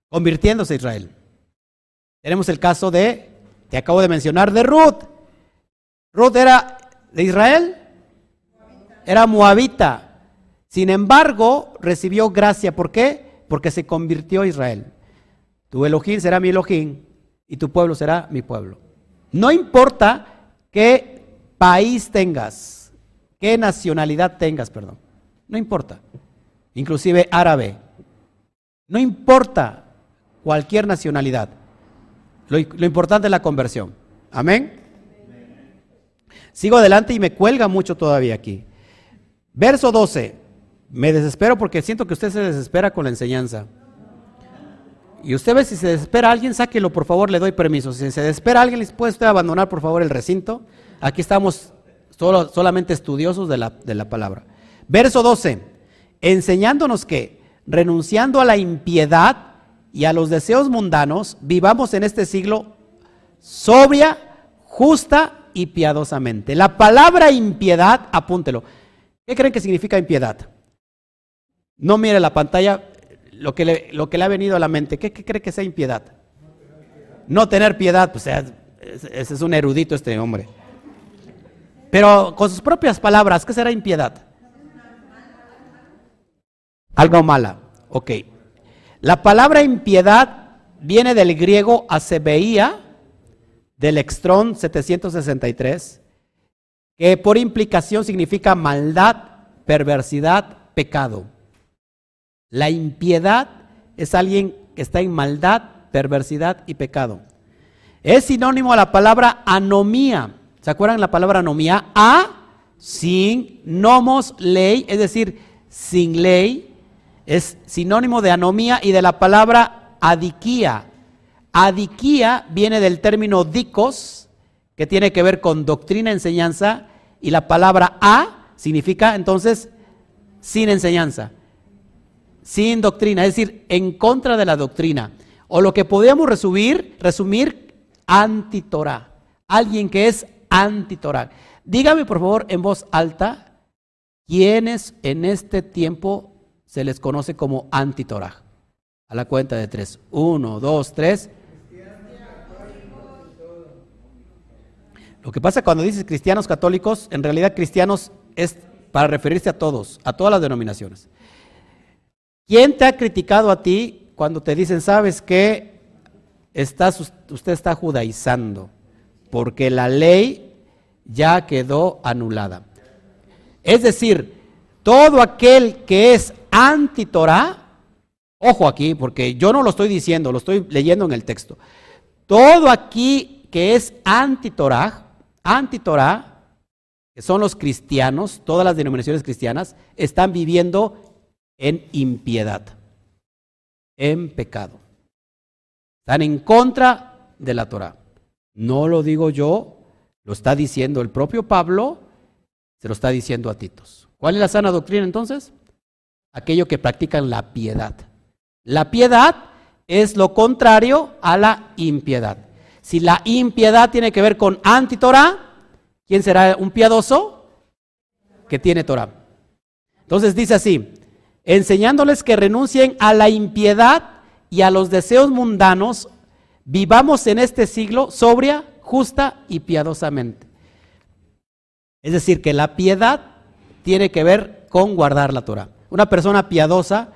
Convirtiéndose a Israel. Tenemos el caso de, te acabo de mencionar, de Ruth. Ruth era de Israel, era moabita. Sin embargo, recibió gracia. ¿Por qué? Porque se convirtió a Israel. Tu Elohim será mi Elohim y tu pueblo será mi pueblo. No importa qué país tengas, qué nacionalidad tengas, perdón. No importa. Inclusive árabe. No importa cualquier nacionalidad. Lo, lo importante es la conversión. Amén. Sigo adelante y me cuelga mucho todavía aquí. Verso 12. Me desespero porque siento que usted se desespera con la enseñanza. Y usted ve si se desespera alguien, sáquelo por favor, le doy permiso. Si se desespera alguien, ¿puede usted abandonar por favor el recinto? Aquí estamos solo, solamente estudiosos de la, de la palabra. Verso 12, enseñándonos que, renunciando a la impiedad y a los deseos mundanos, vivamos en este siglo sobria, justa y piadosamente. La palabra impiedad, apúntelo. ¿Qué creen que significa impiedad? No mire la pantalla, lo que le, lo que le ha venido a la mente. ¿Qué, cree que sea impiedad? No tener piedad, pues ese es un erudito este hombre. Pero con sus propias palabras, ¿qué será impiedad? Algo mala. Ok. La palabra impiedad viene del griego acebeía, del Extrón 763, que por implicación significa maldad, perversidad, pecado. La impiedad es alguien que está en maldad, perversidad y pecado. Es sinónimo a la palabra anomía. ¿Se acuerdan la palabra anomía? A, sin, nomos, ley, es decir, sin ley. Es sinónimo de anomía y de la palabra adiquía. Adiquía viene del término dicos, que tiene que ver con doctrina, enseñanza, y la palabra a significa entonces sin enseñanza sin doctrina, es decir, en contra de la doctrina. O lo que podemos resumir, resumir antitorá. Alguien que es antitorá. Dígame por favor en voz alta, ¿quiénes en este tiempo se les conoce como antitorá? A la cuenta de tres. Uno, dos, tres. Lo que pasa cuando dices cristianos católicos, en realidad cristianos es para referirse a todos, a todas las denominaciones. ¿Quién te ha criticado a ti cuando te dicen, sabes que usted está judaizando? Porque la ley ya quedó anulada. Es decir, todo aquel que es anti-Torah, ojo aquí, porque yo no lo estoy diciendo, lo estoy leyendo en el texto. Todo aquí que es anti-Torah, anti-Torah, que son los cristianos, todas las denominaciones cristianas, están viviendo en impiedad, en pecado. Están en contra de la Torah. No lo digo yo, lo está diciendo el propio Pablo, se lo está diciendo a Titos. ¿Cuál es la sana doctrina entonces? Aquello que practican la piedad. La piedad es lo contrario a la impiedad. Si la impiedad tiene que ver con anti-Torah, ¿quién será un piadoso? Que tiene Torah. Entonces dice así, enseñándoles que renuncien a la impiedad y a los deseos mundanos, vivamos en este siglo sobria, justa y piadosamente. Es decir, que la piedad tiene que ver con guardar la Torah. Una persona piadosa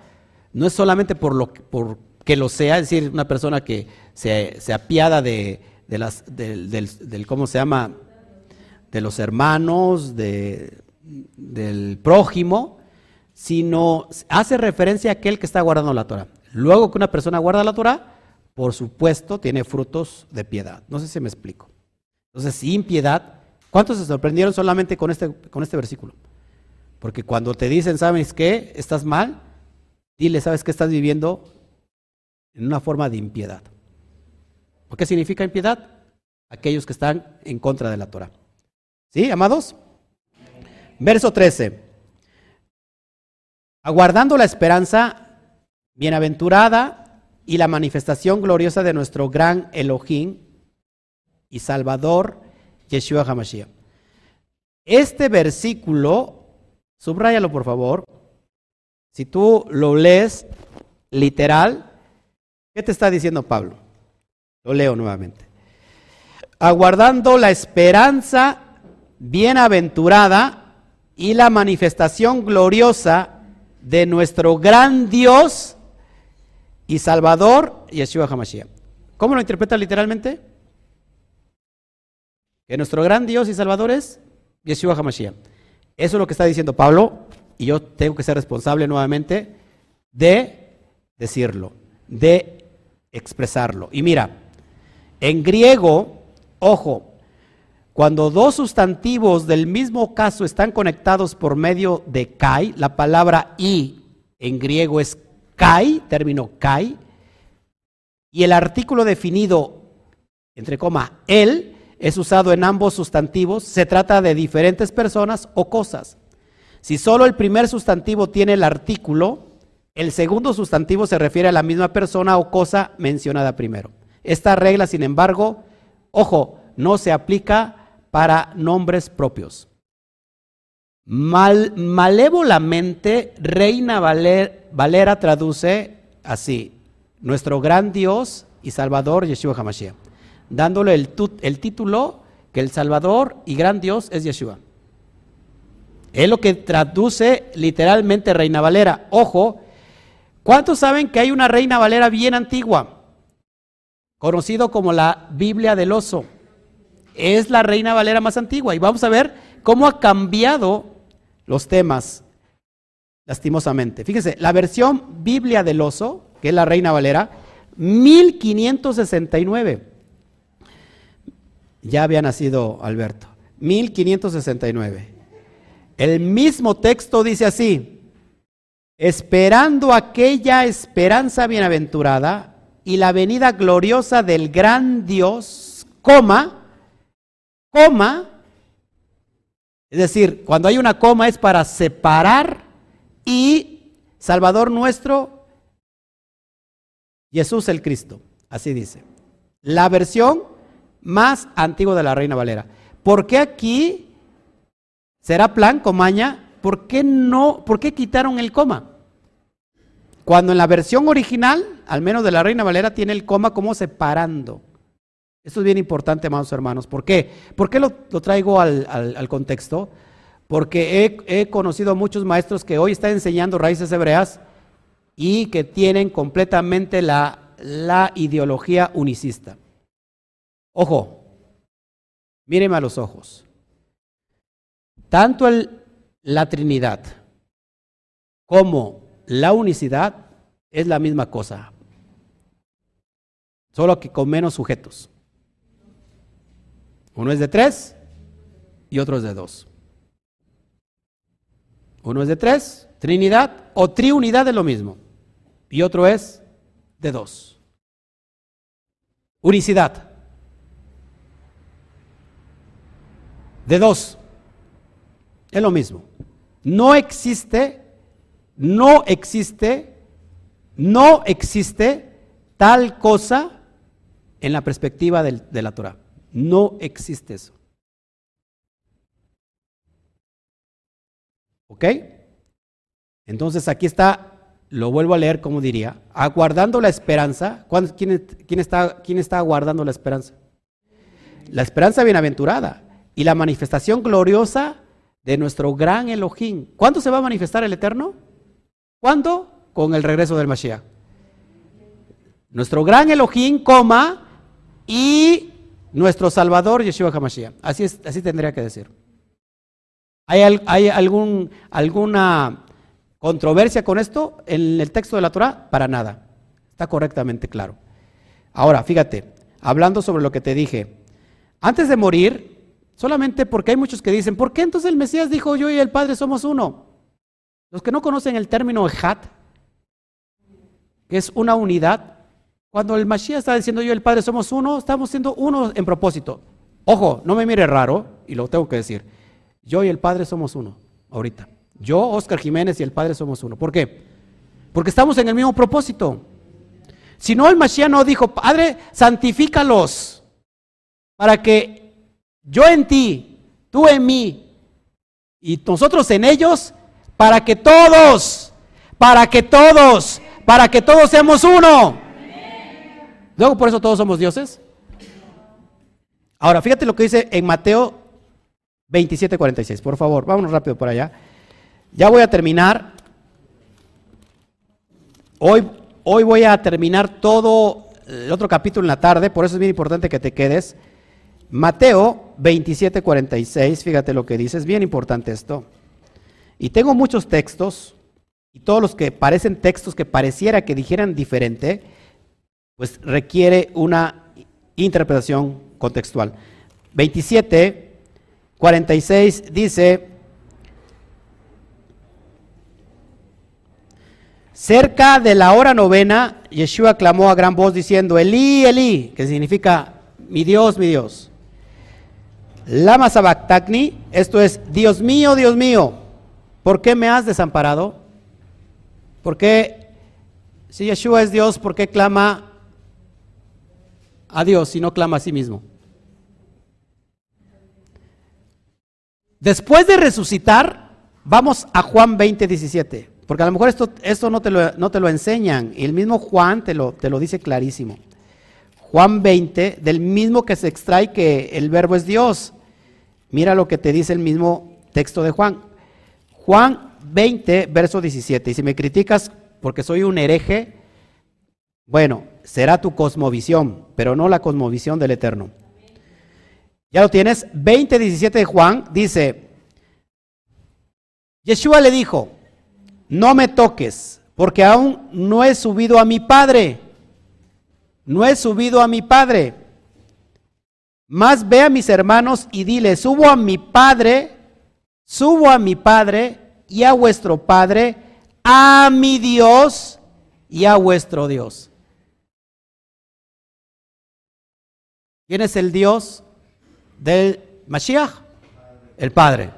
no es solamente por lo por que lo sea, es decir, una persona que se, apiada de, las, del, ¿cómo se llama? De los hermanos, de, del prójimo, sino hace referencia a aquel que está guardando la Torah. Luego que una persona guarda la Torah, por supuesto, tiene frutos de piedad. No sé si me explico. Entonces, sin piedad, ¿cuántos se sorprendieron solamente con este, con este versículo? Porque cuando te dicen, ¿sabes qué? Estás mal, dile, ¿sabes qué estás viviendo? En una forma de impiedad. ¿Por qué significa impiedad? Aquellos que están en contra de la Torah. ¿Sí, amados? Verso 13. Aguardando la esperanza bienaventurada y la manifestación gloriosa de nuestro gran Elohim y Salvador, Yeshua HaMashiach. Este versículo, subráyalo por favor, si tú lo lees literal, ¿qué te está diciendo Pablo? Lo leo nuevamente. Aguardando la esperanza bienaventurada y la manifestación gloriosa de nuestro gran Dios y Salvador, Yeshua HaMashiach. ¿Cómo lo interpreta literalmente? Que nuestro gran Dios y Salvador es Yeshua HaMashiach. Eso es lo que está diciendo Pablo y yo tengo que ser responsable nuevamente de decirlo, de expresarlo. Y mira, en griego, ojo, cuando dos sustantivos del mismo caso están conectados por medio de kai, la palabra i en griego es kai, término kai, y el artículo definido, entre coma, él, es usado en ambos sustantivos, se trata de diferentes personas o cosas. Si solo el primer sustantivo tiene el artículo, el segundo sustantivo se refiere a la misma persona o cosa mencionada primero. Esta regla, sin embargo, ojo, no se aplica para nombres propios. Mal, malévolamente, Reina Valera traduce así, nuestro gran Dios y Salvador Yeshua HaMashiach, dándole el, el título que el Salvador y gran Dios es Yeshua. Es lo que traduce literalmente Reina Valera. Ojo, ¿cuántos saben que hay una Reina Valera bien antigua? Conocido como la Biblia del oso. Es la Reina Valera más antigua. Y vamos a ver cómo ha cambiado los temas, lastimosamente. Fíjense, la versión Biblia del oso, que es la Reina Valera, 1569. Ya había nacido Alberto. 1569. El mismo texto dice así, esperando aquella esperanza bienaventurada y la venida gloriosa del gran Dios, coma, coma, es decir, cuando hay una coma es para separar y Salvador nuestro, Jesús el Cristo, así dice. La versión más antigua de la Reina Valera. ¿Por qué aquí ¿Será plan, comaña? ¿Por qué no? ¿Por qué quitaron el coma? Cuando en la versión original, al menos de la Reina Valera, tiene el coma como separando. Esto es bien importante, amados hermanos. ¿Por qué? ¿Por qué lo, traigo al, contexto? Porque he, conocido a muchos maestros que hoy están enseñando raíces hebreas y que tienen completamente la, la ideología unicista. Ojo, míreme a los ojos. Tanto el, la Trinidad como la unicidad es la misma cosa, solo que con menos sujetos. Uno es de tres y otro es de dos. Uno es de tres, Trinidad, o triunidad es lo mismo. Y otro es de dos. Unicidad. De dos. Es lo mismo. No existe, no existe, no existe tal cosa en la perspectiva de la Torah. No existe eso. ¿Ok? Entonces aquí está, lo vuelvo a leer como diría, aguardando la esperanza. ¿Quién, quién, está, ¿Quién está aguardando la esperanza? La esperanza bienaventurada y la manifestación gloriosa de nuestro gran Elohim. ¿Cuándo se va a manifestar el Eterno? ¿Cuándo? Con el regreso del Mashiach. Nuestro gran Elohim, coma, y nuestro Salvador, Yeshua HaMashiach. Así, es, así tendría que decir. ¿Hay, algún, alguna controversia con esto en el texto de la Torah? Para nada. Está correctamente claro. Ahora, fíjate, hablando sobre lo que te dije, antes de morir, solamente porque hay muchos que dicen, ¿por qué entonces el Mesías dijo yo y el Padre somos uno? Los que no conocen el término Ejat, que es una unidad, cuando el Mashiach está diciendo yo y el Padre somos uno, estamos siendo uno en propósito. Ojo, no me mire raro, y lo tengo que decir. Yo y el Padre somos uno, ahorita. Yo, Oscar Jiménez y el Padre somos uno. ¿Por qué? Porque estamos en el mismo propósito. Si no, el Mashiach no dijo, Padre, santifícalos para que yo en ti, tú en mí y nosotros en ellos, para que todos, para que todos, para que todos seamos uno. Luego por eso todos somos dioses. Ahora, fíjate lo que dice en Mateo 27, 46. Por favor, vámonos rápido por allá. Ya voy a terminar. Hoy, hoy voy a terminar todo el otro capítulo en la tarde, por eso es bien importante que te quedes. Mateo 27, 46, fíjate lo que dice, es bien importante esto. Y tengo muchos textos, y todos los que parecen textos que pareciera que dijeran diferente, pues requiere una interpretación contextual. 27, 46 dice, cerca de la hora novena, Yeshua clamó a gran voz diciendo, Elí, Elí, que significa, mi Dios, mi Dios. Lama esto es, Dios mío, Dios mío, ¿por qué me has desamparado? ¿Por qué, si Yeshua es Dios, por qué clama a Dios y no clama a sí mismo. Después de resucitar, vamos a Juan 20, 17. Porque a lo mejor esto, esto no, te lo, no te lo enseñan. Y el mismo Juan te lo, te lo dice clarísimo. Juan 20, del mismo que se extrae que el verbo es Dios. Mira lo que te dice el mismo texto de Juan. Juan 20, verso 17. Y si me criticas porque soy un hereje, bueno, será tu cosmovisión, pero no la cosmovisión del Eterno. Ya lo tienes. 20.17 de Juan dice, Yeshua le dijo, no me toques, porque aún no he subido a mi Padre. No he subido a mi Padre. Más ve a mis hermanos y dile, subo a mi Padre, subo a mi Padre y a vuestro Padre, a mi Dios y a vuestro Dios. ¿Quién es el Dios del Mashiach? El Padre.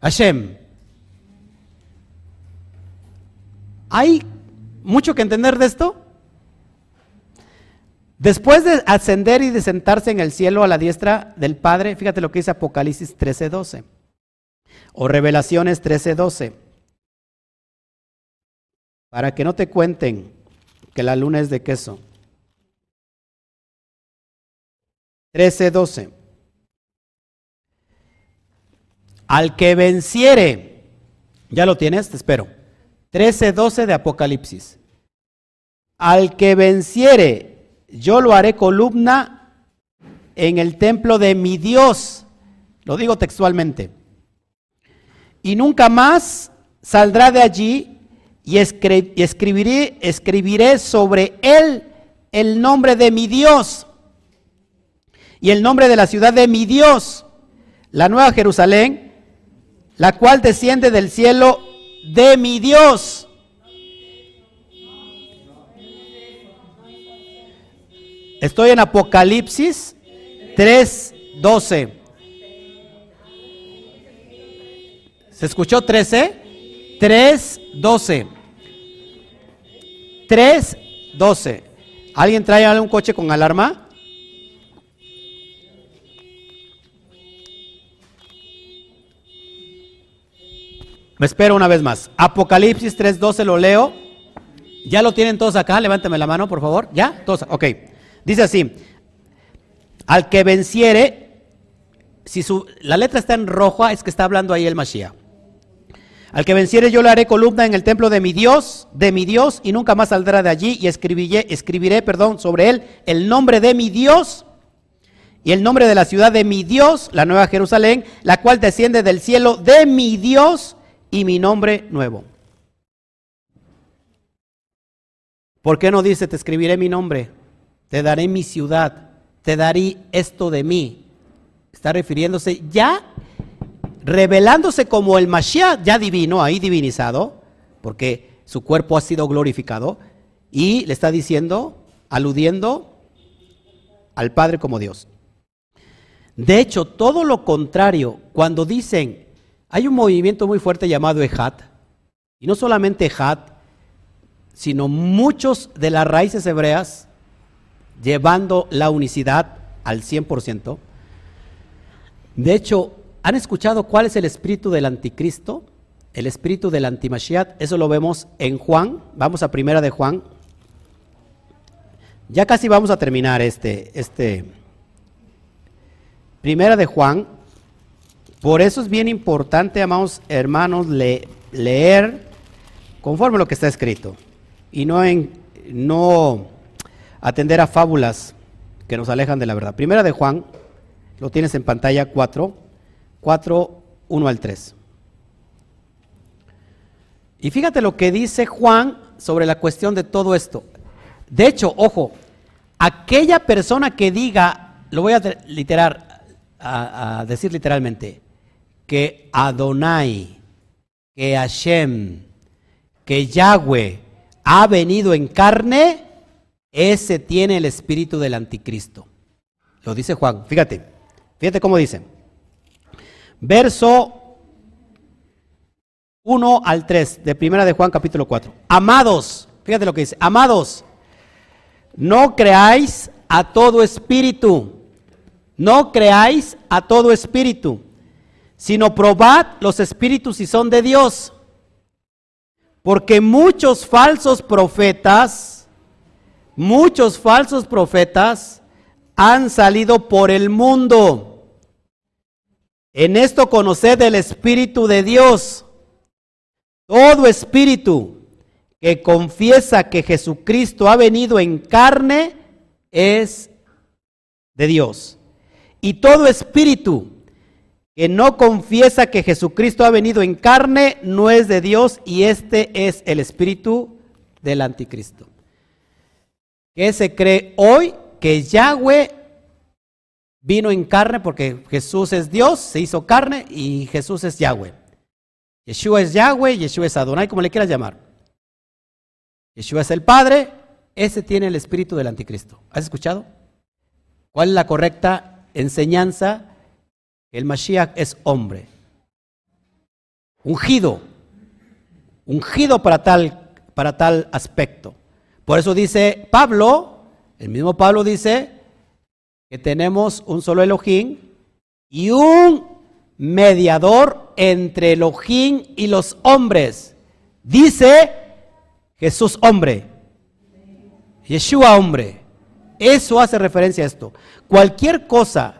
Hashem. ¿Hay mucho que entender de esto? Después de ascender y de sentarse en el cielo a la diestra del Padre, fíjate lo que dice Apocalipsis 13:12 o Revelaciones 13:12. Para que no te cuenten que la luna es de queso. 13, 12. Al que venciere, ya lo tienes, te espero. 13, 12 de Apocalipsis. Al que venciere, yo lo haré columna en el templo de mi Dios. Lo digo textualmente. Y nunca más saldrá de allí y escribiré, escribiré sobre él el nombre de mi Dios y el nombre de la ciudad de mi Dios, la nueva Jerusalén, la cual desciende del cielo de mi Dios. Estoy en Apocalipsis 3:12. ¿Se escuchó 13? 3:12. 3:12. ¿Alguien trae algún coche con alarma? Me espero una vez más. Apocalipsis 3:12 lo leo. ¿Ya lo tienen todos acá? Levántame la mano, por favor. ¿Ya? Todos. Ok. Dice así. Al que venciere, si su, la letra está en rojo, es que está hablando ahí el Mashiach. Al que venciere yo le haré columna en el templo de mi Dios, de mi Dios, y nunca más saldrá de allí, y escribiré, escribiré perdón, sobre él el nombre de mi Dios y el nombre de la ciudad de mi Dios, la nueva Jerusalén, la cual desciende del cielo de mi Dios y mi nombre nuevo. ¿Por qué no dice, te escribiré mi nombre, te daré mi ciudad, te daré esto de mí? Está refiriéndose ya, revelándose como el Mashiach ya divino, ahí divinizado, porque su cuerpo ha sido glorificado, y le está diciendo, aludiendo al Padre como Dios. De hecho, todo lo contrario, cuando dicen, hay un movimiento muy fuerte llamado Ejat, y no solamente Ejat, sino muchos de las raíces hebreas llevando la unicidad al 100%. De hecho, ¿han escuchado cuál es el espíritu del anticristo? El espíritu del antimashiach, eso lo vemos en Juan, vamos a primera de Juan. Ya casi vamos a terminar este, este, primera de Juan, por eso es bien importante, amados hermanos, leer conforme lo que está escrito y no, en, no atender a fábulas que nos alejan de la verdad. Primera de Juan, lo tienes en pantalla 4, 4, 1 al 3. Y fíjate lo que dice Juan sobre la cuestión de todo esto. De hecho, ojo, aquella persona que diga, lo voy a literar, a decir literalmente, que Adonai, que Hashem, que Yahweh ha venido en carne, ese tiene el espíritu del anticristo. Lo dice Juan. Fíjate, fíjate cómo dice. Verso 1 al 3 de Primera de Juan capítulo 4. Amados, fíjate lo que dice. Amados, no creáis a todo espíritu. No creáis a todo espíritu sino probad los espíritus si son de Dios. Porque muchos falsos profetas, muchos falsos profetas han salido por el mundo. En esto conoced el Espíritu de Dios. Todo espíritu que confiesa que Jesucristo ha venido en carne es de Dios. Y todo espíritu que no confiesa que Jesucristo ha venido en carne no es de Dios y este es el espíritu del anticristo. ¿Qué se cree hoy? Que Yahweh vino en carne porque Jesús es Dios, se hizo carne y Jesús es Yahweh. Yeshua es Yahweh, Yeshua es Adonai, como le quieras llamar. Yeshua es el Padre, ese tiene el espíritu del anticristo. ¿Has escuchado? ¿Cuál es la correcta enseñanza? El Mashiach es hombre. Ungido. Ungido para tal, para tal aspecto. Por eso dice Pablo, el mismo Pablo dice que tenemos un solo Elohim y un mediador entre Elohim y los hombres. Dice Jesús hombre. Yeshua hombre. Eso hace referencia a esto. Cualquier cosa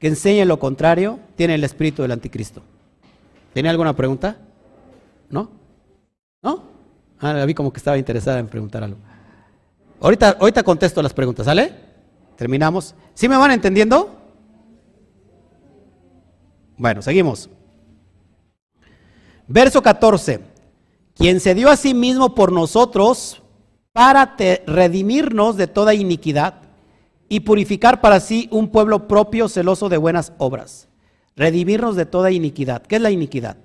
que enseñe lo contrario tiene el espíritu del anticristo. ¿Tiene alguna pregunta? ¿No? ¿No? Ah, la vi como que estaba interesada en preguntar algo. Ahorita, ahorita contesto las preguntas, ¿sale? Terminamos. ¿Sí me van entendiendo? Bueno, seguimos. Verso 14. Quien se dio a sí mismo por nosotros para redimirnos de toda iniquidad y purificar para sí un pueblo propio celoso de buenas obras. Redimirnos de toda iniquidad. ¿Qué es la iniquidad?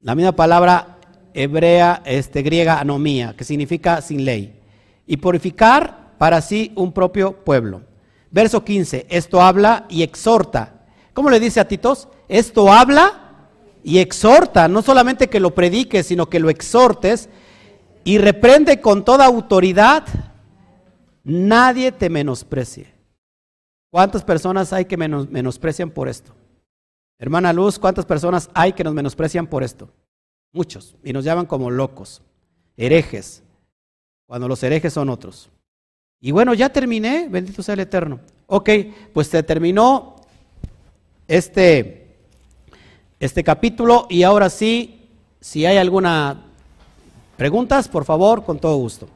La misma palabra hebrea, este, griega, anomía, que significa sin ley. Y purificar para sí un propio pueblo. Verso 15, esto habla y exhorta. ¿Cómo le dice a Titos? Esto habla y exhorta, no solamente que lo prediques, sino que lo exhortes y reprende con toda autoridad. Nadie te menosprecie. ¿Cuántas personas hay que menosprecian por esto? Hermana Luz, ¿cuántas personas hay que nos menosprecian por esto? Muchos. Y nos llaman como locos, herejes, cuando los herejes son otros. Y bueno, ya terminé, bendito sea el Eterno. Ok, pues se terminó este, este capítulo y ahora sí, si hay alguna preguntas, por favor, con todo gusto.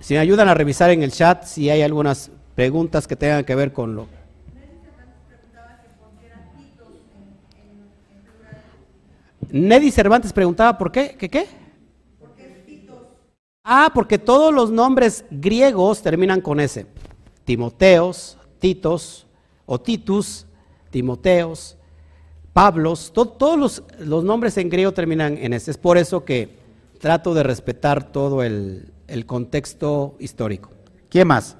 Si me ayudan a revisar en el chat si hay algunas preguntas que tengan que ver con lo. Neddy Cervantes preguntaba por qué, ¿qué qué? Ah, porque todos los nombres griegos terminan con S. Timoteos, Titos o Titus, Timoteos, Pablos, todos los, los, nombres en griego terminan en S. Es por eso que trato de respetar todo el, el contexto histórico. ¿Quién más?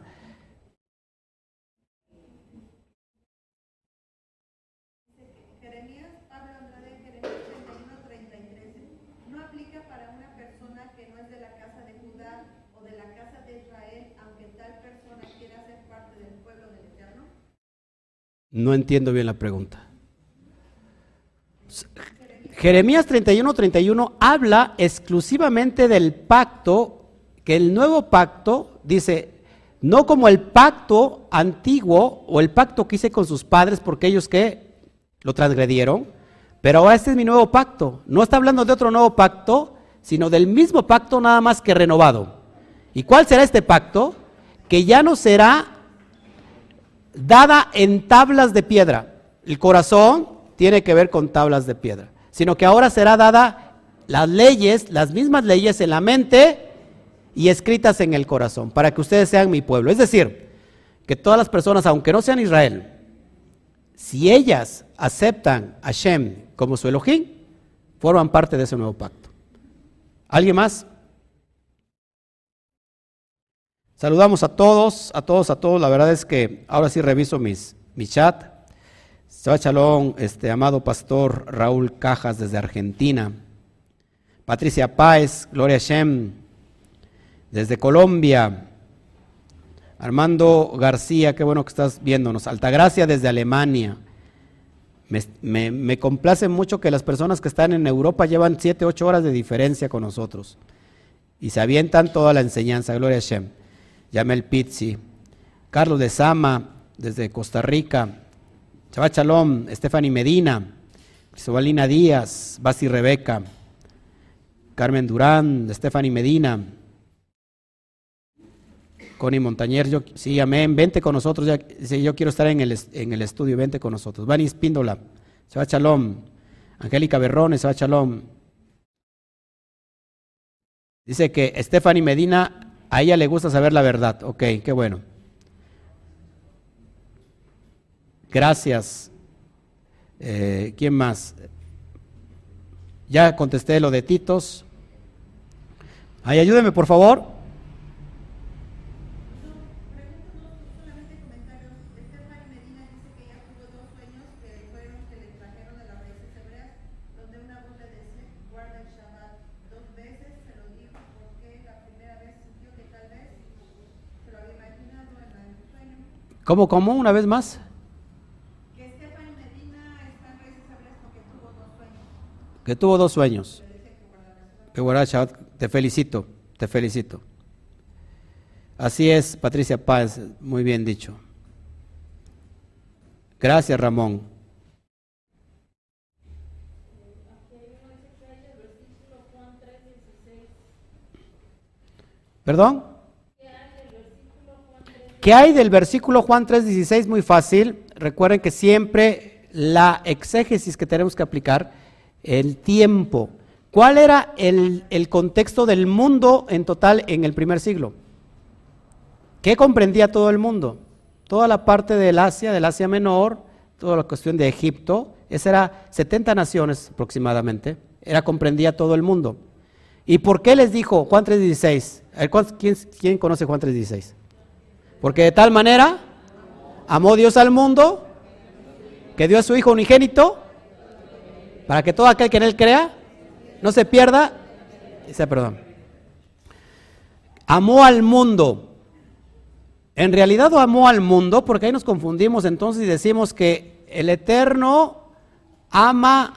No entiendo bien la pregunta. Jeremías 31, 31 habla exclusivamente del pacto, que el nuevo pacto, dice, no como el pacto antiguo o el pacto que hice con sus padres porque ellos que lo transgredieron, pero ahora este es mi nuevo pacto. No está hablando de otro nuevo pacto, sino del mismo pacto nada más que renovado. ¿Y cuál será este pacto? Que ya no será dada en tablas de piedra. El corazón tiene que ver con tablas de piedra, sino que ahora será dada las leyes, las mismas leyes en la mente y escritas en el corazón, para que ustedes sean mi pueblo. Es decir, que todas las personas, aunque no sean Israel, si ellas aceptan a Shem como su Elohim, forman parte de ese nuevo pacto. ¿Alguien más? Saludamos a todos, a todos, a todos. La verdad es que ahora sí reviso mis, mi chat. Chalón, este amado pastor Raúl Cajas desde Argentina. Patricia Páez, Gloria Shem, desde Colombia. Armando García, qué bueno que estás viéndonos. Altagracia desde Alemania. Me, complace mucho que las personas que están en Europa llevan 7, 8 horas de diferencia con nosotros y se avientan toda la enseñanza. Gloria a Shem. Yamel Pizzi, Carlos de Sama, desde Costa Rica, Chava Chalom, Stephanie Medina, Cristobalina Díaz, Basi Rebeca, Carmen Durán, Stephanie Medina, Connie Montañer, yo, sí, amén, vente con nosotros, ya, yo quiero estar en el, estudio, vente con nosotros. Vani Espíndola, Chava Chalom, Angélica Berrones, Chava Chalom. Dice que Stephanie Medina a ella le gusta saber la verdad. Ok, qué bueno. Gracias. Eh, ¿Quién más? Ya contesté lo de Titos. Ay, ayúdeme, por favor. ¿Cómo, cómo? Una vez más. Que Stephanie Medina está en porque tuvo dos sueños. Que tuvo dos sueños. Que te felicito, te felicito. Así es, Patricia Páez, muy bien dicho. Gracias, Ramón. ¿Perdón? ¿Qué hay del versículo Juan 3:16? Muy fácil. Recuerden que siempre la exégesis que tenemos que aplicar, el tiempo. ¿Cuál era el, contexto del mundo en total en el primer siglo? ¿Qué comprendía todo el mundo? Toda la parte del Asia, del Asia Menor, toda la cuestión de Egipto, esa era 70 naciones aproximadamente, era comprendía todo el mundo. ¿Y por qué les dijo Juan 3:16? ¿Quién, ¿Quién conoce Juan 3:16? Porque de tal manera amó Dios al mundo que dio a su Hijo unigénito para que todo aquel que en él crea no se pierda. Dice, perdón. Amó al mundo. En realidad amó al mundo porque ahí nos confundimos entonces y decimos que el Eterno ama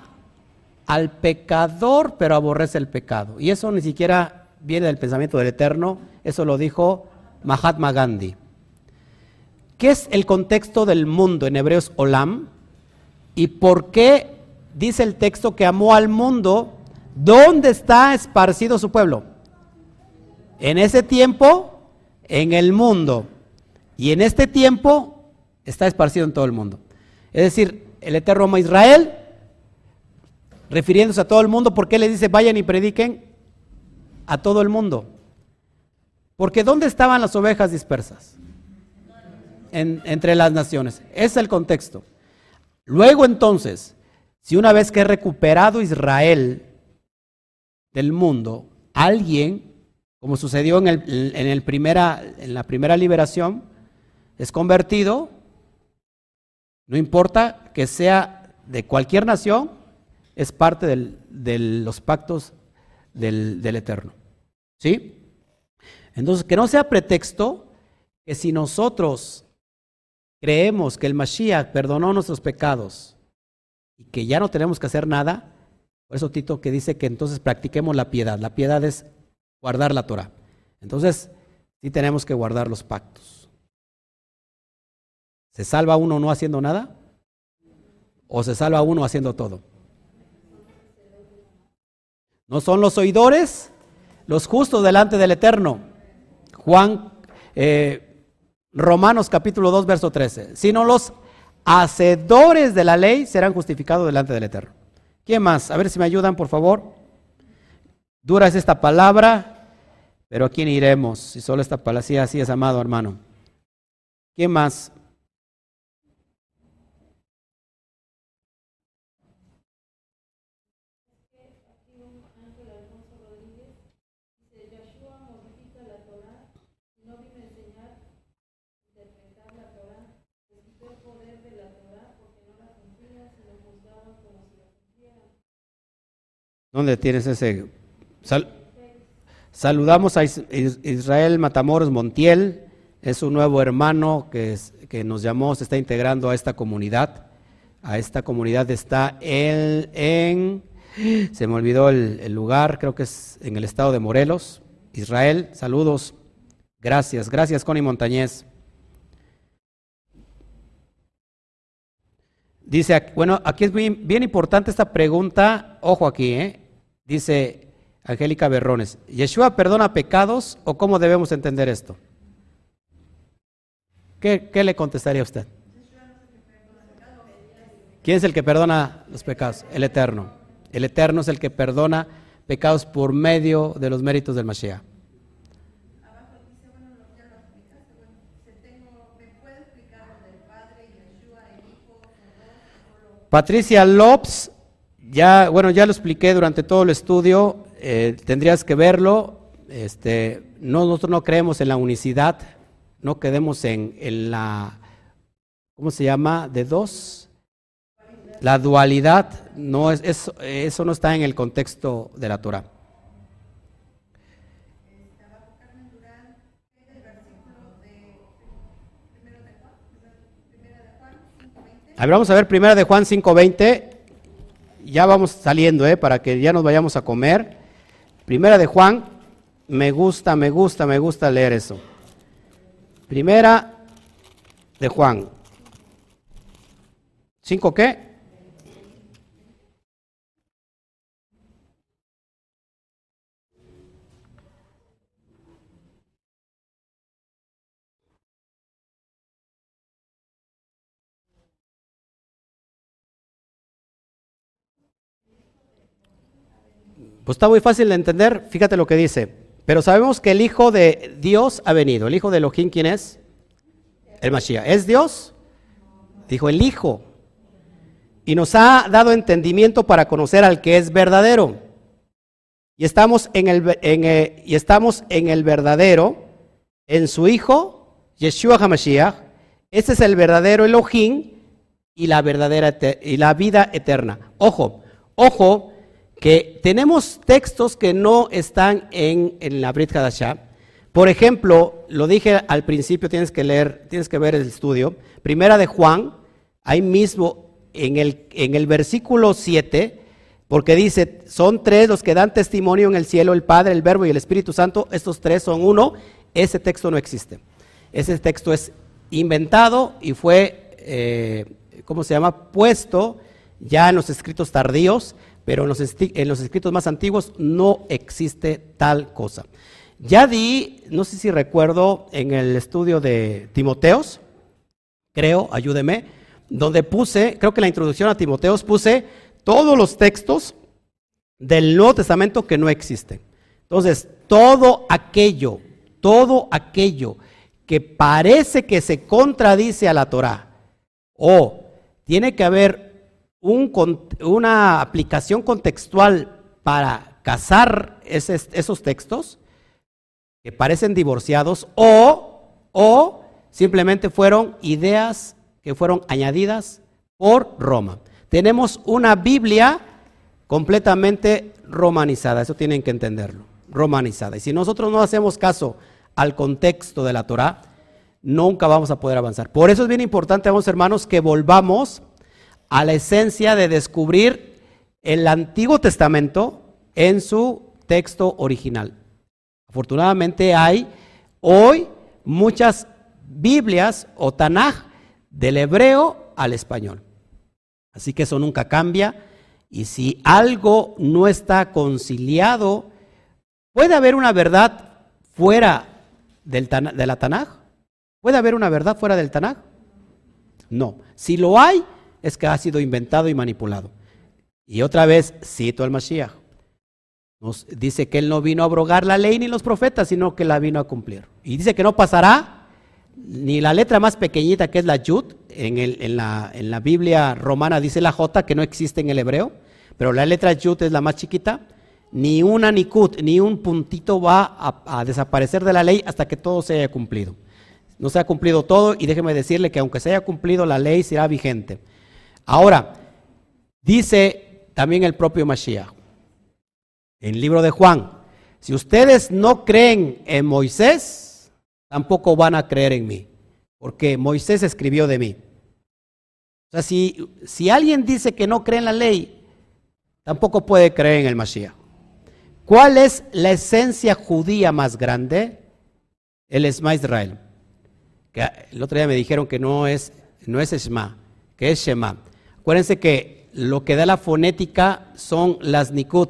al pecador pero aborrece el pecado. Y eso ni siquiera viene del pensamiento del Eterno, eso lo dijo Mahatma Gandhi. ¿Qué es el contexto del mundo en hebreos olam? ¿Y por qué dice el texto que amó al mundo? ¿Dónde está esparcido su pueblo? En ese tiempo, en el mundo. Y en este tiempo está esparcido en todo el mundo. Es decir, el Eterno ama Israel, refiriéndose a todo el mundo, ¿por qué le dice vayan y prediquen a todo el mundo? Porque ¿dónde estaban las ovejas dispersas? Entre las naciones. Ese es el contexto. Luego entonces, si una vez que he recuperado Israel del mundo, alguien, como sucedió en, el, en, el primera, en la primera liberación, es convertido, no importa que sea de cualquier nación, es parte de los pactos del, del Eterno. ¿Sí? Entonces, que no sea pretexto que si nosotros creemos que el Mashiach perdonó nuestros pecados y que ya no tenemos que hacer nada, por eso Tito que dice que entonces practiquemos la piedad. La piedad es guardar la Torah. Entonces, sí tenemos que guardar los pactos. ¿Se salva uno no haciendo nada? ¿O se salva uno haciendo todo? No son los oidores los justos delante del Eterno. Juan eh, Romanos capítulo 2, verso 13. Sino los hacedores de la ley serán justificados delante del Eterno. ¿Quién más? A ver si me ayudan, por favor. Dura es esta palabra, pero ¿a quién iremos? Si solo esta palabra, sí, así es, amado hermano. ¿Quién más? ¿Dónde tienes ese? saludamos a Israel Matamoros Montiel, es un nuevo hermano que, que, nos llamó, se está integrando a esta comunidad. A esta comunidad está él en, se me olvidó el, el lugar, creo que es en el estado de Morelos. Israel, saludos. Gracias, gracias Connie Montañez. Dice, bueno, aquí es bien, bien importante esta pregunta, ojo aquí, ¿eh? Dice Angélica Berrones, ¿Yeshua perdona pecados o cómo debemos entender esto? ¿Qué, qué le contestaría a usted? ¿Quién es el que perdona los pecados? El Eterno. El Eterno es el que perdona pecados por medio de los méritos del Mashiach. Patricia Lopes ya, bueno, ya lo expliqué durante todo el estudio, eh, tendrías que verlo. Este, nosotros no creemos en la unicidad, no quedemos en, en la, ¿cómo se llama? De dos. La dualidad, no es, eso, eso no está en el contexto de la Torah. A ver, vamos a ver primera de Juan 5.20 ya vamos saliendo, ¿eh? para que ya nos vayamos a comer. Primera de Juan, me gusta, me gusta, me gusta leer eso. Primera de Juan. ¿Cinco qué? Pues está muy fácil de entender, fíjate lo que dice. Pero sabemos que el Hijo de Dios ha venido. ¿El Hijo de Elohim quién es? El Mashiach. ¿Es Dios? Dijo el Hijo. y nos ha dado entendimiento para conocer al que es verdadero. Y estamos en el, eh, y estamos en el verdadero, en su Hijo, Yeshua HaMashiach. Ese es el verdadero Elohim y la verdadera y la vida eterna. Ojo, ojo, que tenemos textos que no están en, la Brit Hadashah. Por ejemplo, lo dije al principio, tienes que leer, tienes que ver el estudio. Primera de Juan, ahí mismo en el, en el versículo 7, porque dice, son tres los que dan testimonio en el cielo, el Padre, el Verbo y el Espíritu Santo, estos tres son uno, ese texto no existe. Ese texto es inventado y fue, eh, ¿cómo se llama?, puesto ya en los escritos tardíos, pero en los, escritos más antiguos no existe tal cosa. Ya di, no sé si recuerdo, en el estudio de Timoteos, creo, ayúdeme, donde puse, creo que la introducción a Timoteos puse todos los textos del Nuevo Testamento que no existen. Entonces, todo aquello, todo aquello que parece que se contradice a la Torah o tiene que haber una aplicación contextual para casar esos textos que parecen divorciados o, o simplemente fueron ideas que fueron añadidas por Roma. Tenemos una Biblia completamente romanizada, eso tienen que entenderlo, romanizada. Y si nosotros no hacemos caso al contexto de la Torah, nunca vamos a poder avanzar. Por eso es bien importante, hermanos, que volvamos a la esencia de descubrir el Antiguo Testamento en su texto original. Afortunadamente hay hoy muchas Biblias o Tanaj del hebreo al español. Así que eso nunca cambia. Y si algo no está conciliado, ¿puede haber una verdad fuera del, de la Tanaj? ¿Puede haber una verdad fuera del Tanaj? No. Si lo hay, es que ha sido inventado y manipulado. Y otra vez cito al Mashiach. Nos dice que él no vino a abrogar la ley ni los profetas, sino que la vino a cumplir. Y dice que no pasará ni la letra más pequeñita que es la Yud, en, en, la, Biblia romana dice la J que no existe en el hebreo, pero la letra Yud es la más chiquita, ni una ni kut, ni un puntito va a, a, desaparecer de la ley hasta que todo se haya cumplido. No se ha cumplido todo y déjeme decirle que aunque se haya cumplido la ley será vigente. Ahora, dice también el propio Mashiach, en el libro de Juan, si ustedes no creen en Moisés, tampoco van a creer en mí, porque Moisés escribió de mí. O sea, si, si alguien dice que no cree en la ley, tampoco puede creer en el Mashiach. ¿Cuál es la esencia judía más grande? El Esma Israel. Que el otro día me dijeron que no es, no es Esma, que es Shema. Acuérdense que lo que da la fonética son las Nikud.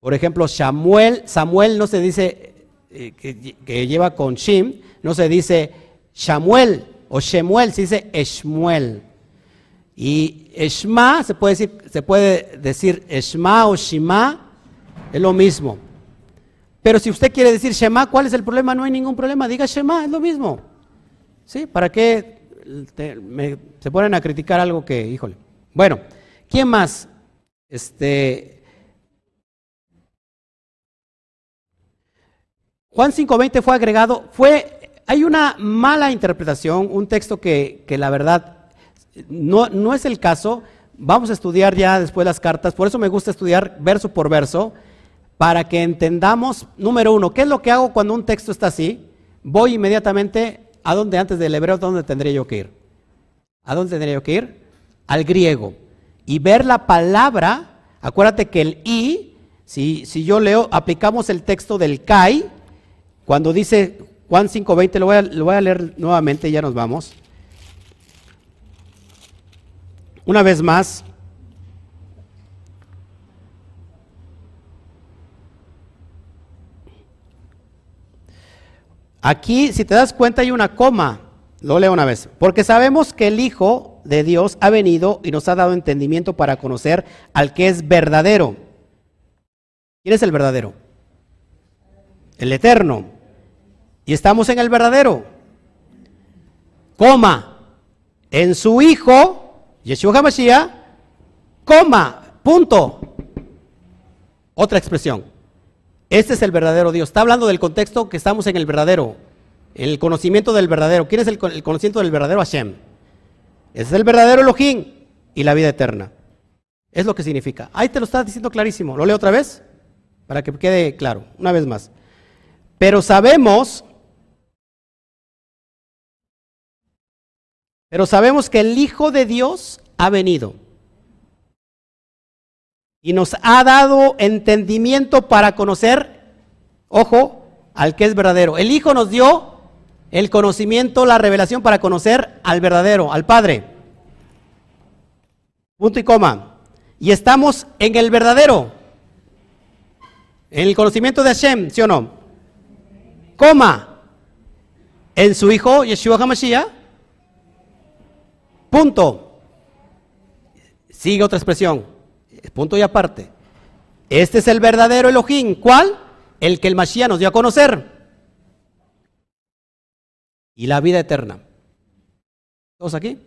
Por ejemplo, Samuel, Samuel no se dice eh, que, lleva con Shim, no se dice Shamuel o Shemuel, se dice Eshmuel. Y Eshma se puede decir, se puede decir Eshma o Shima, es lo mismo. Pero si usted quiere decir Shema, ¿cuál es el problema? No hay ningún problema, diga Shema, es lo mismo. ¿Sí? ¿Para qué se ponen a criticar algo que, híjole? Bueno, ¿quién más? Este, Juan 5.20 fue agregado, fue, hay una mala interpretación, un texto que, la verdad no, no es el caso. Vamos a estudiar ya después las cartas, por eso me gusta estudiar verso por verso, para que entendamos, número uno, ¿qué es lo que hago cuando un texto está así? Voy inmediatamente a donde antes del hebreo, ¿dónde tendría yo que ir? ¿A dónde tendría yo que ir? Al griego. Y ver la palabra, acuérdate que el i, si, si yo leo, aplicamos el texto del kai, cuando dice Juan 5.20, lo, voy a, lo voy a leer nuevamente, ya nos vamos. Una vez más. Aquí, si te das cuenta, hay una coma. Lo leo una vez. Porque sabemos que el Hijo de Dios ha venido y nos ha dado entendimiento para conocer al que es verdadero. ¿Quién es el verdadero? El eterno. Y estamos en el verdadero. Coma. En su Hijo, Yeshua HaMashiach, coma, punto. Otra expresión. Este es el verdadero Dios. Está hablando del contexto que estamos en el verdadero, el conocimiento del verdadero. ¿Quién es el, conocimiento del verdadero Hashem? Es el verdadero Elohim y la vida eterna. Es lo que significa. Ahí te lo está diciendo clarísimo. ¿Lo leo otra vez? Para que quede claro, una vez más. Pero sabemos, pero sabemos que el Hijo de Dios ha venido y nos ha dado entendimiento para conocer, ojo, al que es verdadero. El Hijo nos dio el conocimiento, la revelación para conocer al verdadero, al Padre. Punto y coma. Y estamos en el verdadero, en el conocimiento de Hashem, ¿sí o no? Coma. En su Hijo, Yeshua HaMashiach. Punto. Sigue otra expresión. Punto y aparte. Este es el verdadero Elohim. ¿Cuál? El que el Mashiach nos dio a conocer. Y la vida eterna. ¿Todos aquí?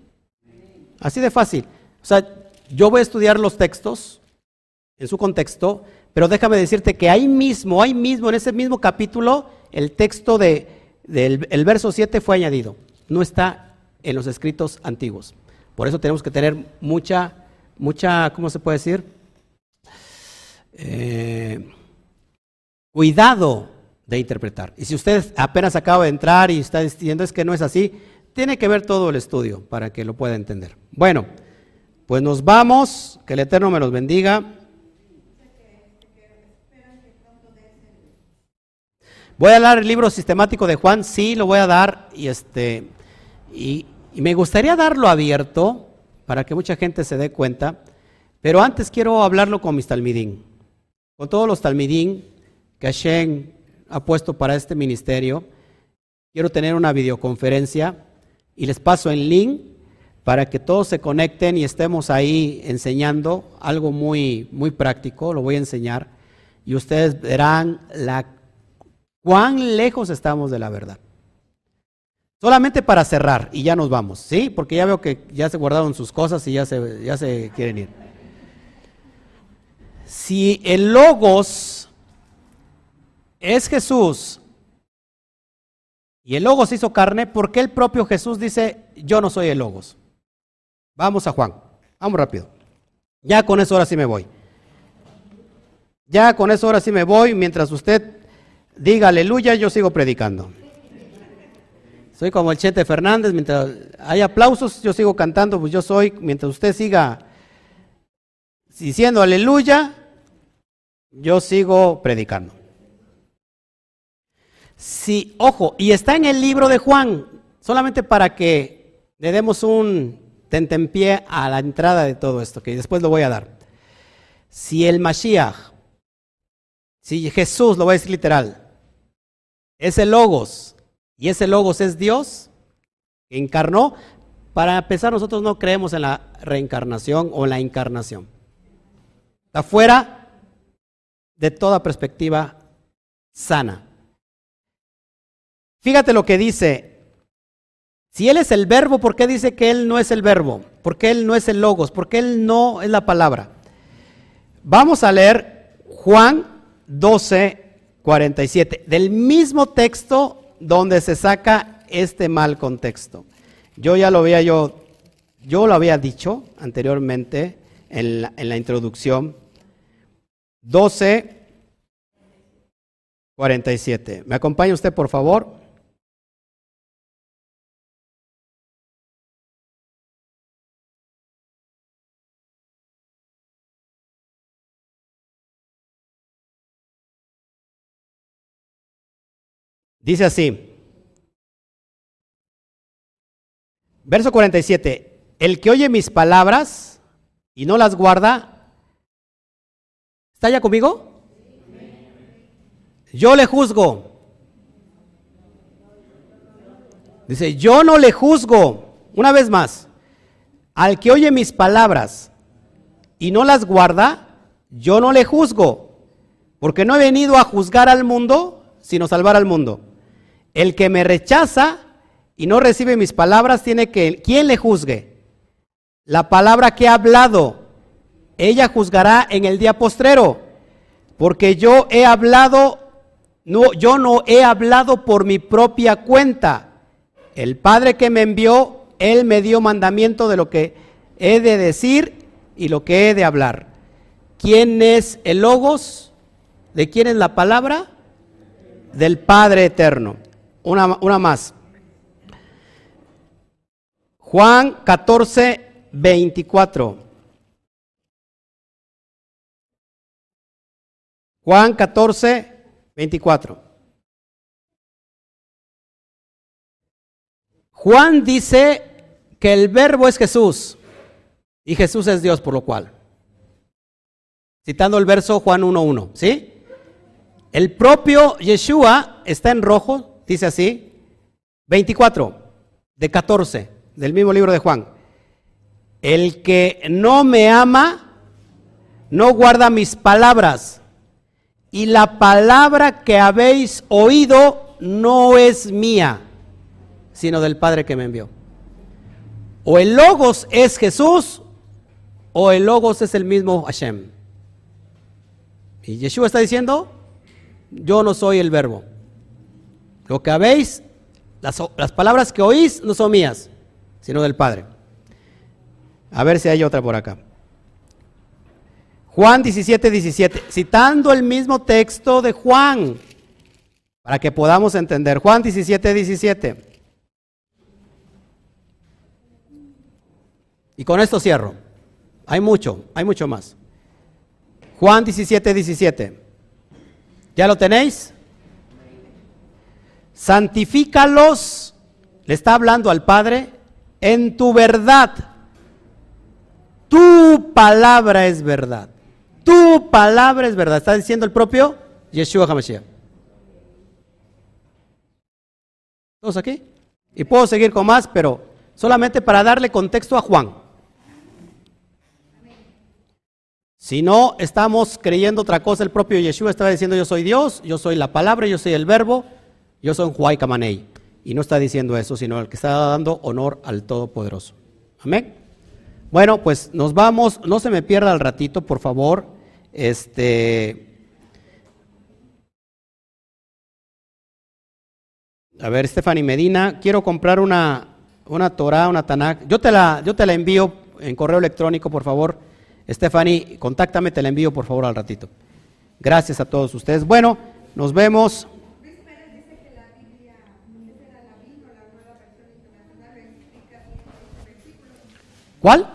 Así de fácil. O sea, yo voy a estudiar los textos en su contexto, pero déjame decirte que ahí mismo, ahí mismo, en ese mismo capítulo, el texto de, del el verso 7 fue añadido. No está en los escritos antiguos. Por eso tenemos que tener mucha mucha, ¿cómo se puede decir? Eh, cuidado de interpretar. Y si usted apenas acaba de entrar y está diciendo es que no es así, tiene que ver todo el estudio para que lo pueda entender. Bueno, pues nos vamos, que el Eterno me los bendiga. Voy a dar el libro sistemático de Juan, sí, lo voy a dar y este y me gustaría darlo abierto para que mucha gente se dé cuenta. Pero antes quiero hablarlo con mis talmidín, con todos los talmidín que Hashem ha puesto para este ministerio. Quiero tener una videoconferencia y les paso el link para que todos se conecten y estemos ahí enseñando algo muy, muy práctico, lo voy a enseñar, y ustedes verán la, cuán lejos estamos de la verdad. Solamente para cerrar y ya nos vamos, ¿sí? Porque ya veo que ya se guardaron sus cosas y ya se, ya se quieren ir. Si el logos es Jesús y el logos hizo carne, ¿por qué el propio Jesús dice, yo no soy el logos? Vamos a Juan, vamos rápido. Ya con eso ahora sí me voy. Ya con eso ahora sí me voy, mientras usted diga aleluya, yo sigo predicando. Soy como el Chete Fernández, mientras hay aplausos, yo sigo cantando, pues yo soy, mientras usted siga diciendo aleluya, yo sigo predicando. Sí, ojo, y está en el libro de Juan, solamente para que le demos un tentempié a la entrada de todo esto, que después lo voy a dar. Si el Mashiach, si Jesús, lo voy a decir literal, es el Logos, y ese logos es Dios que encarnó. Para empezar, nosotros no creemos en la reencarnación o en la encarnación. Está fuera de toda perspectiva sana. Fíjate lo que dice. Si Él es el verbo, ¿por qué dice que Él no es el verbo? ¿Por qué Él no es el logos? ¿Por qué Él no es la palabra? Vamos a leer Juan 12, 47. Del mismo texto donde se saca este mal contexto. Yo ya lo había yo, yo lo había dicho anteriormente en la, en la introducción. 12, 47. ¿Me acompaña usted, por favor? Dice así, verso 47, el que oye mis palabras y no las guarda, ¿está ya conmigo? Yo le juzgo. Dice, yo no le juzgo. Una vez más, al que oye mis palabras y no las guarda, yo no le juzgo, porque no he venido a juzgar al mundo, sino salvar al mundo. El que me rechaza y no recibe mis palabras tiene que, ¿quién le juzgue? La palabra que he hablado, ella juzgará en el día postrero, porque yo he hablado, no, yo no he hablado por mi propia cuenta. El Padre que me envió, Él me dio mandamiento de lo que he de decir y lo que he de hablar. ¿Quién es el Logos? ¿De quién es la palabra? Del Padre Eterno. Una, una más. Juan 14, 24. Juan 14, 24. Juan dice que el verbo es Jesús y Jesús es Dios por lo cual. Citando el verso Juan 1.1, ¿sí? El propio Yeshua está en rojo, dice así, 24 de 14 del mismo libro de Juan. El que no me ama, no guarda mis palabras. Y la palabra que habéis oído no es mía, sino del Padre que me envió. O el Logos es Jesús, o el Logos es el mismo Hashem. Y Yeshua está diciendo, yo no soy el verbo. Lo que habéis, las, palabras que oís no son mías, sino del Padre. A ver si hay otra por acá. Juan 17, 17, citando el mismo texto de Juan, para que podamos entender. Juan 17, 17. Y con esto cierro. Hay mucho, hay mucho más. Juan 17, 17. ¿Ya lo tenéis? Santifícalos, le está hablando al Padre, en tu verdad. Tu palabra es verdad. Tu palabra es verdad. Está diciendo el propio Yeshua HaMashiach. ¿Todos aquí? Y puedo seguir con más, pero solamente para darle contexto a Juan. Si no estamos creyendo otra cosa, el propio Yeshua estaba diciendo yo soy Dios, yo soy la palabra, yo soy el verbo, yo soy Huay Kamanei. Y no está diciendo eso, sino el que está dando honor al Todopoderoso. Amén. Bueno, pues nos vamos, no se me pierda al ratito, por favor. Este. A ver, Stephanie Medina, quiero comprar una, una Torah, una Tanakh. Yo te, la, yo te la envío en correo electrónico, por favor. Stephanie, contáctame, te la envío por favor al ratito. Gracias a todos ustedes. Bueno, nos vemos. ¿Cuál?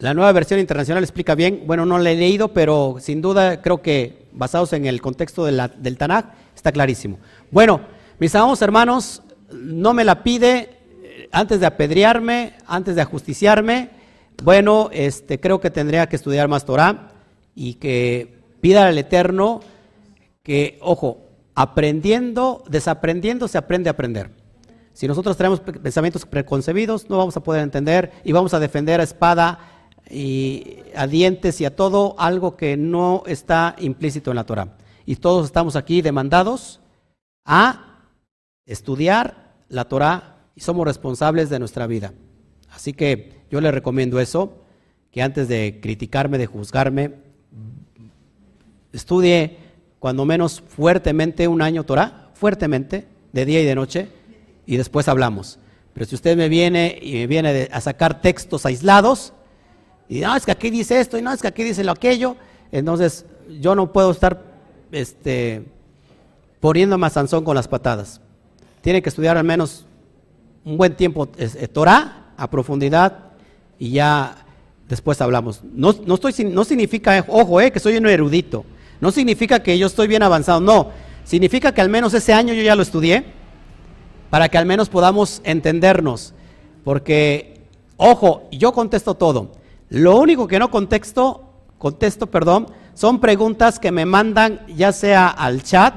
La nueva versión internacional explica bien. Bueno, no la he leído, pero sin duda creo que basados en el contexto del Tanakh está clarísimo. Bueno, mis amados hermanos, no me la pide, antes de apedrearme, antes de ajusticiarme, bueno, este, creo que tendría que estudiar más Torah y que pida al Eterno que, ojo, aprendiendo, desaprendiendo, se aprende a aprender. Si nosotros tenemos pensamientos preconcebidos, no vamos a poder entender y vamos a defender a espada y a dientes y a todo algo que no está implícito en la Torah. Y todos estamos aquí demandados a estudiar la Torah y somos responsables de nuestra vida. Así que yo le recomiendo eso, que antes de criticarme, de juzgarme, estudie cuando menos fuertemente un año Torah, fuertemente, de día y de noche, y después hablamos. Pero si usted me viene y me viene a sacar textos aislados, y no, es que aquí dice esto, y no, es que aquí dice lo aquello, entonces yo no puedo estar este, poniéndome a con las patadas. Tiene que estudiar al menos un buen tiempo eh, Torah a profundidad y ya después hablamos. No, no, estoy, no significa, ojo, eh, que soy un erudito. No significa que yo estoy bien avanzado, no. Significa que al menos ese año yo ya lo estudié para que al menos podamos entendernos. Porque, ojo, yo contesto todo. Lo único que no contesto, contesto, perdón, son preguntas que me mandan ya sea al chat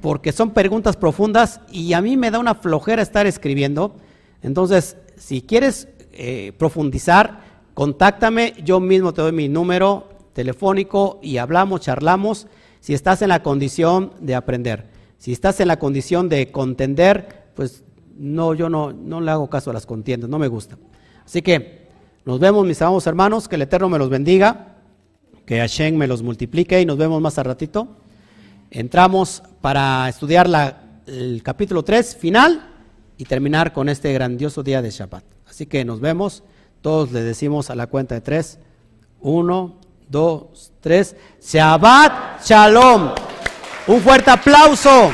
porque son preguntas profundas y a mí me da una flojera estar escribiendo. Entonces, si quieres eh, profundizar, contáctame, yo mismo te doy mi número telefónico y hablamos, charlamos, si estás en la condición de aprender. Si estás en la condición de contender, pues no, yo no, no le hago caso a las contiendas, no me gusta. Así que nos vemos, mis amados hermanos, que el Eterno me los bendiga, que Hashem me los multiplique y nos vemos más a ratito. Entramos para estudiar la, el capítulo 3 final y terminar con este grandioso día de Shabbat. Así que nos vemos, todos le decimos a la cuenta de tres, uno, dos, tres, Shabbat Shalom. Un fuerte aplauso.